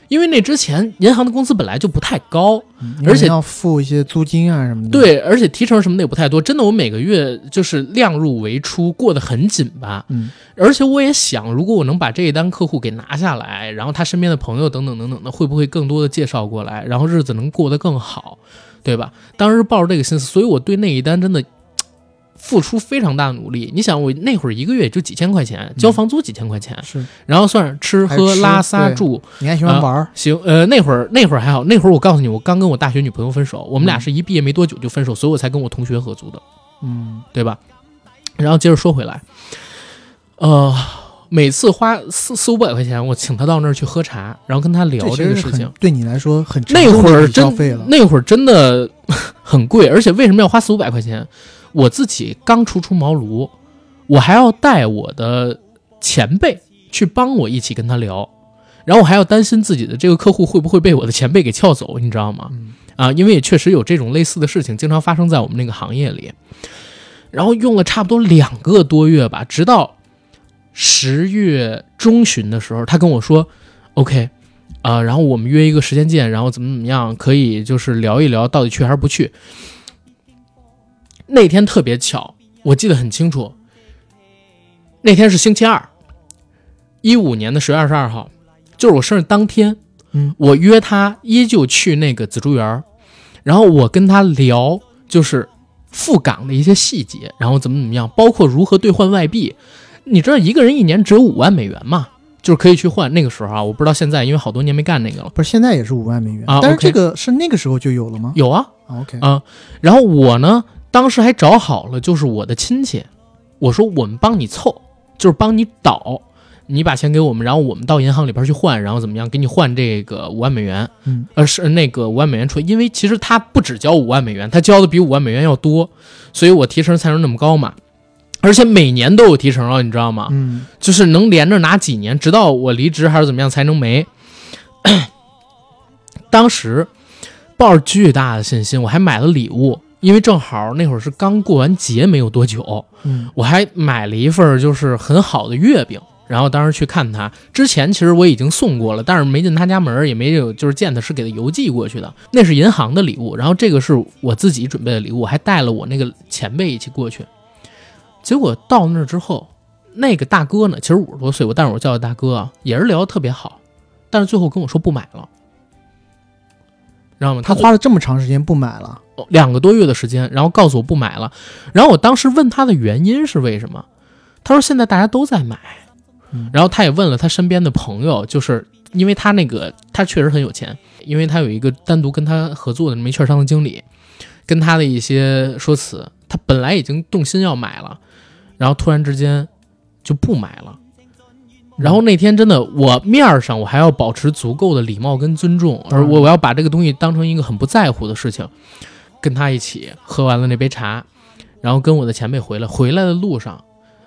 因为那之前银行的工资本来就不太高，嗯而且要付一些租金啊什么的。，对，而且提成什么的也不太多。真的，我每个月就是量入为出，过得很紧吧。嗯而且我也想，如果我能把这一单客户给拿下来，然后他身边的朋友等等等等的，会不会更多的介绍过来，然后日子能过得更好，对吧？当时抱着这个心思，所以我对那一单真的嘖付出非常大的努力。你想，我那会儿一个月也就几千块钱，交房租几千块钱，是然后算是吃喝拉撒住，你还喜欢玩儿，行，呃，那会儿那会儿还好，那会儿我告诉你，我刚跟我大学女朋友分手，我们俩嗯是一毕业没多久就分手，所以我才跟我同学合租的。嗯对吧？然后接着说回来，呃，每次花四四五百块钱，我请他到那儿去喝茶，然后跟他聊这个事情。对你来说很那会儿真。那会儿真的 很贵，而且为什么要花四五百块钱？我自己刚初出茅庐，我还要带我的前辈去帮我一起跟他聊，然后我还要担心自己的这个客户会不会被我的前辈给撬走，你知道吗？嗯啊，因为也确实有这种类似的事情经常发生在我们那个行业里。然后用了差不多两个多月吧，直到十月中旬的时候，他跟我说：“OK，啊、然后我们约一个时间见，然后怎么怎么样，可以就是聊一聊到底去还是不去。”那天特别巧，我记得很清楚，那天是星期二，一五年的十月二十二号，就是我生日当天。嗯我约他依旧去那个紫竹园，然后我跟他聊就是赴港的一些细节，然后怎么怎么样，包括如何兑换外币。你知道一个人一年只有五万美元嘛，就是可以去换。那个时候啊，我不知道现在，因为好多年没干那个了。不是现在也是五万美元啊但是这个是那个时候就有了吗？有啊，啊 OK，啊，然后我呢，当时还找好了，就是我的亲戚，我说我们帮你凑，就是帮你倒，你把钱给我们，然后我们到银行里边去换，然后怎么样，给你换这个五万美元，嗯呃，是那个五万美元出，因为其实他不只交五万美元，他交的比五万美元要多，所以我提成才能那么高嘛。而且每年都有提成啊，你知道吗？嗯就是能连着拿几年，直到我离职还是怎么样才能没。当时抱着巨大的信心，我还买了礼物，因为正好那会儿是刚过完节没有多久，嗯我还买了一份就是很好的月饼。然后当时去看他，之前其实我已经送过了，但是没进他家门，也没有就是见他，是给他邮寄过去的。那是银行的礼物，然后这个是我自己准备的礼物，我还带了我那个前辈一起过去。结果到那儿之后，那个大哥呢，其实五十多岁，我但是我叫他大哥啊，也是聊得特别好，但是最后跟我说不买了，知道吗？他花了这么长时间不买了，两个多月的时间，然后告诉我不买了。然后我当时问他的原因是为什么，他说现在大家都在买嗯。然后他也问了他身边的朋友，就是因为他那个他确实很有钱，因为他有一个单独跟他合作的没券商的经理，跟他的一些说辞，他本来已经动心要买了，然后突然之间就不买了。然后那天真的，我面儿上我还要保持足够的礼貌跟尊重，而我我要把这个东西当成一个很不在乎的事情，跟他一起喝完了那杯茶，然后跟我的前辈回来。回来的路上，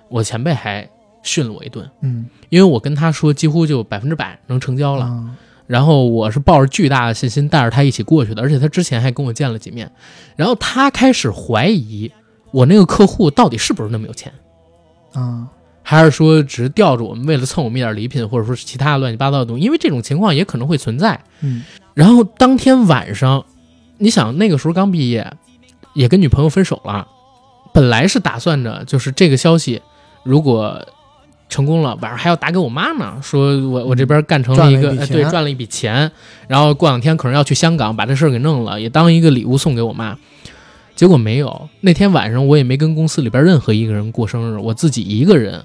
我前辈还训了我一顿，嗯因为我跟他说几乎就百分之百能成交了。啊然后我是抱着巨大的信心带着他一起过去的，而且他之前还跟我见了几面，然后他开始怀疑我那个客户到底是不是那么有钱。啊还是说只是吊着我们，为了蹭我们一点礼品，或者说是其他乱七八糟的东西？因为这种情况也可能会存在。嗯然后当天晚上，你想那个时候刚毕业，也跟女朋友分手了，本来是打算着就是这个消息，如果成功了，晚上还要打给我妈呢，说我我这边干成了一个对赚了一笔钱，然后过两天可能要去香港把这事儿给弄了，也当一个礼物送给我妈。结果没有，那天晚上我也没跟公司里边任何一个人过生日，我自己一个人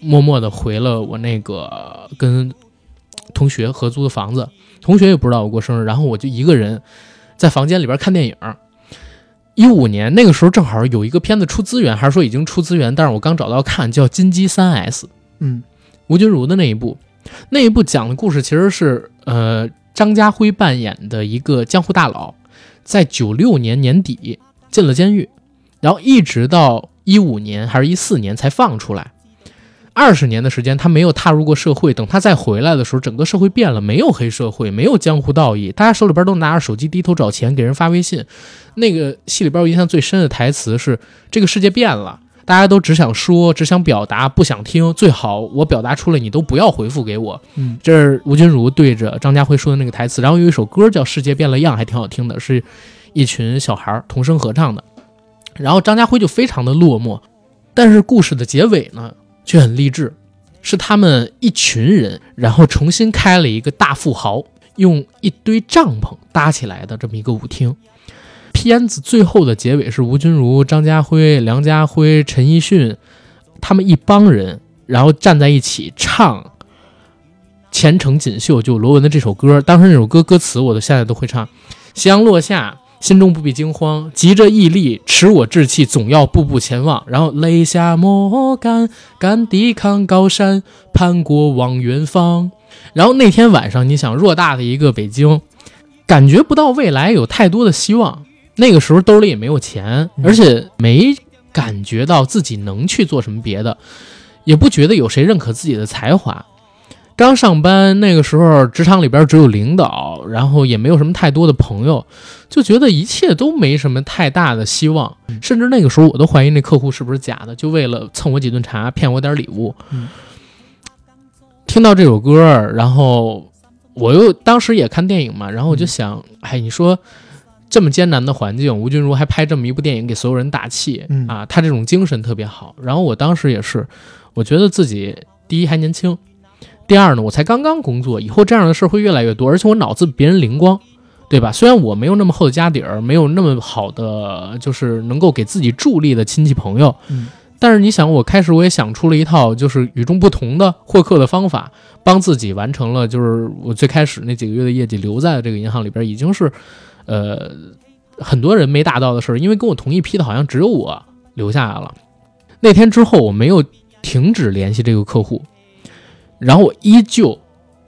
默默的回了我那个跟同学合租的房子，同学也不知道我过生日，然后我就一个人在房间里边看电影。一五年那个时候正好有一个片子出资源，还是说已经出资源，但是我刚找到看，叫《金鸡三 S》。嗯吴君如的那一部，那一部讲的故事其实是呃张家辉扮演的一个江湖大佬，在九六年年底进了监狱，然后一直到一五年还是一四年才放出来。二十年的时间，他没有踏入过社会。等他再回来的时候，整个社会变了，没有黑社会，没有江湖道义，大家手里边都拿着手机，低头找钱，给人发微信。那个戏里边我印象最深的台词是：“这个世界变了，大家都只想说，只想表达，不想听。最好我表达出来，你都不要回复给我。”嗯，这是吴君如对着张家辉说的那个台词。然后有一首歌叫《世界变了样》，还挺好听的，是一群小孩同声合唱的。然后张家辉就非常的落寞，但是故事的结尾呢？却很励志，是他们一群人，然后重新开了一个大富豪用一堆帐篷搭起来的这么一个舞厅。片子最后的结尾是吴君如、张家辉、梁家辉、陈奕迅他们一帮人，然后站在一起唱《前程锦绣》，就罗文的这首歌。当时那首歌歌词我都现在都会唱：夕阳落下。心中不必惊慌，急着毅力，持我志气，总要步步前往。然后泪下莫干，敢抵抗高山，攀过望远方。然后那天晚上，你想偌大的一个北京，感觉不到未来有太多的希望。那个时候兜里也没有钱，而且没感觉到自己能去做什么别的，也不觉得有谁认可自己的才华。刚上班那个时候，职场里边只有领导，然后也没有什么太多的朋友，就觉得一切都没什么太大的希望。甚至那个时候，我都怀疑那客户是不是假的，就为了蹭我几顿茶，骗我点礼物。听到这首歌，然后我又当时也看电影嘛，然后我就想，哎，你说这么艰难的环境，吴君如还拍这么一部电影给所有人打气，啊，他这种精神特别好。然后我当时也是，我觉得自己第一还年轻。第二呢，我才刚刚工作，以后这样的事儿会越来越多，而且我脑子比别人灵光，对吧？虽然我没有那么厚的家底儿，没有那么好的就是能够给自己助力的亲戚朋友，嗯，但是你想，我开始我也想出了一套就是与众不同的获客的方法，帮自己完成了就是我最开始那几个月的业绩留在了这个银行里边，已经是，呃，很多人没达到的事儿，因为跟我同一批的好像只有我留下来了。那天之后，我没有停止联系这个客户。然后我依旧，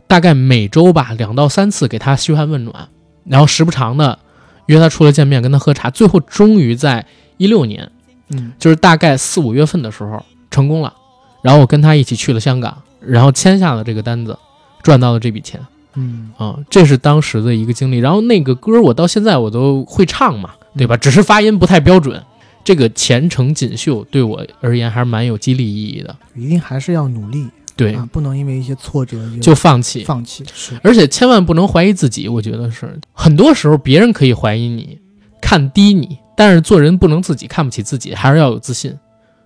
大概每周吧两到三次给他嘘寒问暖，然后时不常的约他出来见面，跟他喝茶。最后终于在一六年，嗯，就是大概四五月份的时候成功了。然后我跟他一起去了香港，然后签下了这个单子，赚到了这笔钱。嗯啊，这是当时的一个经历。然后那个歌我到现在我都会唱嘛，对吧？只是发音不太标准。这个前程锦绣对我而言还是蛮有激励意义的。一定还是要努力。对啊，不能因为一些挫折就放弃，放弃是，而且千万不能怀疑自己。我觉得是很多时候别人可以怀疑你、看低你，但是做人不能自己看不起自己，还是要有自信，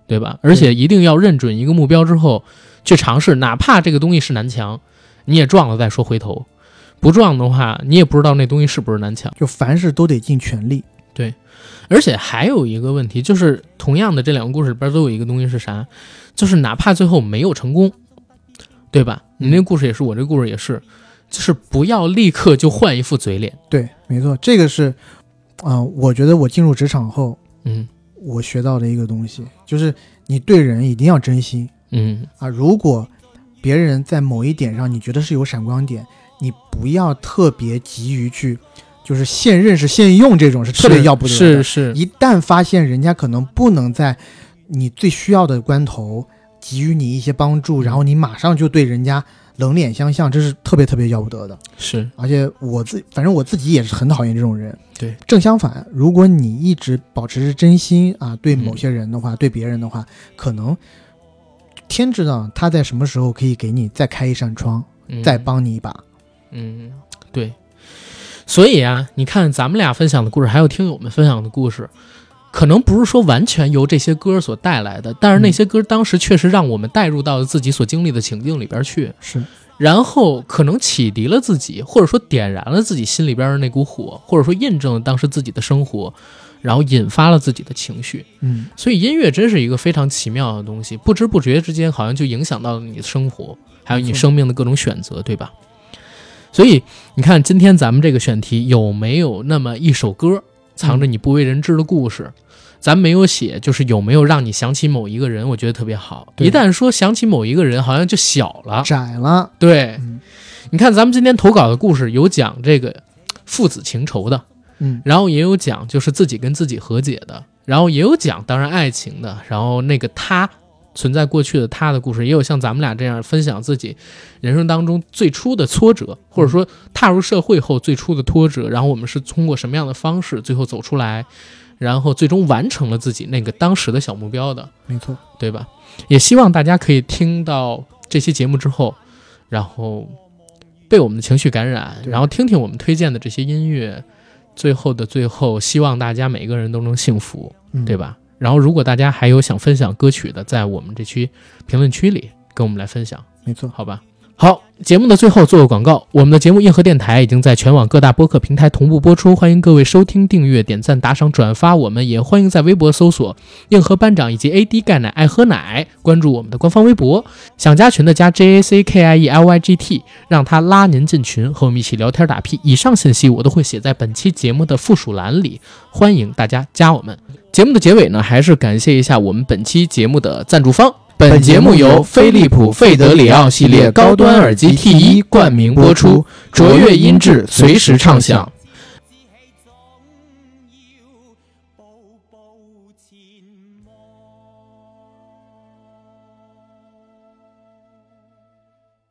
对吧？而且一定要认准一个目标之后去尝试，哪怕这个东西是南墙，你也撞了再说回头，不撞的话，你也不知道那东西是不是南墙。就凡事都得尽全力。对，而且还有一个问题，就是同样的这两个故事里边都有一个东西是啥？就是哪怕最后没有成功。对吧？你那故事也是，我这故事也是，就是不要立刻就换一副嘴脸。对，没错，这个是，嗯，我觉得我进入职场后，嗯，我学到的一个东西，就是你对人一定要真心，嗯啊，如果别人在某一点上你觉得是有闪光点，你不要特别急于去，就是现认识现用这种是特别要不得的。是是，一旦发现人家可能不能在你最需要的关头。给予你一些帮助，然后你马上就对人家冷脸相向，这是特别特别要不得的。是，而且我自反正我自己也是很讨厌这种人。对，正相反，如果你一直保持着真心啊，对某些人的话，对别人的话，可能天知道他在什么时候可以给你再开一扇窗，再帮你一把。嗯，对。所以啊，你看咱们俩分享的故事，还有听友们分享的故事。可能不是说完全由这些歌所带来的，但是那些歌当时确实让我们带入到了自己所经历的情境里边去，是，然后可能启迪了自己，或者说点燃了自己心里边的那股火，或者说印证了当时自己的生活，然后引发了自己的情绪。嗯，所以音乐真是一个非常奇妙的东西，不知不觉之间好像就影响到了你的生活，还有你生命的各种选择，对吧？所以你看，今天咱们这个选题有没有那么一首歌？藏着你不为人知的故事，咱没有写，就是有没有让你想起某一个人，我觉得特别好。一旦说想起某一个人，好像就小了。窄了，对，嗯你看咱们今天投稿的故事，有讲这个父子情仇的，嗯，然后也有讲就是自己跟自己和解的，然后也有讲当然爱情的，然后那个他存在过去的他的故事，也有像咱们俩这样分享自己人生当中最初的挫折，或者说踏入社会后最初的挫折，然后我们是通过什么样的方式最后走出来，然后最终完成了自己那个当时的小目标的。没错，对吧？也希望大家可以听到这期节目之后，然后被我们的情绪感染，然后听听我们推荐的这些音乐。最后的最后，希望大家每个人都能幸福，对？吧？然后，如果大家还有想分享歌曲的，在我们这区评论区里跟我们来分享，没错，好吧？好，节目的最后做个广告，我们的节目硬核电台已经在全网各大播客平台同步播出，欢迎各位收听、订阅、点赞、打赏、转发。我们也欢迎在微博搜索“硬核班长”以及 “AD 钙奶爱喝奶”，关注我们的官方微博。想加群的加 J A C K I E L Y G T，让他拉您进群，和我们一起聊天打屁。以上信息我都会写在本期节目的附属栏里，欢迎大家加我们。节目的结尾呢，还是感谢一下我们本期节目的赞助方。本节目由飞利浦费德里奥系列高端耳机 T 一冠名播出，卓越音质，随时畅享。